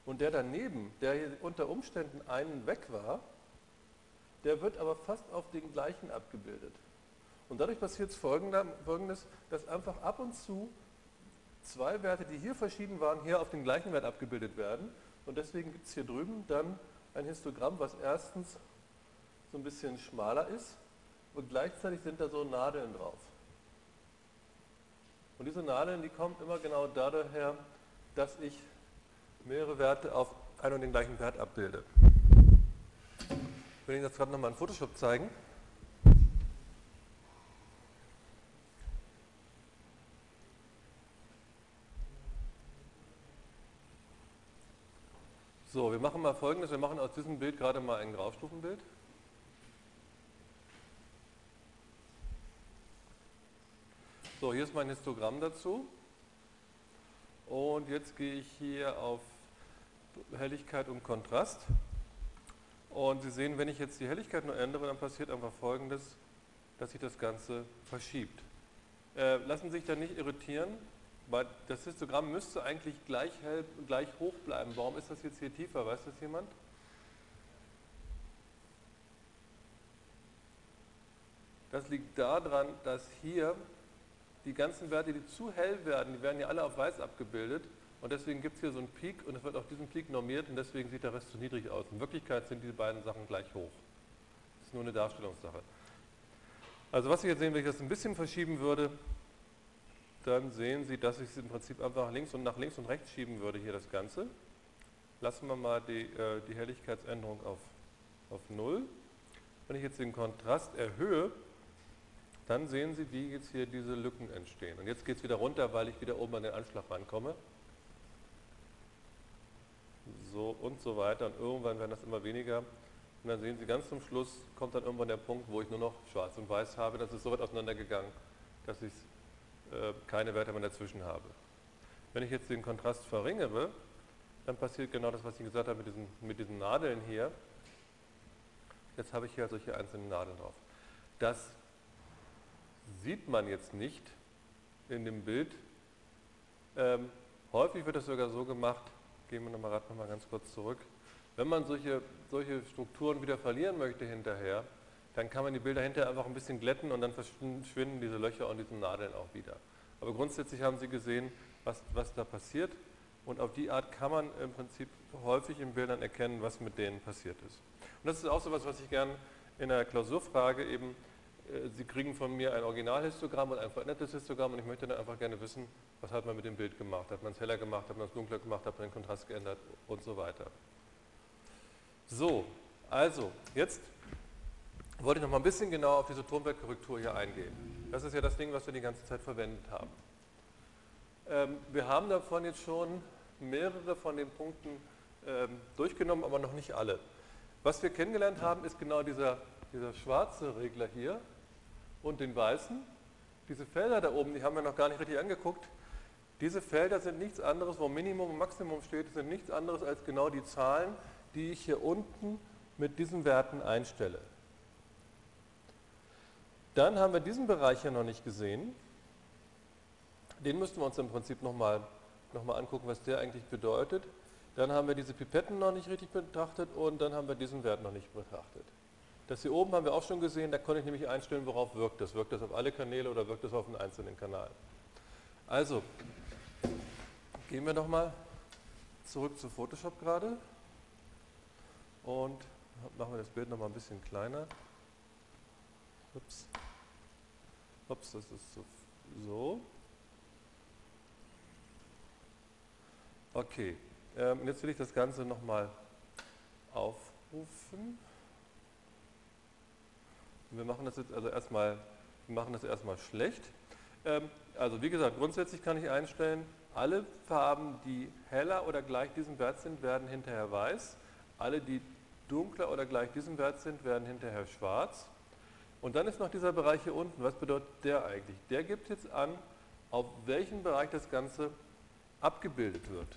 Speaker 1: Und der daneben, der hier unter Umständen einen weg war, der wird aber fast auf den gleichen abgebildet. Und dadurch passiert folgendes, dass einfach ab und zu zwei Werte, die hier verschieden waren, hier auf den gleichen Wert abgebildet werden. Und deswegen gibt es hier drüben dann ein Histogramm, was erstens so ein bisschen schmaler ist und gleichzeitig sind da so Nadeln drauf. Und diese Nadeln, die kommen immer genau daher, dass ich mehrere Werte auf einen und den gleichen Wert abbilde. Ich will Ihnen das gerade nochmal in Photoshop zeigen. So, wir machen mal folgendes, wir machen aus diesem Bild gerade mal ein Graustufenbild. So, hier ist mein Histogramm dazu. Und jetzt gehe ich hier auf Helligkeit und Kontrast. Und Sie sehen, wenn ich jetzt die Helligkeit nur ändere, dann passiert einfach folgendes, dass sich das Ganze verschiebt. Äh, lassen Sie sich da nicht irritieren, weil das Histogramm müsste eigentlich gleich, hell, gleich hoch bleiben. Warum ist das jetzt hier tiefer? Weiß das jemand? Das liegt daran, dass hier die ganzen Werte, die zu hell werden, die werden ja alle auf weiß abgebildet und deswegen gibt es hier so einen Peak und es wird auf diesen Peak normiert und deswegen sieht der Rest zu niedrig aus. In Wirklichkeit sind diese beiden Sachen gleich hoch. Das ist nur eine Darstellungssache. Also was Sie jetzt sehen, wenn ich das ein bisschen verschieben würde, dann sehen Sie, dass ich es im Prinzip einfach nach links und nach links und rechts schieben würde hier das Ganze. Lassen wir mal die, äh, die Helligkeitsänderung auf, auf 0. Wenn ich jetzt den Kontrast erhöhe, dann sehen Sie, wie jetzt hier diese Lücken entstehen. Und jetzt geht es wieder runter, weil ich wieder oben an den Anschlag rankomme. So und so weiter. Und irgendwann werden das immer weniger. Und dann sehen Sie, ganz zum Schluss kommt dann irgendwann der Punkt, wo ich nur noch schwarz und weiß habe. Das ist so weit auseinandergegangen, dass ich äh, keine Werte mehr dazwischen habe. Wenn ich jetzt den Kontrast verringere, dann passiert genau das, was ich gesagt habe mit diesen, mit diesen Nadeln hier. Jetzt habe ich hier solche einzelnen Nadeln drauf. Das sieht man jetzt nicht in dem Bild, Ähm, häufig wird das sogar so gemacht, gehen wir nochmal noch mal ganz kurz zurück, wenn man solche, solche Strukturen wieder verlieren möchte hinterher, dann kann man die Bilder hinterher einfach ein bisschen glätten und dann verschwinden diese Löcher und diese Nadeln auch wieder. Aber grundsätzlich haben Sie gesehen, was, was da passiert und auf die Art kann man im Prinzip häufig in Bildern erkennen, was mit denen passiert ist. Und das ist auch so etwas, was ich gerne in der Klausurfrage eben, Sie kriegen von mir ein Originalhistogramm und ein verändertes Histogramm und ich möchte dann einfach gerne wissen, was hat man mit dem Bild gemacht? Hat man es heller gemacht, hat man es dunkler gemacht, hat man den Kontrast geändert und so weiter. So, also jetzt wollte ich noch mal ein bisschen genauer auf diese Turmwerkkorrektur hier eingehen. Das ist ja das Ding, was wir die ganze Zeit verwendet haben. Ähm, wir haben davon jetzt schon mehrere von den Punkten ähm, durchgenommen, aber noch nicht alle. Was wir kennengelernt haben, ist genau dieser, dieser schwarze Regler hier und den weißen. Diese Felder da oben, die haben wir noch gar nicht richtig angeguckt. Diese Felder sind nichts anderes, wo Minimum und Maximum steht, sind nichts anderes als genau die Zahlen, die ich hier unten mit diesen Werten einstelle. Dann haben wir diesen Bereich hier noch nicht gesehen. Den müssten wir uns im Prinzip nochmal noch mal angucken, was der eigentlich bedeutet. Dann haben wir diese Pipetten noch nicht richtig betrachtet und dann haben wir diesen Wert noch nicht betrachtet. Das hier oben haben wir auch schon gesehen, da konnte ich nämlich einstellen, worauf wirkt das. Wirkt das auf alle Kanäle oder wirkt das auf einen einzelnen Kanal? Also, gehen wir nochmal zurück zu Photoshop gerade und machen wir das Bild nochmal ein bisschen kleiner. Ups. Ups, das ist so. Okay, ähm, jetzt will ich das Ganze nochmal aufrufen. Wir machen das jetzt also erstmal, wir machen das erstmal schlecht. Ähm, also wie gesagt, grundsätzlich kann ich einstellen, alle Farben, die heller oder gleich diesem Wert sind, werden hinterher weiß. Alle, die dunkler oder gleich diesem Wert sind, werden hinterher schwarz. Und dann ist noch dieser Bereich hier unten. Was bedeutet der eigentlich? Der gibt jetzt an, auf welchen Bereich das Ganze abgebildet wird.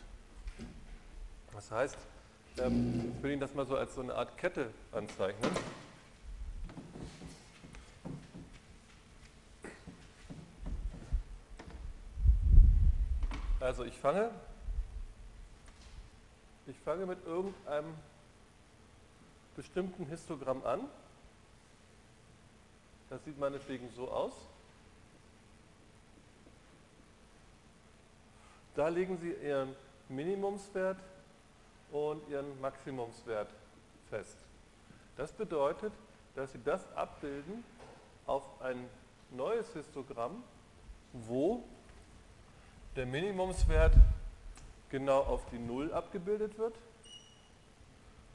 Speaker 1: Das heißt, ähm, ich will Ihnen das mal so als so eine Art Kette anzeichnen. Also ich fange, ich fange mit irgendeinem bestimmten Histogramm an das sieht meinetwegen so aus. Da legen Sie Ihren Minimumswert und Ihren Maximumswert fest. Das bedeutet, dass Sie das abbilden auf ein neues Histogramm, wo der Minimumswert genau auf die 0 abgebildet wird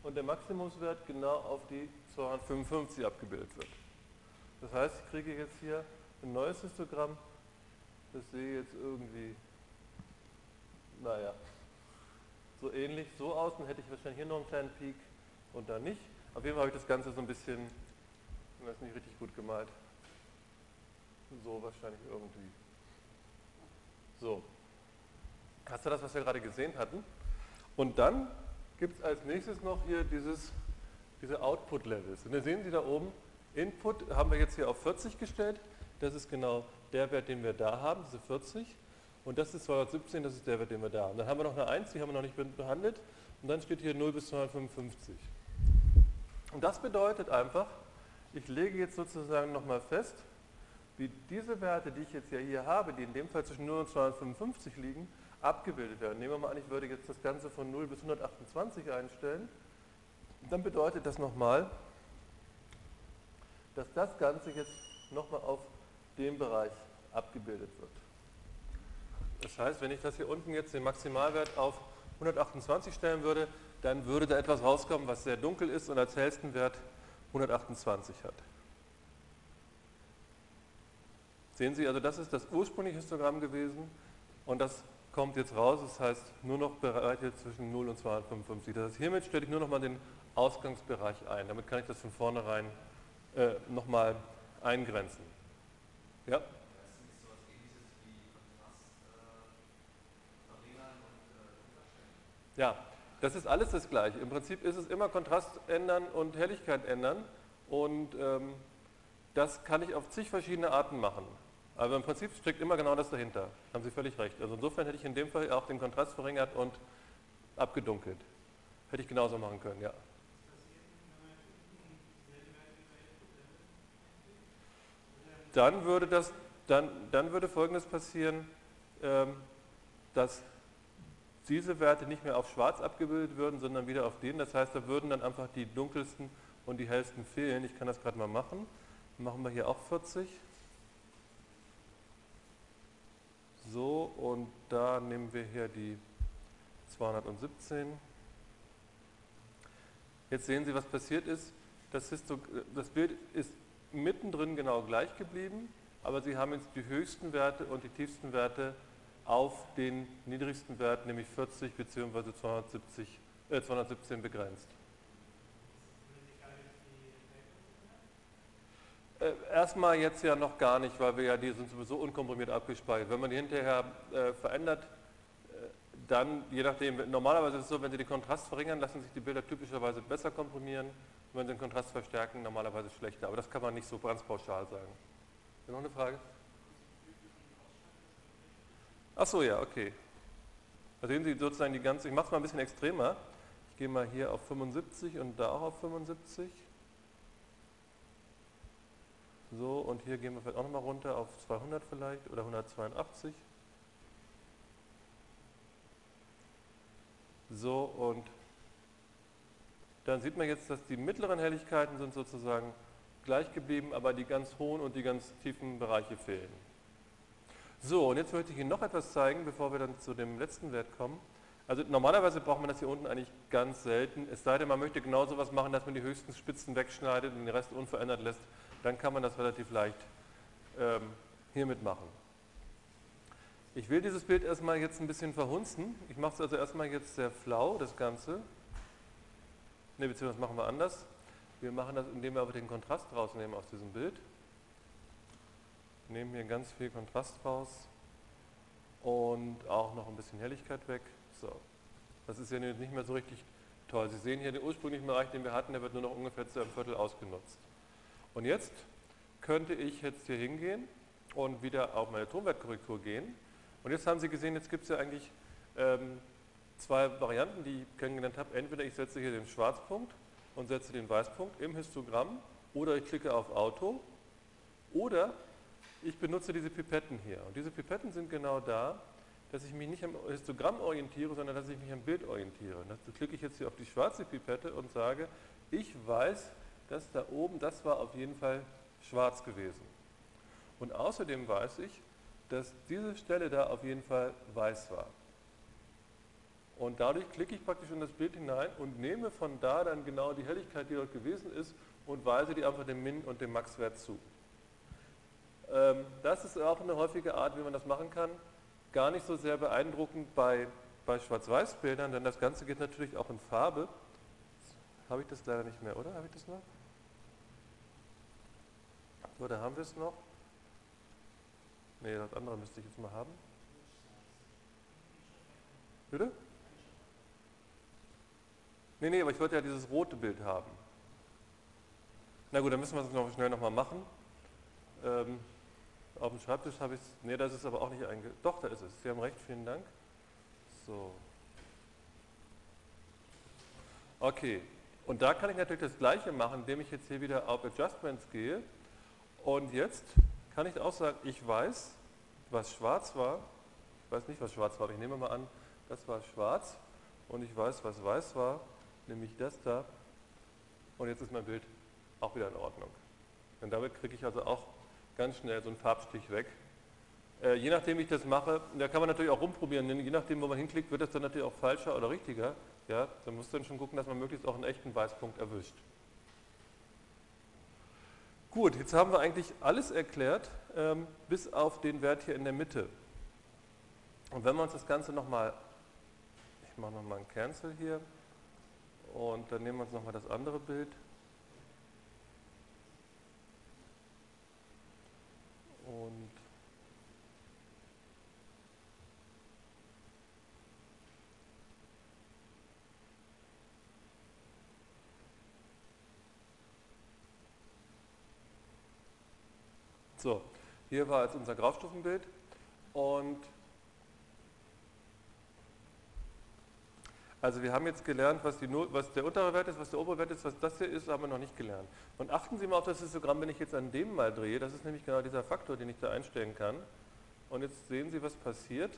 Speaker 1: und der Maximumswert genau auf die 255 abgebildet wird. Das heißt, ich kriege jetzt hier ein neues Histogramm, das sehe jetzt irgendwie, naja, so ähnlich, so aus, dann hätte ich wahrscheinlich hier noch einen kleinen Peak und da nicht. Auf jeden Fall habe ich das Ganze so ein bisschen, das ist nicht richtig gut gemalt, so wahrscheinlich irgendwie. So, hast du das, was wir gerade gesehen hatten? Und dann gibt es als nächstes noch hier dieses, diese Output-Levels. Und da sehen Sie da oben, Input haben wir jetzt hier auf 40 gestellt. Das ist genau der Wert, den wir da haben, diese 40. Und das ist 217, das ist der Wert, den wir da haben. Dann haben wir noch eine 1, die haben wir noch nicht behandelt. Und dann steht hier 0 bis 255. Und das bedeutet einfach, ich lege jetzt sozusagen nochmal fest, wie diese Werte, die ich jetzt ja hier habe, die in dem Fall zwischen 0 und 255 liegen, abgebildet werden. Nehmen wir mal an, ich würde jetzt das Ganze von 0 bis 128 einstellen. Dann bedeutet das nochmal, dass das Ganze jetzt nochmal auf dem Bereich abgebildet wird. Das heißt, wenn ich das hier unten jetzt den Maximalwert auf 128 stellen würde, dann würde da etwas rauskommen, was sehr dunkel ist und als hellsten Wert 128 hat. Sehen Sie, also das ist das ursprüngliche Histogramm gewesen und das kommt jetzt raus, das heißt nur noch Bereiche zwischen 0 und 255. Das heißt, hiermit stelle ich nur noch mal den Ausgangsbereich ein. Damit kann ich das von vornherein äh, nochmal eingrenzen. Ja? Ja, das ist alles das Gleiche. Im Prinzip ist es immer Kontrast ändern und Helligkeit ändern und ähm, das kann ich auf zig verschiedene Arten machen. Aber im Prinzip steckt immer genau das dahinter. Haben Sie völlig recht. Also insofern hätte ich in dem Fall auch den Kontrast verringert und abgedunkelt. Hätte ich genauso machen können, ja. Dann würde, das, dann, dann würde Folgendes passieren, ähm, dass diese Werte nicht mehr auf schwarz abgebildet würden, sondern wieder auf den. Das heißt, da würden dann einfach die dunkelsten und die hellsten fehlen. Ich kann das gerade mal machen. Machen wir hier auch 40. So, und da nehmen wir hier die 217. Jetzt sehen Sie, was passiert ist. Das, das Bild ist mittendrin genau gleich geblieben, aber Sie haben jetzt die höchsten Werte und die tiefsten Werte auf den niedrigsten Wert, nämlich 40 bzw. 270, äh, 217 begrenzt. Erstmal jetzt ja noch gar nicht, weil wir ja die sind sowieso unkomprimiert abgespeichert. Wenn man die hinterher äh, verändert, äh, dann je nachdem, normalerweise ist es so, wenn Sie den Kontrast verringern, lassen sich die Bilder typischerweise besser komprimieren. Wenn Sie den Kontrast verstärken, normalerweise schlechter. Aber das kann man nicht so ganz pauschal sagen. Noch eine Frage? Ach so, ja, okay. Da sehen Sie sozusagen die ganze, ich mache es mal ein bisschen extremer. Ich gehe mal hier auf 75 und da auch auf 75. So, und hier gehen wir vielleicht auch nochmal runter auf 200 vielleicht oder 182. So, und dann sieht man jetzt, dass die mittleren Helligkeiten sind sozusagen gleich geblieben, aber die ganz hohen und die ganz tiefen Bereiche fehlen. So, und jetzt möchte ich Ihnen noch etwas zeigen, bevor wir dann zu dem letzten Wert kommen. Also normalerweise braucht man das hier unten eigentlich ganz selten, es sei denn, man möchte genau so was machen, dass man die höchsten Spitzen wegschneidet und den Rest unverändert lässt, dann kann man das relativ leicht ähm, hiermit machen. Ich will dieses Bild erstmal jetzt ein bisschen verhunzen. Ich mache es also erstmal jetzt sehr flau, das Ganze. Ne, beziehungsweise machen wir anders. Wir machen das, indem wir aber den Kontrast rausnehmen aus diesem Bild. Nehmen hier ganz viel Kontrast raus und auch noch ein bisschen Helligkeit weg. So, das ist ja nicht mehr so richtig toll. Sie sehen hier den ursprünglichen Bereich, den wir hatten, der wird nur noch ungefähr zu einem Viertel ausgenutzt. Und jetzt könnte ich jetzt hier hingehen und wieder auf meine Tonwertkorrektur gehen. Und jetzt haben Sie gesehen, jetzt gibt es ja eigentlich ähm, zwei Varianten, die ich kennengelernt habe. Entweder ich setze hier den Schwarzpunkt und setze den Weißpunkt im Histogramm oder ich klicke auf Auto oder ich benutze diese Pipetten hier. Und diese Pipetten sind genau da, dass ich mich nicht am Histogramm orientiere, sondern dass ich mich am Bild orientiere. Da klicke ich jetzt hier auf die schwarze Pipette und sage, ich weiß, dass da oben, das war auf jeden Fall schwarz gewesen. Und außerdem weiß ich, dass diese Stelle da auf jeden Fall weiß war. Und dadurch klicke ich praktisch in das Bild hinein und nehme von da dann genau die Helligkeit, die dort gewesen ist, und weise die einfach dem Min- und dem Max-Wert zu. Ähm, das ist auch eine häufige Art, wie man das machen kann. Gar nicht so sehr beeindruckend bei, bei Schwarz-Weiß-Bildern, denn das Ganze geht natürlich auch in Farbe. Habe ich das leider nicht mehr, oder? Habe ich das noch? Oder haben wir es noch? Ne, das andere müsste ich jetzt mal haben. Bitte? Nee, nee, aber ich wollte ja dieses rote Bild haben. Na gut, dann müssen wir es noch schnell nochmal machen. Ähm, auf dem Schreibtisch habe ich es. Nee, das ist aber auch nicht einge. Doch, da ist es. Sie haben recht, vielen Dank. So. Okay. Und da kann ich natürlich das Gleiche machen, indem ich jetzt hier wieder auf Adjustments gehe. Und jetzt kann ich auch sagen, ich weiß, was schwarz war. Ich weiß nicht, was schwarz war, aber ich nehme mal an, das war schwarz. Und ich weiß, was weiß war nämlich das da. Und jetzt ist mein Bild auch wieder in Ordnung. Und damit kriege ich also auch ganz schnell so einen Farbstich weg. Äh, je nachdem, wie ich das mache, da kann man natürlich auch rumprobieren, denn je nachdem, wo man hinklickt, wird das dann natürlich auch falscher oder richtiger. Ja, da muss dann schon gucken, dass man möglichst auch einen echten Weißpunkt erwischt. Gut, jetzt haben wir eigentlich alles erklärt, ähm, bis auf den Wert hier in der Mitte. Und wenn wir uns das Ganze nochmal, ich mache nochmal ein Cancel hier, und dann nehmen wir uns nochmal das andere Bild. Und So, Hier war jetzt unser Graustufenbild und also wir haben jetzt gelernt, was, die, was, der untere Wert ist, was der obere Wert ist, was das hier ist, haben wir noch nicht gelernt. Und achten Sie mal auf das Histogramm, wenn ich jetzt an dem mal drehe, das ist nämlich genau dieser Faktor, den ich da einstellen kann. Und jetzt sehen Sie, was passiert.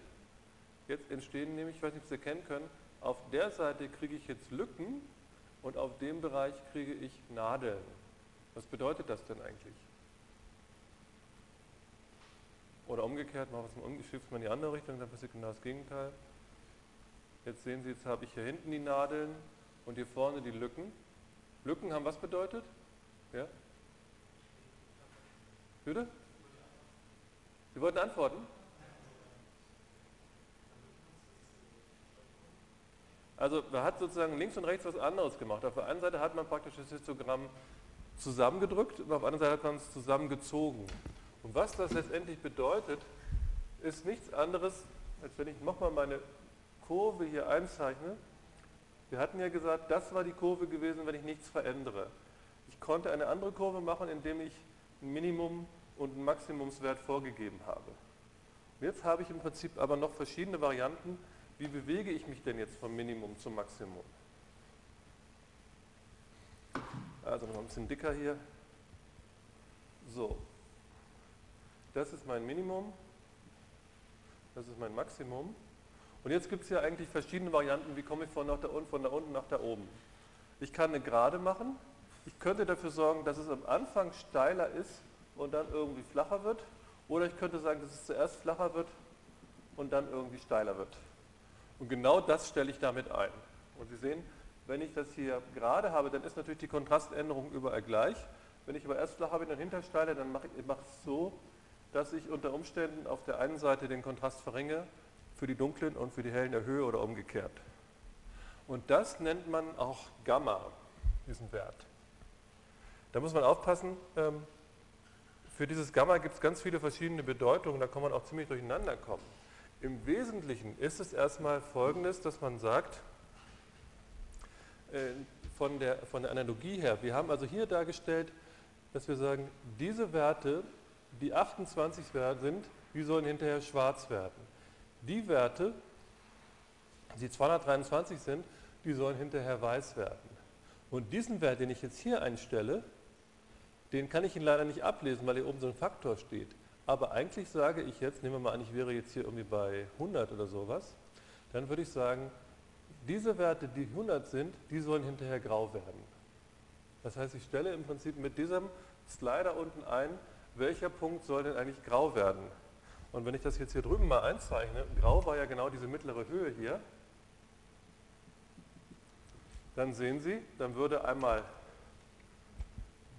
Speaker 1: Jetzt entstehen nämlich, ich weiß nicht, ob Sie erkennen können, auf der Seite kriege ich jetzt Lücken und auf dem Bereich kriege ich Nadeln. Was bedeutet das denn eigentlich? Oder umgekehrt, mal umgeschifft mal in die andere Richtung, dann passiert genau das Gegenteil. Jetzt sehen Sie, jetzt habe ich hier hinten die Nadeln und hier vorne die Lücken. Lücken haben was bedeutet? Ja? Bitte? Sie wollten antworten? Also man hat sozusagen links und rechts was anderes gemacht. Auf der einen Seite hat man praktisch das Histogramm zusammengedrückt und auf der anderen Seite hat man es zusammengezogen. Und was das letztendlich bedeutet, ist nichts anderes, als wenn ich nochmal meine Kurve hier einzeichne. Wir hatten ja gesagt, das war die Kurve gewesen, wenn ich nichts verändere. Ich konnte eine andere Kurve machen, indem ich ein Minimum und einen Maximumswert vorgegeben habe. Und jetzt habe ich im Prinzip aber noch verschiedene Varianten, wie bewege ich mich denn jetzt vom Minimum zum Maximum. Also noch ein bisschen dicker hier. So, das ist mein Minimum, das ist mein Maximum. Und jetzt gibt es ja eigentlich verschiedene Varianten, wie komme ich von, nach da unten, von da unten nach da oben. Ich kann eine Gerade machen. Ich könnte dafür sorgen, dass es am Anfang steiler ist und dann irgendwie flacher wird. Oder ich könnte sagen, dass es zuerst flacher wird und dann irgendwie steiler wird. Und genau das stelle ich damit ein. Und Sie sehen, wenn ich das hier gerade habe, dann ist natürlich die Kontraständerung überall gleich. Wenn ich aber erst flacher bin und hinter steile, dann mache ich es so, dass ich unter Umständen auf der einen Seite den Kontrast verringe, für die dunklen und für die hellen erhöhe oder umgekehrt. Und das nennt man auch Gamma, diesen Wert. Da muss man aufpassen, ähm, für dieses Gamma gibt es ganz viele verschiedene Bedeutungen, da kann man auch ziemlich durcheinander kommen. Im Wesentlichen ist es erstmal folgendes, dass man sagt, äh, von der, von der Analogie her, wir haben also hier dargestellt, dass wir sagen, diese Werte die 28 Werte sind, die sollen hinterher schwarz werden. Die Werte, die 223 sind, die sollen hinterher weiß werden. Und diesen Wert, den ich jetzt hier einstelle, den kann ich Ihnen leider nicht ablesen, weil hier oben so ein Faktor steht. Aber eigentlich sage ich jetzt, nehmen wir mal an, ich wäre jetzt hier irgendwie bei 100 oder sowas, dann würde ich sagen, diese Werte, die 100 sind, die sollen hinterher grau werden. Das heißt, ich stelle im Prinzip mit diesem Slider unten ein, welcher Punkt soll denn eigentlich grau werden? Und wenn ich das jetzt hier drüben mal einzeichne, grau war ja genau diese mittlere Höhe hier, dann sehen Sie, dann würde einmal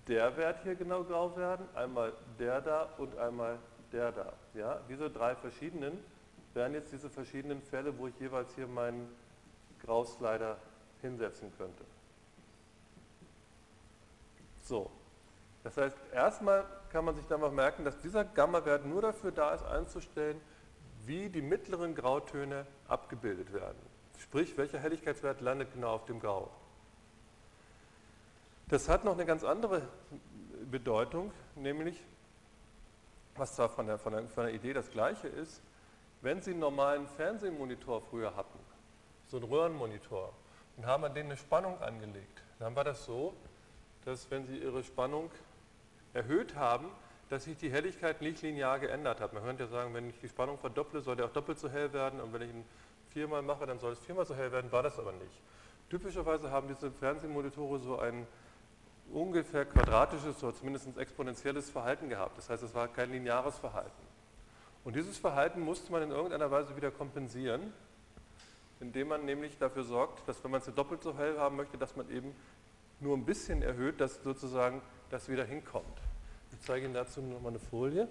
Speaker 1: der Wert hier genau grau werden, einmal der da und einmal der da. Ja, diese drei verschiedenen wären jetzt diese verschiedenen Fälle, wo ich jeweils hier meinen Grauslider hinsetzen könnte. So, das heißt, erstmal kann man sich dann noch merken, dass dieser Gamma-Wert nur dafür da ist, einzustellen, wie die mittleren Grautöne abgebildet werden. Sprich, welcher Helligkeitswert landet genau auf dem Grau. Das hat noch eine ganz andere Bedeutung, nämlich, was zwar von der, von der, von der Idee das gleiche ist, wenn Sie einen normalen Fernsehmonitor früher hatten, so einen Röhrenmonitor, und haben an den eine Spannung angelegt, dann war das so, dass wenn Sie Ihre Spannung erhöht haben, dass sich die Helligkeit nicht linear geändert hat. Man könnte ja sagen, wenn ich die Spannung verdopple, soll der auch doppelt so hell werden und wenn ich ihn viermal mache, dann soll es viermal so hell werden, war das aber nicht. Typischerweise haben diese Fernsehmonitore so ein ungefähr quadratisches oder zumindest exponentielles Verhalten gehabt. Das heißt, es war kein lineares Verhalten. Und dieses Verhalten musste man in irgendeiner Weise wieder kompensieren, indem man nämlich dafür sorgt, dass wenn man es doppelt so hell haben möchte, dass man eben nur ein bisschen erhöht, dass sozusagen das wieder hinkommt. Ich zeige Ihnen dazu nochmal eine Folie.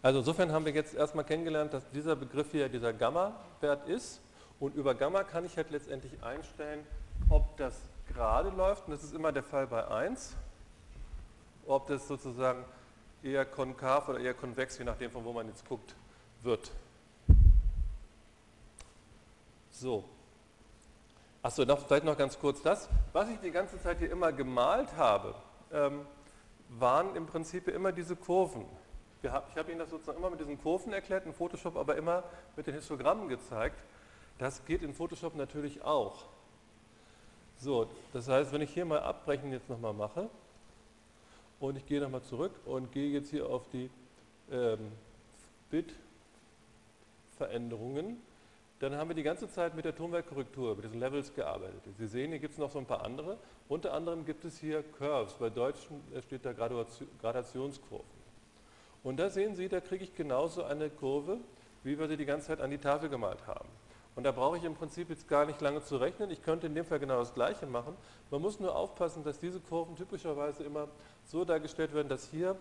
Speaker 1: Also insofern haben wir jetzt erstmal kennengelernt, dass dieser Begriff hier dieser Gamma-Wert ist. Und über Gamma kann ich halt letztendlich einstellen, ob das gerade läuft, und das ist immer der Fall bei 1, ob das sozusagen eher konkav oder eher konvex, je nachdem von wo man jetzt guckt, wird. So, Achso, vielleicht noch ganz kurz das. Was ich die ganze Zeit hier immer gemalt habe, ähm, waren im Prinzip immer diese Kurven. ich habe Ihnen das sozusagen immer mit diesen Kurven erklärt, in Photoshop aber immer mit den Histogrammen gezeigt. Das geht in Photoshop natürlich auch. So, das heißt, wenn ich hier mal abbrechen jetzt nochmal mache und ich gehe nochmal zurück und gehe jetzt hier auf die ähm, Bit-Veränderungen, dann haben wir die ganze Zeit mit der Tonwerkkorrektur, mit diesen Levels gearbeitet. Sie sehen, hier gibt es noch so ein paar andere. Unter anderem gibt es hier Curves, bei Deutschen steht da Gradationskurven. Und da sehen Sie, da kriege ich genauso eine Kurve, wie wir sie die ganze Zeit an die Tafel gemalt haben. Und da brauche ich im Prinzip jetzt gar nicht lange zu rechnen. Ich könnte in dem Fall genau das Gleiche machen. Man muss nur aufpassen, dass diese Kurven typischerweise immer so dargestellt werden, dass hier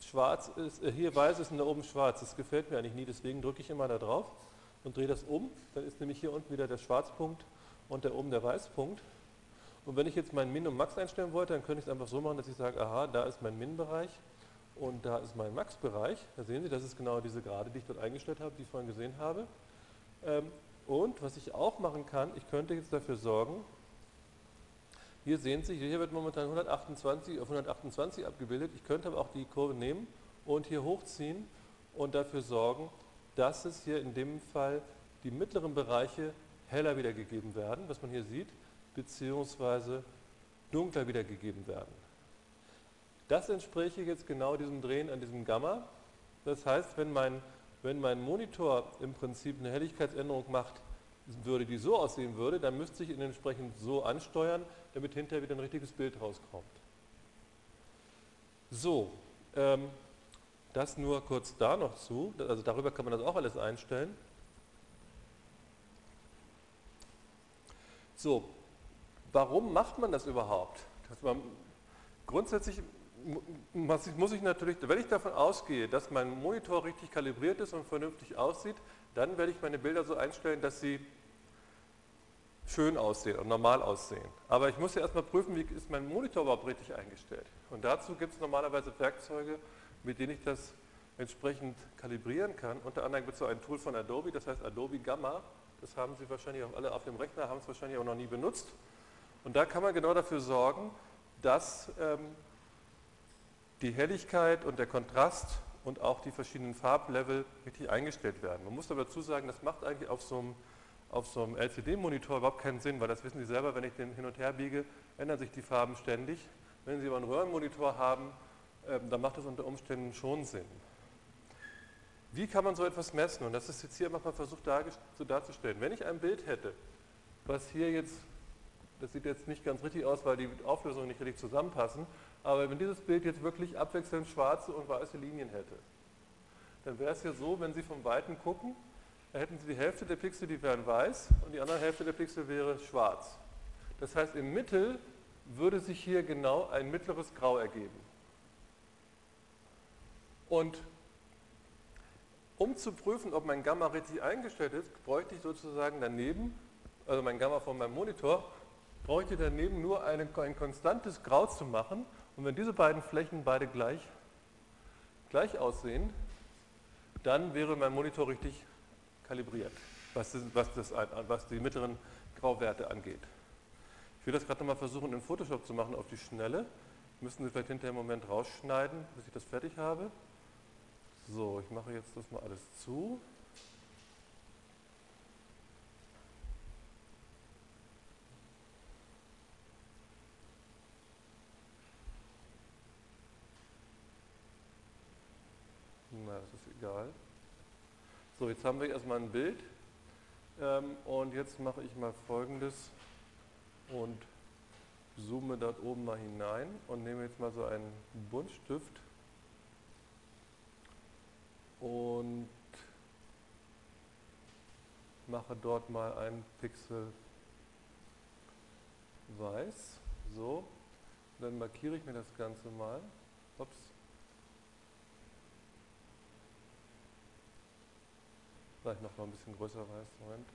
Speaker 1: schwarz ist, äh, hier weiß ist und da oben schwarz. Das gefällt mir eigentlich nie, deswegen drücke ich immer da drauf und drehe das um. Dann ist nämlich hier unten wieder der Schwarzpunkt und da oben der Weißpunkt. Und wenn ich jetzt mein Min und Max einstellen wollte, dann könnte ich es einfach so machen, dass ich sage, aha, da ist mein Min-Bereich und da ist mein Max-Bereich. Da sehen Sie, das ist genau diese Gerade, die ich dort eingestellt habe, die ich vorhin gesehen habe. Ähm, und was ich auch machen kann, ich könnte jetzt dafür sorgen, hier sehen Sie, hier wird momentan 128 auf 128 abgebildet. Ich könnte aber auch die Kurve nehmen und hier hochziehen und dafür sorgen, dass es hier in dem Fall die mittleren Bereiche heller wiedergegeben werden, was man hier sieht, beziehungsweise dunkler wiedergegeben werden. Das entspräche jetzt genau diesem Drehen an diesem Gamma. Das heißt, wenn mein wenn mein Monitor im Prinzip eine Helligkeitsänderung macht, würde, die so aussehen würde, dann müsste ich ihn entsprechend so ansteuern, damit hinterher wieder ein richtiges Bild rauskommt. So, ähm, das nur kurz da noch zu, also darüber kann man das auch alles einstellen. So, warum macht man das überhaupt? Man, grundsätzlich muss ich natürlich, wenn ich davon ausgehe, dass mein Monitor richtig kalibriert ist und vernünftig aussieht, dann werde ich meine Bilder so einstellen, dass sie schön aussehen und normal aussehen. Aber ich muss ja erstmal prüfen, wie ist mein Monitor überhaupt richtig eingestellt. Und dazu gibt es normalerweise Werkzeuge, mit denen ich das entsprechend kalibrieren kann. Unter anderem gibt es so ein Tool von Adobe, das heißt Adobe Gamma. Das haben Sie wahrscheinlich auch alle auf dem Rechner, haben es wahrscheinlich auch noch nie benutzt. Und da kann man genau dafür sorgen, dass ähm, die Helligkeit und der Kontrast und auch die verschiedenen Farblevel richtig eingestellt werden. Man muss aber dazu sagen, das macht eigentlich auf so einem, so einem LCD-Monitor überhaupt keinen Sinn, weil das wissen Sie selber, wenn ich den hin und her biege, ändern sich die Farben ständig. Wenn Sie aber einen Röhrenmonitor haben, dann macht das unter Umständen schon Sinn. Wie kann man so etwas messen? Und das ist jetzt hier mal versucht darzustellen. Wenn ich ein Bild hätte, was hier jetzt, das sieht jetzt nicht ganz richtig aus, weil die Auflösungen nicht richtig zusammenpassen, aber wenn dieses Bild jetzt wirklich abwechselnd schwarze und weiße Linien hätte, dann wäre es ja so, wenn Sie vom Weiten gucken, da hätten Sie die Hälfte der Pixel, die wären weiß und die andere Hälfte der Pixel wäre schwarz. Das heißt, im Mittel würde sich hier genau ein mittleres Grau ergeben. Und um zu prüfen, ob mein Gamma richtig eingestellt ist, bräuchte ich sozusagen daneben, also mein Gamma von meinem Monitor, bräuchte daneben nur eine, ein konstantes Grau zu machen und wenn diese beiden Flächen beide gleich, gleich aussehen, dann wäre mein Monitor richtig kalibriert, was, das, was, das, was die mittleren Grauwerte angeht. Ich will das gerade nochmal versuchen in Photoshop zu machen auf die Schnelle. Müssen Sie vielleicht hinterher im Moment rausschneiden, bis ich das fertig habe. So, ich mache jetzt das mal alles zu. Na, das ist egal. So, jetzt haben wir erstmal ein Bild. Ähm, und jetzt mache ich mal folgendes und zoome dort oben mal hinein und nehme jetzt mal so einen Buntstift und mache dort mal einen Pixel weiß. So, dann markiere ich mir das Ganze mal. Ups. Vielleicht noch mal ein bisschen größer weiß. Moment.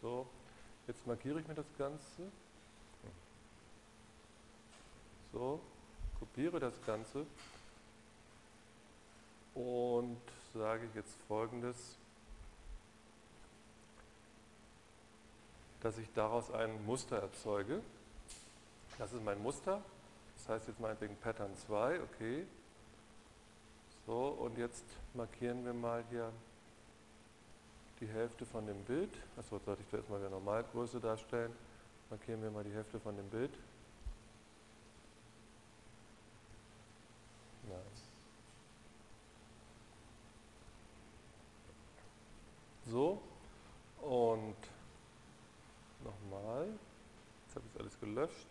Speaker 1: So, jetzt markiere ich mir das Ganze. So, kopiere das Ganze und sage jetzt folgendes, dass ich daraus ein Muster erzeuge. Das ist mein Muster. Das heißt jetzt meinetwegen Pattern 2, okay. So, und jetzt markieren wir mal hier die Hälfte von dem Bild. Achso, sollte ich zuerst mal wieder Normalgröße darstellen. Markieren wir mal die Hälfte von dem Bild. So, und nochmal. Jetzt habe ich alles gelöscht.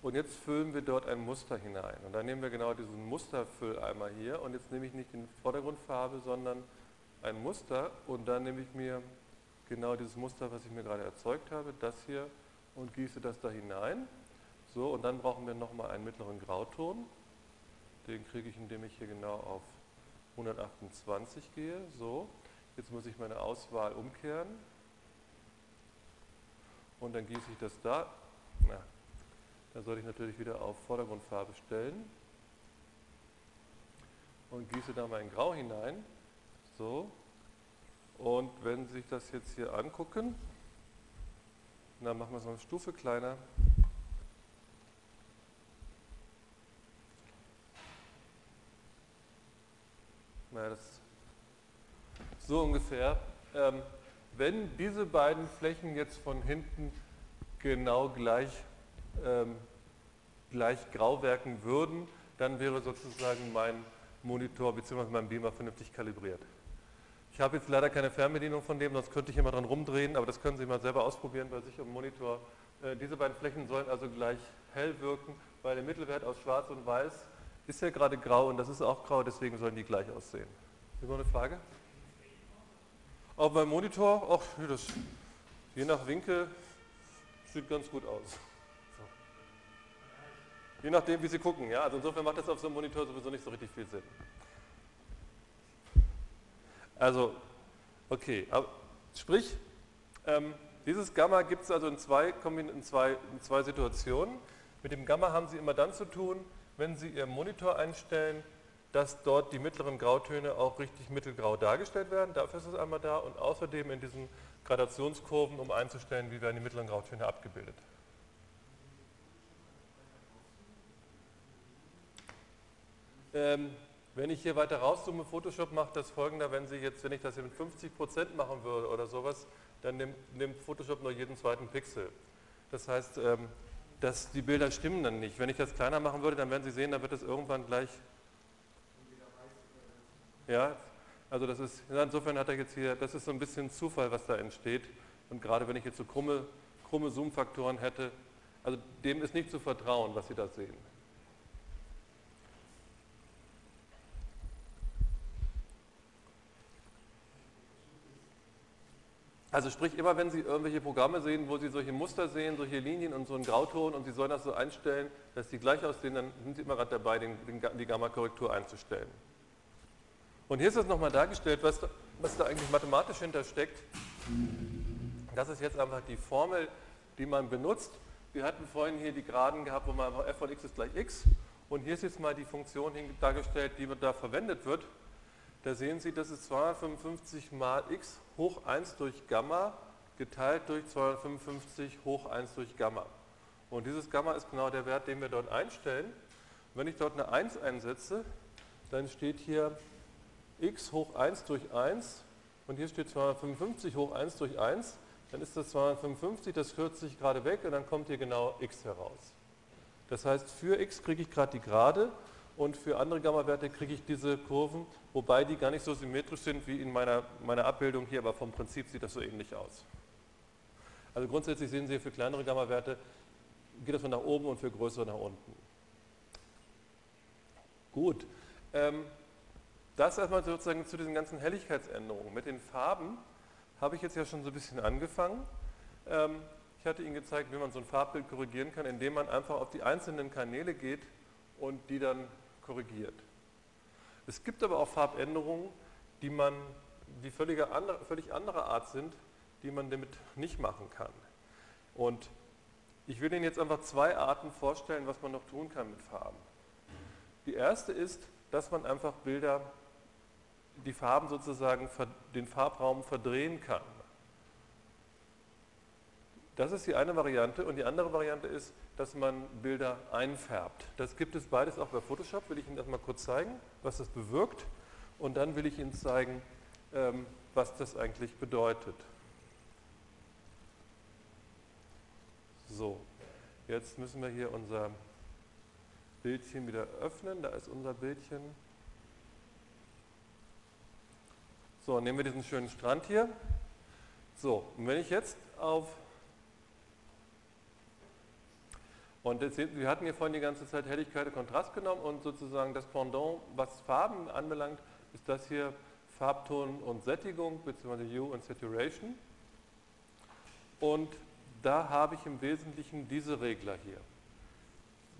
Speaker 1: Und jetzt füllen wir dort ein Muster hinein. Und dann nehmen wir genau diesen Musterfülleimer hier. Und jetzt nehme ich nicht die Vordergrundfarbe, sondern ein Muster. Und dann nehme ich mir genau dieses Muster, was ich mir gerade erzeugt habe, das hier, und gieße das da hinein. So, und dann brauchen wir nochmal einen mittleren Grauton. Den kriege ich, indem ich hier genau auf 128 gehe. So, jetzt muss ich meine Auswahl umkehren. Und dann gieße ich das da. Na, da soll ich natürlich wieder auf Vordergrundfarbe stellen. Und gieße da mal in Grau hinein. So. Und wenn Sie sich das jetzt hier angucken, dann machen wir es noch eine Stufe kleiner. Naja, das so ungefähr. Ähm, wenn diese beiden Flächen jetzt von hinten genau gleich, ähm, gleich grau werken würden, dann wäre sozusagen mein Monitor bzw. mein Beamer vernünftig kalibriert. Ich habe jetzt leider keine Fernbedienung von dem, sonst könnte ich immer dran rumdrehen, aber das können Sie mal selber ausprobieren bei sich am Monitor. Äh, diese beiden Flächen sollen also gleich hell wirken, weil der Mittelwert aus schwarz und weiß ist ja gerade grau und das ist auch grau, deswegen sollen die gleich aussehen. Noch eine Frage? Auf meinem Monitor, ach, das, je nach Winkel, sieht ganz gut aus. So. Je nachdem, wie Sie gucken. Ja? Also insofern macht das auf so einem Monitor sowieso nicht so richtig viel Sinn. Also, okay, aber, sprich, ähm, dieses Gamma gibt es also in zwei, in, zwei, in zwei Situationen. Mit dem Gamma haben Sie immer dann zu tun, wenn Sie Ihren Monitor einstellen, dass dort die mittleren Grautöne auch richtig mittelgrau dargestellt werden. Dafür ist es einmal da und außerdem in diesen Gradationskurven, um einzustellen, wie werden die mittleren Grautöne abgebildet. Ähm, wenn ich hier weiter rauszoome, Photoshop macht das folgender, wenn Sie jetzt, wenn ich das hier mit 50% machen würde oder sowas, dann nimmt, nimmt, Photoshop nur jeden zweiten Pixel. Das heißt, ähm, dass die Bilder stimmen dann nicht. Wenn ich das kleiner machen würde, dann werden Sie sehen, dann wird es irgendwann gleich ja, also das ist, insofern hat er jetzt hier, das ist so ein bisschen Zufall, was da entsteht. Und gerade wenn ich jetzt so krumme, krumme Zoom-Faktoren hätte, also dem ist nicht zu vertrauen, was Sie da sehen. Also sprich, immer wenn Sie irgendwelche Programme sehen, wo Sie solche Muster sehen, solche Linien und so einen Grauton und Sie sollen das so einstellen, dass die gleich aussehen, dann sind Sie immer gerade dabei, den, den, die Gamma-Korrektur einzustellen. Und hier ist es nochmal dargestellt, was da, was da eigentlich mathematisch hintersteckt. Das ist jetzt einfach die Formel, die man benutzt. Wir hatten vorhin hier die Geraden gehabt, wo man einfach f von x ist gleich x. Und hier ist jetzt mal die Funktion dargestellt, die da verwendet wird. Da sehen Sie, das ist 255 mal x hoch 1 durch Gamma geteilt durch 255 hoch 1 durch Gamma. Und dieses Gamma ist genau der Wert, den wir dort einstellen. wenn ich dort eine 1 einsetze, dann steht hier x hoch 1 durch 1 und hier steht 255 hoch 1 durch 1, dann ist das 255, das kürzt sich gerade weg und dann kommt hier genau x heraus. Das heißt, für x kriege ich gerade die Gerade und für andere Gamma-Werte kriege ich diese Kurven, wobei die gar nicht so symmetrisch sind wie in meiner, meiner Abbildung hier, aber vom Prinzip sieht das so ähnlich aus. Also grundsätzlich sehen Sie, für kleinere Gamma-Werte geht das von nach oben und für größere nach unten. Gut. Ähm, das erstmal sozusagen zu diesen ganzen Helligkeitsänderungen. Mit den Farben habe ich jetzt ja schon so ein bisschen angefangen. Ähm, ich hatte Ihnen gezeigt, wie man so ein Farbbild korrigieren kann, indem man einfach auf die einzelnen Kanäle geht und die dann korrigiert. Es gibt aber auch Farbänderungen, die man, die völlig andere, völlig anderer Art sind, die man damit nicht machen kann. Und ich will Ihnen jetzt einfach zwei Arten vorstellen, was man noch tun kann mit Farben. Die erste ist, dass man einfach Bilder die Farben sozusagen den Farbraum verdrehen kann. Das ist die eine Variante und die andere Variante ist, dass man Bilder einfärbt. Das gibt es beides auch bei Photoshop, will ich Ihnen das mal kurz zeigen, was das bewirkt und dann will ich Ihnen zeigen, ähm, was das eigentlich bedeutet. So, jetzt müssen wir hier unser Bildchen wieder öffnen, da ist unser Bildchen. So, nehmen wir diesen schönen Strand hier. So, und wenn ich jetzt auf Und wir hatten hier vorhin die ganze Zeit Helligkeit und Kontrast genommen und sozusagen das Pendant, was Farben anbelangt, ist das hier Farbton und Sättigung bzw. Hue und Saturation. Und da habe ich im Wesentlichen diese Regler hier.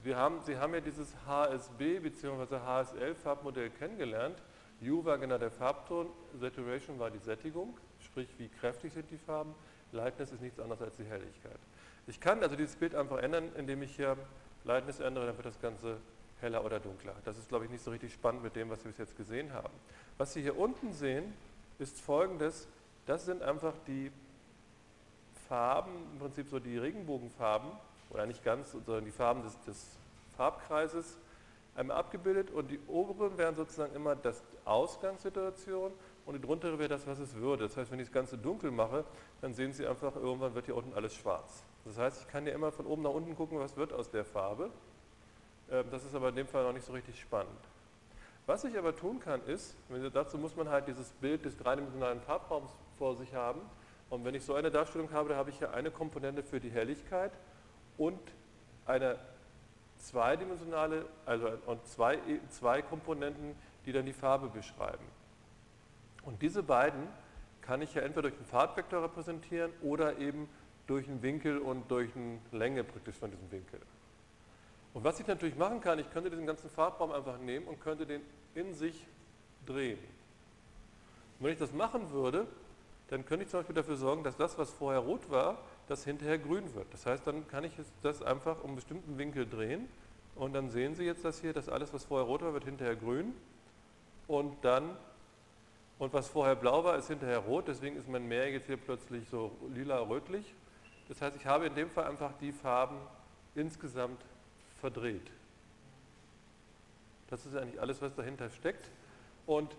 Speaker 1: Wir haben, Sie haben ja dieses HSB bzw. HSL Farbmodell kennengelernt. Hue war genau der Farbton, Saturation war die Sättigung, sprich wie kräftig sind die Farben. Lightness ist nichts anderes als die Helligkeit. Ich kann also dieses Bild einfach ändern, indem ich hier Lightness ändere, dann wird das Ganze heller oder dunkler. Das ist, glaube ich, nicht so richtig spannend mit dem, was wir bis jetzt gesehen haben. Was Sie hier unten sehen, ist folgendes. Das sind einfach die Farben, im Prinzip so die Regenbogenfarben, oder nicht ganz, sondern die Farben des, des Farbkreises einmal abgebildet und die oberen wären sozusagen immer das Ausgangssituation und die druntere wäre das, was es würde. Das heißt, wenn ich das Ganze dunkel mache, dann sehen Sie einfach, irgendwann wird hier unten alles schwarz. Das heißt, ich kann ja immer von oben nach unten gucken, was wird aus der Farbe. Ähm, das ist aber in dem Fall noch nicht so richtig spannend. Was ich aber tun kann, ist, dazu muss man halt dieses Bild des dreidimensionalen Farbraums vor sich haben. Und wenn ich so eine Darstellung habe, da habe ich hier eine Komponente für die Helligkeit und eine zweidimensionale, also und zwei, zwei Komponenten, die dann die Farbe beschreiben. Und diese beiden kann ich ja entweder durch einen Farbvektor repräsentieren oder eben durch einen Winkel und durch eine Länge praktisch von diesem Winkel. Und was ich natürlich machen kann, ich könnte diesen ganzen Farbraum einfach nehmen und könnte den in sich drehen. Und wenn ich das machen würde, dann könnte ich zum Beispiel dafür sorgen, dass das, was vorher rot war, das hinterher grün wird. Das heißt, dann kann ich das einfach um einen bestimmten Winkel drehen und dann sehen Sie jetzt das hier, dass alles, was vorher rot war, wird hinterher grün und dann und was vorher blau war, ist hinterher rot, deswegen ist mein Meer jetzt hier plötzlich so lila-rötlich. Das heißt, ich habe in dem Fall einfach die Farben insgesamt verdreht. Das ist eigentlich alles, was dahinter steckt. Und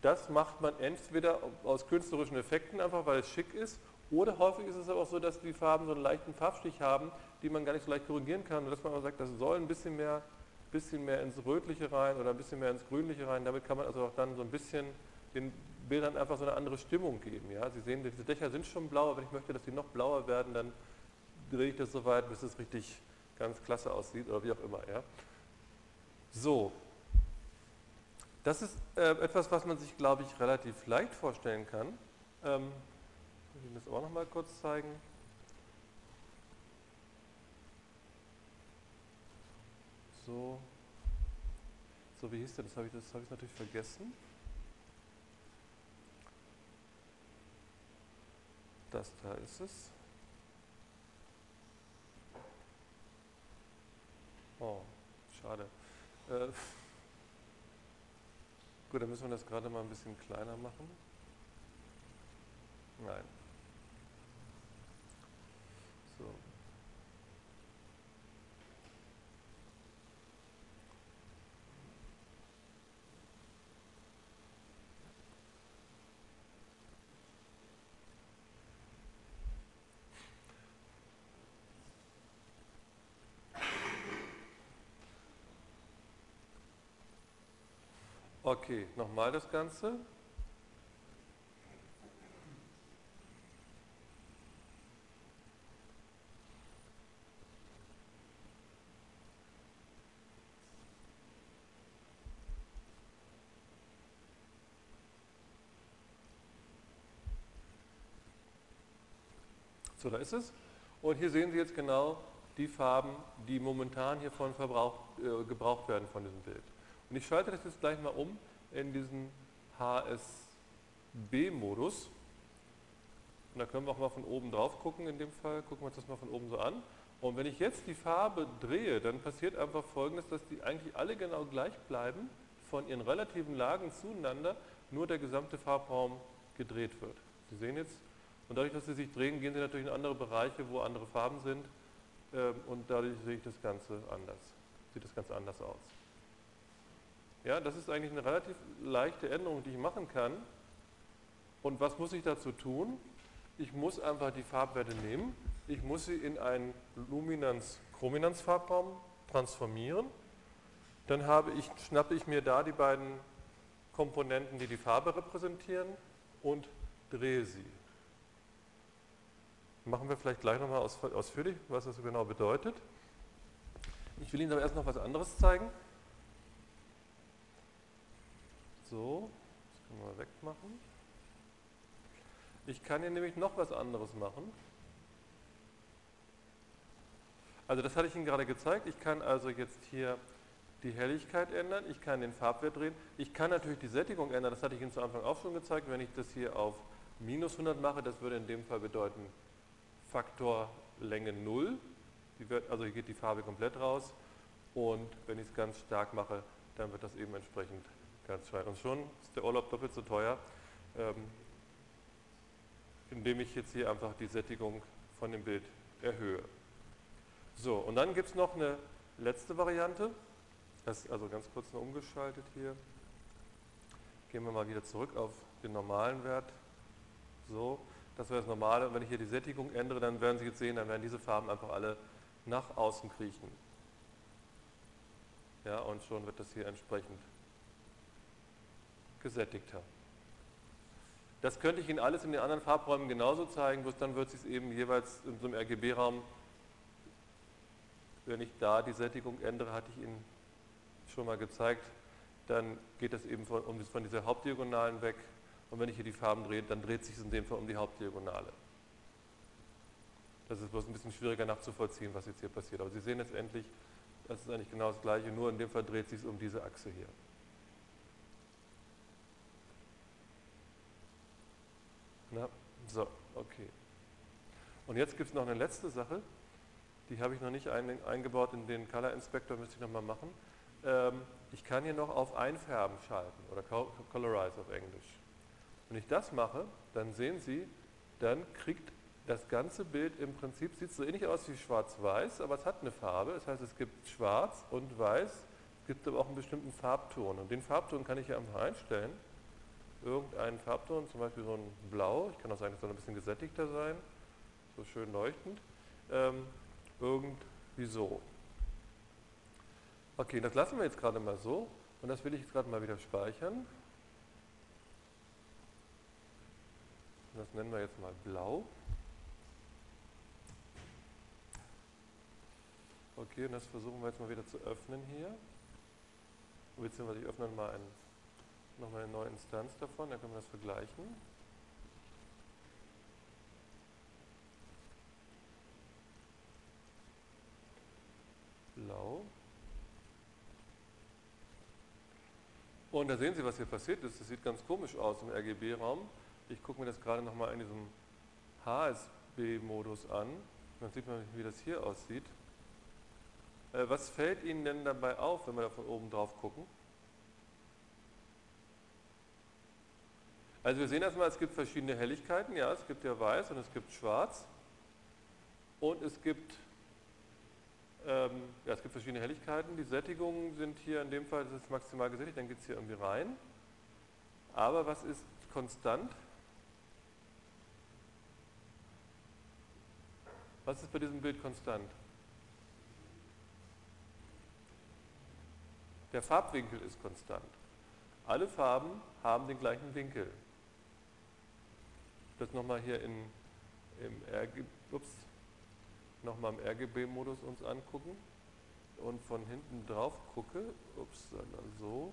Speaker 1: das macht man entweder aus künstlerischen Effekten einfach, weil es schick ist, oder häufig ist es aber auch so, dass die Farben so einen leichten Farbstich haben, die man gar nicht so leicht korrigieren kann. Und dass man aber sagt, das soll ein bisschen mehr, bisschen mehr ins Rötliche rein oder ein bisschen mehr ins Grünliche rein. Damit kann man also auch dann so ein bisschen den Bildern einfach so eine andere Stimmung geben. Ja? Sie sehen, diese Dächer sind schon blau, aber wenn ich möchte, dass sie noch blauer werden, dann drehe ich das so weit, bis es richtig ganz klasse aussieht oder wie auch immer. Ja? So, das ist äh, etwas, was man sich, glaube ich, relativ leicht vorstellen kann. Ähm, ich will das auch noch mal kurz zeigen. So, so wie hieß der? Das habe ich, das habe ich natürlich vergessen. Das da ist es. Oh, schade. Äh, gut, dann müssen wir das gerade mal ein bisschen kleiner machen. Nein. So. Okay, nochmal das Ganze. So, da ist es. Und hier sehen Sie jetzt genau die Farben, die momentan hier von Verbrauch, äh, gebraucht werden von diesem Bild. Und ich schalte das jetzt gleich mal um in diesen HSB-Modus. Und da können wir auch mal von oben drauf gucken in dem Fall. Gucken wir uns das mal von oben so an. Und wenn ich jetzt die Farbe drehe, dann passiert einfach folgendes, dass die eigentlich alle genau gleich bleiben, von ihren relativen Lagen zueinander, nur der gesamte Farbraum gedreht wird. Sie sehen jetzt, Und dadurch, dass sie sich drehen, gehen sie natürlich in andere Bereiche, wo andere Farben sind. Ähm, und dadurch sehe ich das Ganze anders. Sieht das Ganze anders aus. Ja, das ist eigentlich eine relativ leichte Änderung, die ich machen kann. Und was muss ich dazu tun? Ich muss einfach die Farbwerte nehmen. Ich muss sie in einen Luminanz-Chrominanz-Farbraum transformieren. Dann habe ich, schnappe ich mir da die beiden Komponenten, die die Farbe repräsentieren und drehe sie. Machen wir vielleicht gleich nochmal ausführlich, was das genau bedeutet. Ich will Ihnen aber erst noch was anderes zeigen. So, das können wir wegmachen. Ich kann hier nämlich noch was anderes machen. Also das hatte ich Ihnen gerade gezeigt. Ich kann also jetzt hier die Helligkeit ändern, ich kann den Farbwert drehen, ich kann natürlich die Sättigung ändern, das hatte ich Ihnen zu Anfang auch schon gezeigt. Wenn ich das hier auf minus 100 mache, das würde in dem Fall bedeuten Faktor Länge 0, wird, also hier geht die Farbe komplett raus und wenn ich es ganz stark mache, dann wird das eben entsprechend ganz schwer. Und schon ist der Urlaub doppelt so teuer. Ähm, indem ich jetzt hier einfach die Sättigung von dem Bild erhöhe. So, und dann gibt es noch eine letzte Variante. Das also ganz kurz noch umgeschaltet hier. Gehen wir mal wieder zurück auf den normalen Wert. So, das wäre das Normale. Und wenn ich hier die Sättigung ändere, dann werden Sie jetzt sehen, dann werden diese Farben einfach alle nach außen kriechen. Ja, und schon wird das hier entsprechend gesättigter. Das könnte ich Ihnen alles in den anderen Farbräumen genauso zeigen, bloß dann wird es sich eben jeweils in so einem RGB-Raum, wenn ich da die Sättigung ändere, hatte ich Ihnen schon mal gezeigt, dann geht es eben von, um, von dieser Hauptdiagonalen weg und wenn ich hier die Farben drehe, dann dreht sich es in dem Fall um die Hauptdiagonale. Das ist bloß ein bisschen schwieriger nachzuvollziehen, was jetzt hier passiert. Aber Sie sehen jetzt endlich, das ist eigentlich genau das Gleiche, nur in dem Fall dreht sich es um diese Achse hier. Na, so, okay. Und jetzt gibt es noch eine letzte Sache, die habe ich noch nicht ein, eingebaut in den Color Inspector, müsste ich nochmal machen. Ähm, ich kann hier noch auf Einfärben schalten oder Colorize auf Englisch. Wenn ich das mache, dann sehen Sie, dann kriegt das ganze Bild im Prinzip, sieht so ähnlich aus wie schwarz-weiß, aber es hat eine Farbe. Das heißt, es gibt schwarz und weiß, es gibt aber auch einen bestimmten Farbton. Und den Farbton kann ich hier einfach einstellen irgendeinen Farbton, zum Beispiel so ein Blau, ich kann auch sagen, das soll ein bisschen gesättigter sein, so schön leuchtend, ähm, irgendwie so. Okay, das lassen wir jetzt gerade mal so und das will ich jetzt gerade mal wieder speichern. Das nennen wir jetzt mal blau. Okay, und das versuchen wir jetzt mal wieder zu öffnen hier. Beziehungsweise ich öffne mal ein nochmal eine neue Instanz davon, dann können wir das vergleichen. Blau. Und da sehen Sie, was hier passiert ist. Das sieht ganz komisch aus im RGB-Raum. Ich gucke mir das gerade nochmal in diesem HSB-Modus an. Dann sieht man, wie das hier aussieht. Äh, was fällt Ihnen denn dabei auf, wenn wir da von oben drauf gucken? Also wir sehen erstmal, es gibt verschiedene Helligkeiten. Ja, es gibt ja weiß und es gibt schwarz. Und es gibt, ähm, ja, es gibt verschiedene Helligkeiten. Die Sättigungen sind hier in dem Fall, das ist maximal gesättigt, dann geht es hier irgendwie rein. Aber was ist konstant? Was ist bei diesem Bild konstant? Der Farbwinkel ist konstant. Alle Farben haben den gleichen Winkel das nochmal hier in, im, RG, ups, nochmal im RGB-Modus uns angucken und von hinten drauf gucke, ups, so,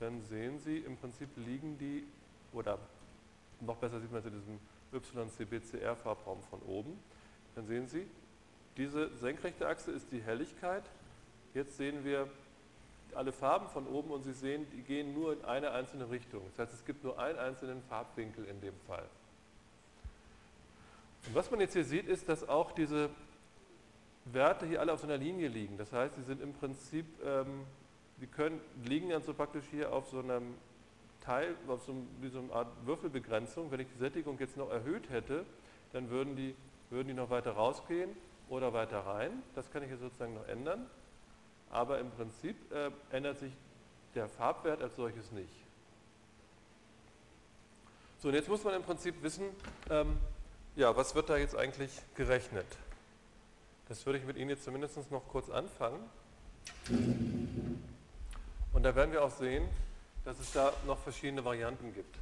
Speaker 1: dann sehen Sie, im Prinzip liegen die, oder noch besser sieht man es in diesem YCBCR-Farbraum von oben, dann sehen Sie, diese senkrechte Achse ist die Helligkeit. Jetzt sehen wir alle Farben von oben und Sie sehen, die gehen nur in eine einzelne Richtung. Das heißt, es gibt nur einen einzelnen Farbwinkel in dem Fall. Und was man jetzt hier sieht, ist, dass auch diese Werte hier alle auf so einer Linie liegen. Das heißt, sie sind im Prinzip, ähm, die können, liegen dann so praktisch hier auf so einem Teil, auf so, wie so eine Art Würfelbegrenzung. Wenn ich die Sättigung jetzt noch erhöht hätte, dann würden die, würden die noch weiter rausgehen oder weiter rein. Das kann ich jetzt sozusagen noch ändern. Aber im Prinzip äh, ändert sich der Farbwert als solches nicht. So, und jetzt muss man im Prinzip wissen, ähm, ja, was wird da jetzt eigentlich gerechnet? Das würde ich mit Ihnen jetzt zumindest noch kurz anfangen. Und da werden wir auch sehen, dass es da noch verschiedene Varianten gibt.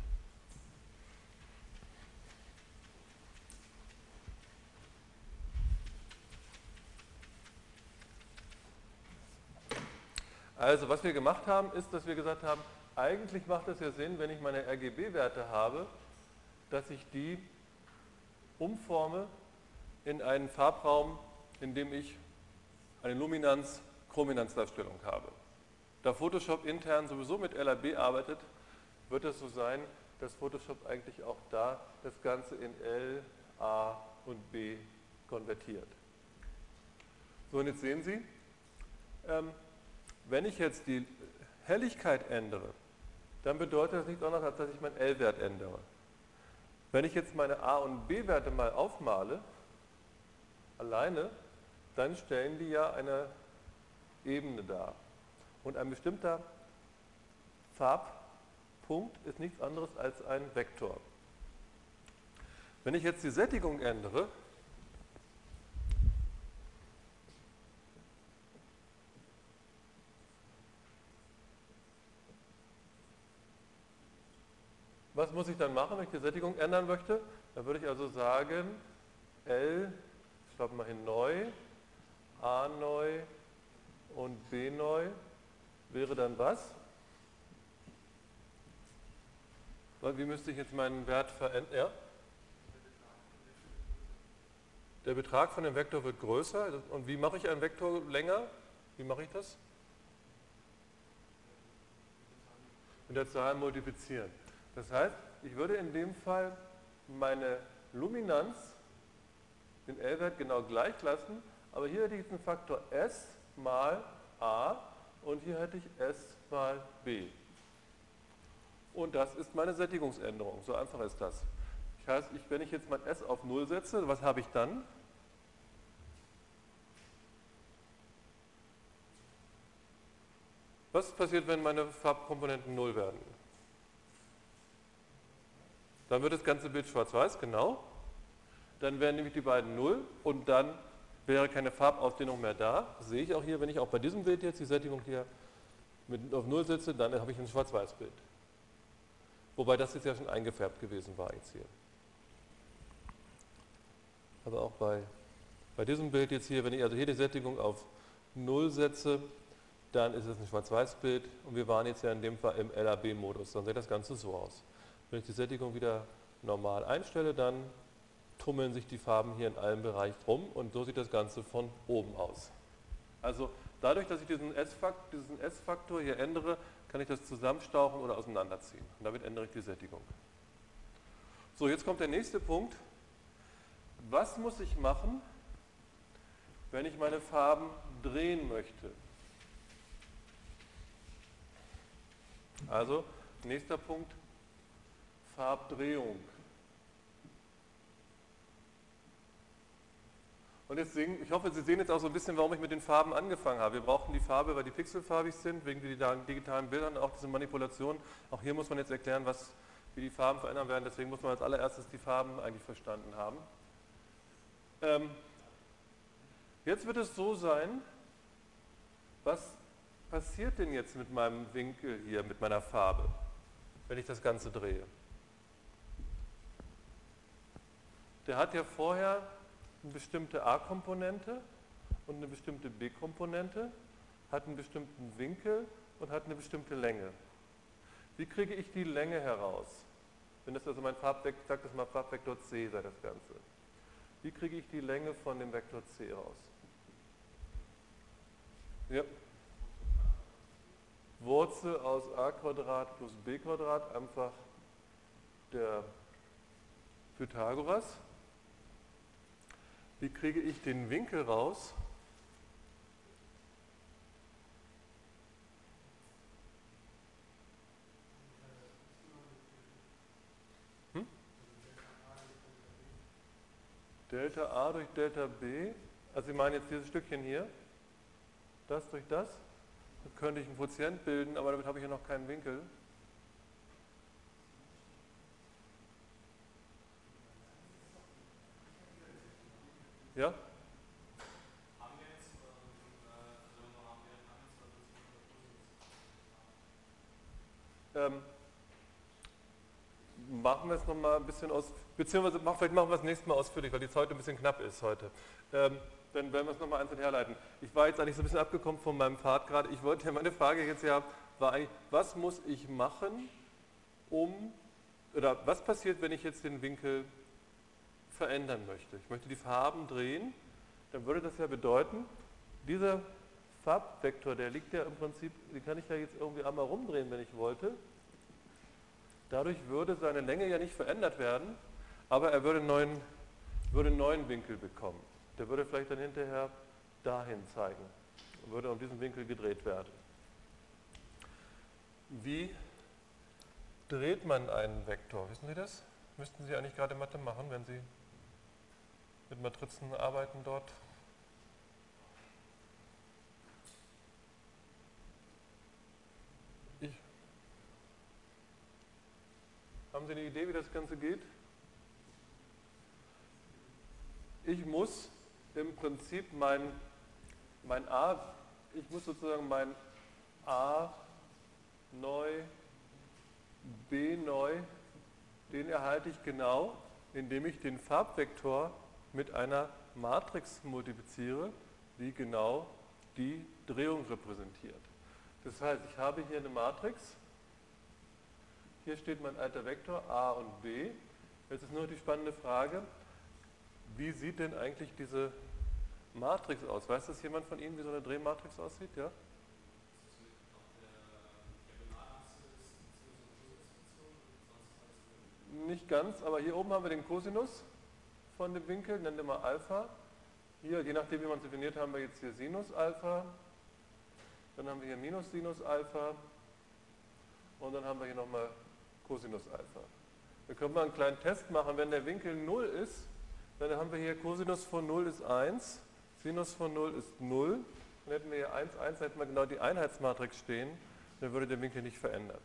Speaker 1: Also was wir gemacht haben, ist, dass wir gesagt haben, eigentlich macht es ja Sinn, wenn ich meine RGB-Werte habe, dass ich die umforme in einen Farbraum, in dem ich eine Luminanz-Chrominanz-Darstellung habe. Da Photoshop intern sowieso mit LAB arbeitet, wird es so sein, dass Photoshop eigentlich auch da das Ganze in L, A und B konvertiert. So, und jetzt sehen Sie, ähm, wenn ich jetzt die Helligkeit ändere, dann bedeutet das nichts anderes, als dass ich meinen L-Wert ändere. Wenn ich jetzt meine A- und B-Werte mal aufmale, alleine, dann stellen die ja eine Ebene dar. Und ein bestimmter Farbpunkt ist nichts anderes als ein Vektor. Wenn ich jetzt die Sättigung ändere, Was muss ich dann machen, wenn ich die Sättigung ändern möchte? Dann würde ich also sagen, L, ich schreibe mal hin neu, A neu und B neu wäre dann was? Wie müsste ich jetzt meinen Wert verändern? Ja? Der Betrag von dem Vektor wird größer. Und wie mache ich einen Vektor länger? Wie mache ich das? Mit der Zahl multiplizieren. Das heißt, ich würde in dem Fall meine Luminanz, den L-Wert genau gleich lassen, aber hier hätte ich einen Faktor S mal A und hier hätte ich S mal B. Und das ist meine Sättigungsänderung, so einfach ist das. Das heißt, ich, wenn ich jetzt mein S auf 0 setze, was habe ich dann? Was passiert, wenn meine Farbkomponenten 0 werden? Dann wird das ganze Bild schwarz-weiß, genau. Dann wären nämlich die beiden 0 und dann wäre keine Farbausdehnung mehr da. Das sehe ich auch hier, wenn ich auch bei diesem Bild jetzt die Sättigung hier mit auf 0 setze, dann habe ich ein Schwarz-Weiß-Bild. Wobei das jetzt ja schon eingefärbt gewesen war jetzt hier. Aber auch bei, bei diesem Bild jetzt hier, wenn ich also hier die Sättigung auf 0 setze, dann ist es ein Schwarz-Weiß-Bild und wir waren jetzt ja in dem Fall im LAB-Modus. Dann sieht das Ganze so aus. Wenn ich die Sättigung wieder normal einstelle, dann tummeln sich die Farben hier in allen Bereichen rum und so sieht das Ganze von oben aus. Also dadurch, dass ich diesen S-Faktor hier ändere, kann ich das zusammenstauchen oder auseinanderziehen. Und damit ändere ich die Sättigung. So, jetzt kommt der nächste Punkt. Was muss ich machen, wenn ich meine Farben drehen möchte? Also, nächster Punkt, Farbdrehung. Und jetzt sehen, ich hoffe, Sie sehen jetzt auch so ein bisschen, warum ich mit den Farben angefangen habe. Wir brauchen die Farbe, weil die pixelfarbig sind, wegen den digitalen Bildern, auch diese Manipulation. Auch hier muss man jetzt erklären, was, wie die Farben verändern werden. Deswegen muss man als allererstes die Farben eigentlich verstanden haben. Ähm, jetzt wird es so sein, was passiert denn jetzt mit meinem Winkel hier, mit meiner Farbe, wenn ich das Ganze drehe? Der hat ja vorher eine bestimmte A-Komponente und eine bestimmte B-Komponente, hat einen bestimmten Winkel und hat eine bestimmte Länge. Wie kriege ich die Länge heraus? Wenn das also mein Farbvektor, sage das mal Farbvektor C sei das Ganze. Wie kriege ich die Länge von dem Vektor C raus? Ja. Wurzel aus a Quadrat plus b Quadrat, einfach der Pythagoras. Wie kriege ich den Winkel raus? Hm? Delta A durch Delta B, also Sie meinen jetzt dieses Stückchen hier, das durch das, da könnte ich einen Quotient bilden, aber damit habe ich ja noch keinen Winkel. Ja? Ähm, machen wir es nochmal ein bisschen aus, beziehungsweise vielleicht machen wir es nächstes Mal ausführlich, weil die Zeit ein bisschen knapp ist heute. Ähm, dann werden wir es nochmal einzeln herleiten. Ich war jetzt eigentlich so ein bisschen abgekommen von meinem Pfad gerade. Ich wollte ja, meine Frage jetzt ja, war eigentlich, was muss ich machen, um, oder was passiert, wenn ich jetzt den Winkel verändern möchte? Ich möchte die Farben drehen, dann würde das ja bedeuten, dieser Farbvektor, der liegt ja im Prinzip, den kann ich ja jetzt irgendwie einmal rumdrehen, wenn ich wollte. Dadurch würde seine Länge ja nicht verändert werden, aber er würde einen neuen, würde einen neuen Winkel bekommen. Der würde vielleicht dann hinterher dahin zeigen und würde um diesen Winkel gedreht werden. Wie dreht man einen Vektor? Wissen Sie das? Müssten Sie eigentlich gerade Mathe machen, wenn Sie mit Matrizen arbeiten dort? Ich. Haben Sie eine Idee, wie das Ganze geht? Ich muss im Prinzip mein, mein A, ich muss sozusagen mein A neu, B neu, den erhalte ich genau, indem ich den Farbvektor mit einer Matrix multipliziere, die genau die Drehung repräsentiert. Das heißt, ich habe hier eine Matrix, hier steht mein alter Vektor A und B. Jetzt ist nur die spannende Frage, wie sieht denn eigentlich diese Matrix aus? Weiß das jemand von Ihnen, wie so eine Drehmatrix aussieht? Ja? Nicht ganz, aber hier oben haben wir den Cosinus von dem Winkel, nennen wir mal Alpha. Hier, je nachdem wie man es definiert, haben wir jetzt hier Sinus Alpha. Dann haben wir hier Minus Sinus Alpha. Und dann haben wir hier nochmal Cosinus Alpha. Wir können mal einen kleinen Test machen. Wenn der Winkel 0 ist, dann haben wir hier Cosinus von 0 ist 1, Sinus von 0 ist 0. Dann hätten wir hier 1, 1, hätten wir genau die Einheitsmatrix stehen, dann würde der Winkel nicht verändert.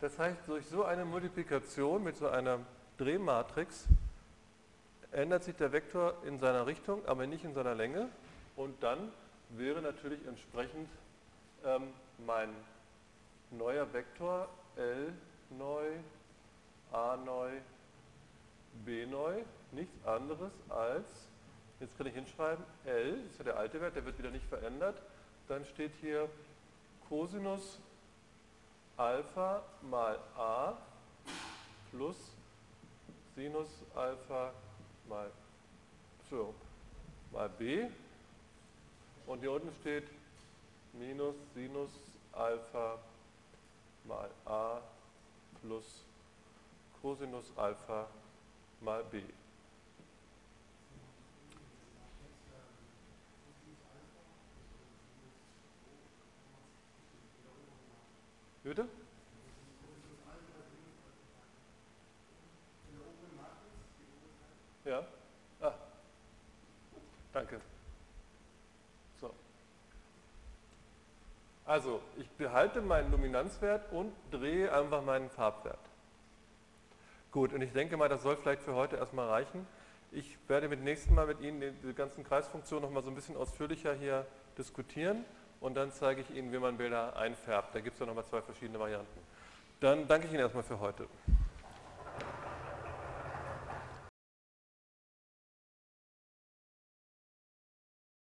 Speaker 1: Das heißt, durch so eine Multiplikation mit so einer Drehmatrix ändert sich der Vektor in seiner Richtung, aber nicht in seiner Länge. Und dann wäre natürlich entsprechend ähm, mein neuer Vektor L neu, A neu, B neu nichts anderes als, jetzt kann ich hinschreiben, L, ist ja der alte Wert, der wird wieder nicht verändert, dann steht hier Cosinus Alpha mal A plus Sinus Alpha mal, so, mal B und hier unten steht minus Sinus Alpha mal A plus Cosinus Alpha mal b. Bitte? Ja? Ah. Danke. So. Also, ich behalte meinen Luminanzwert und drehe einfach meinen Farbwert. Gut, und ich denke mal, das soll vielleicht für heute erstmal reichen. Ich werde mit nächsten Mal mit Ihnen die ganzen Kreisfunktionen noch mal so ein bisschen ausführlicher hier diskutieren und dann zeige ich Ihnen, wie man Bilder einfärbt. Da gibt es ja noch mal zwei verschiedene Varianten. Dann danke ich Ihnen erstmal für heute.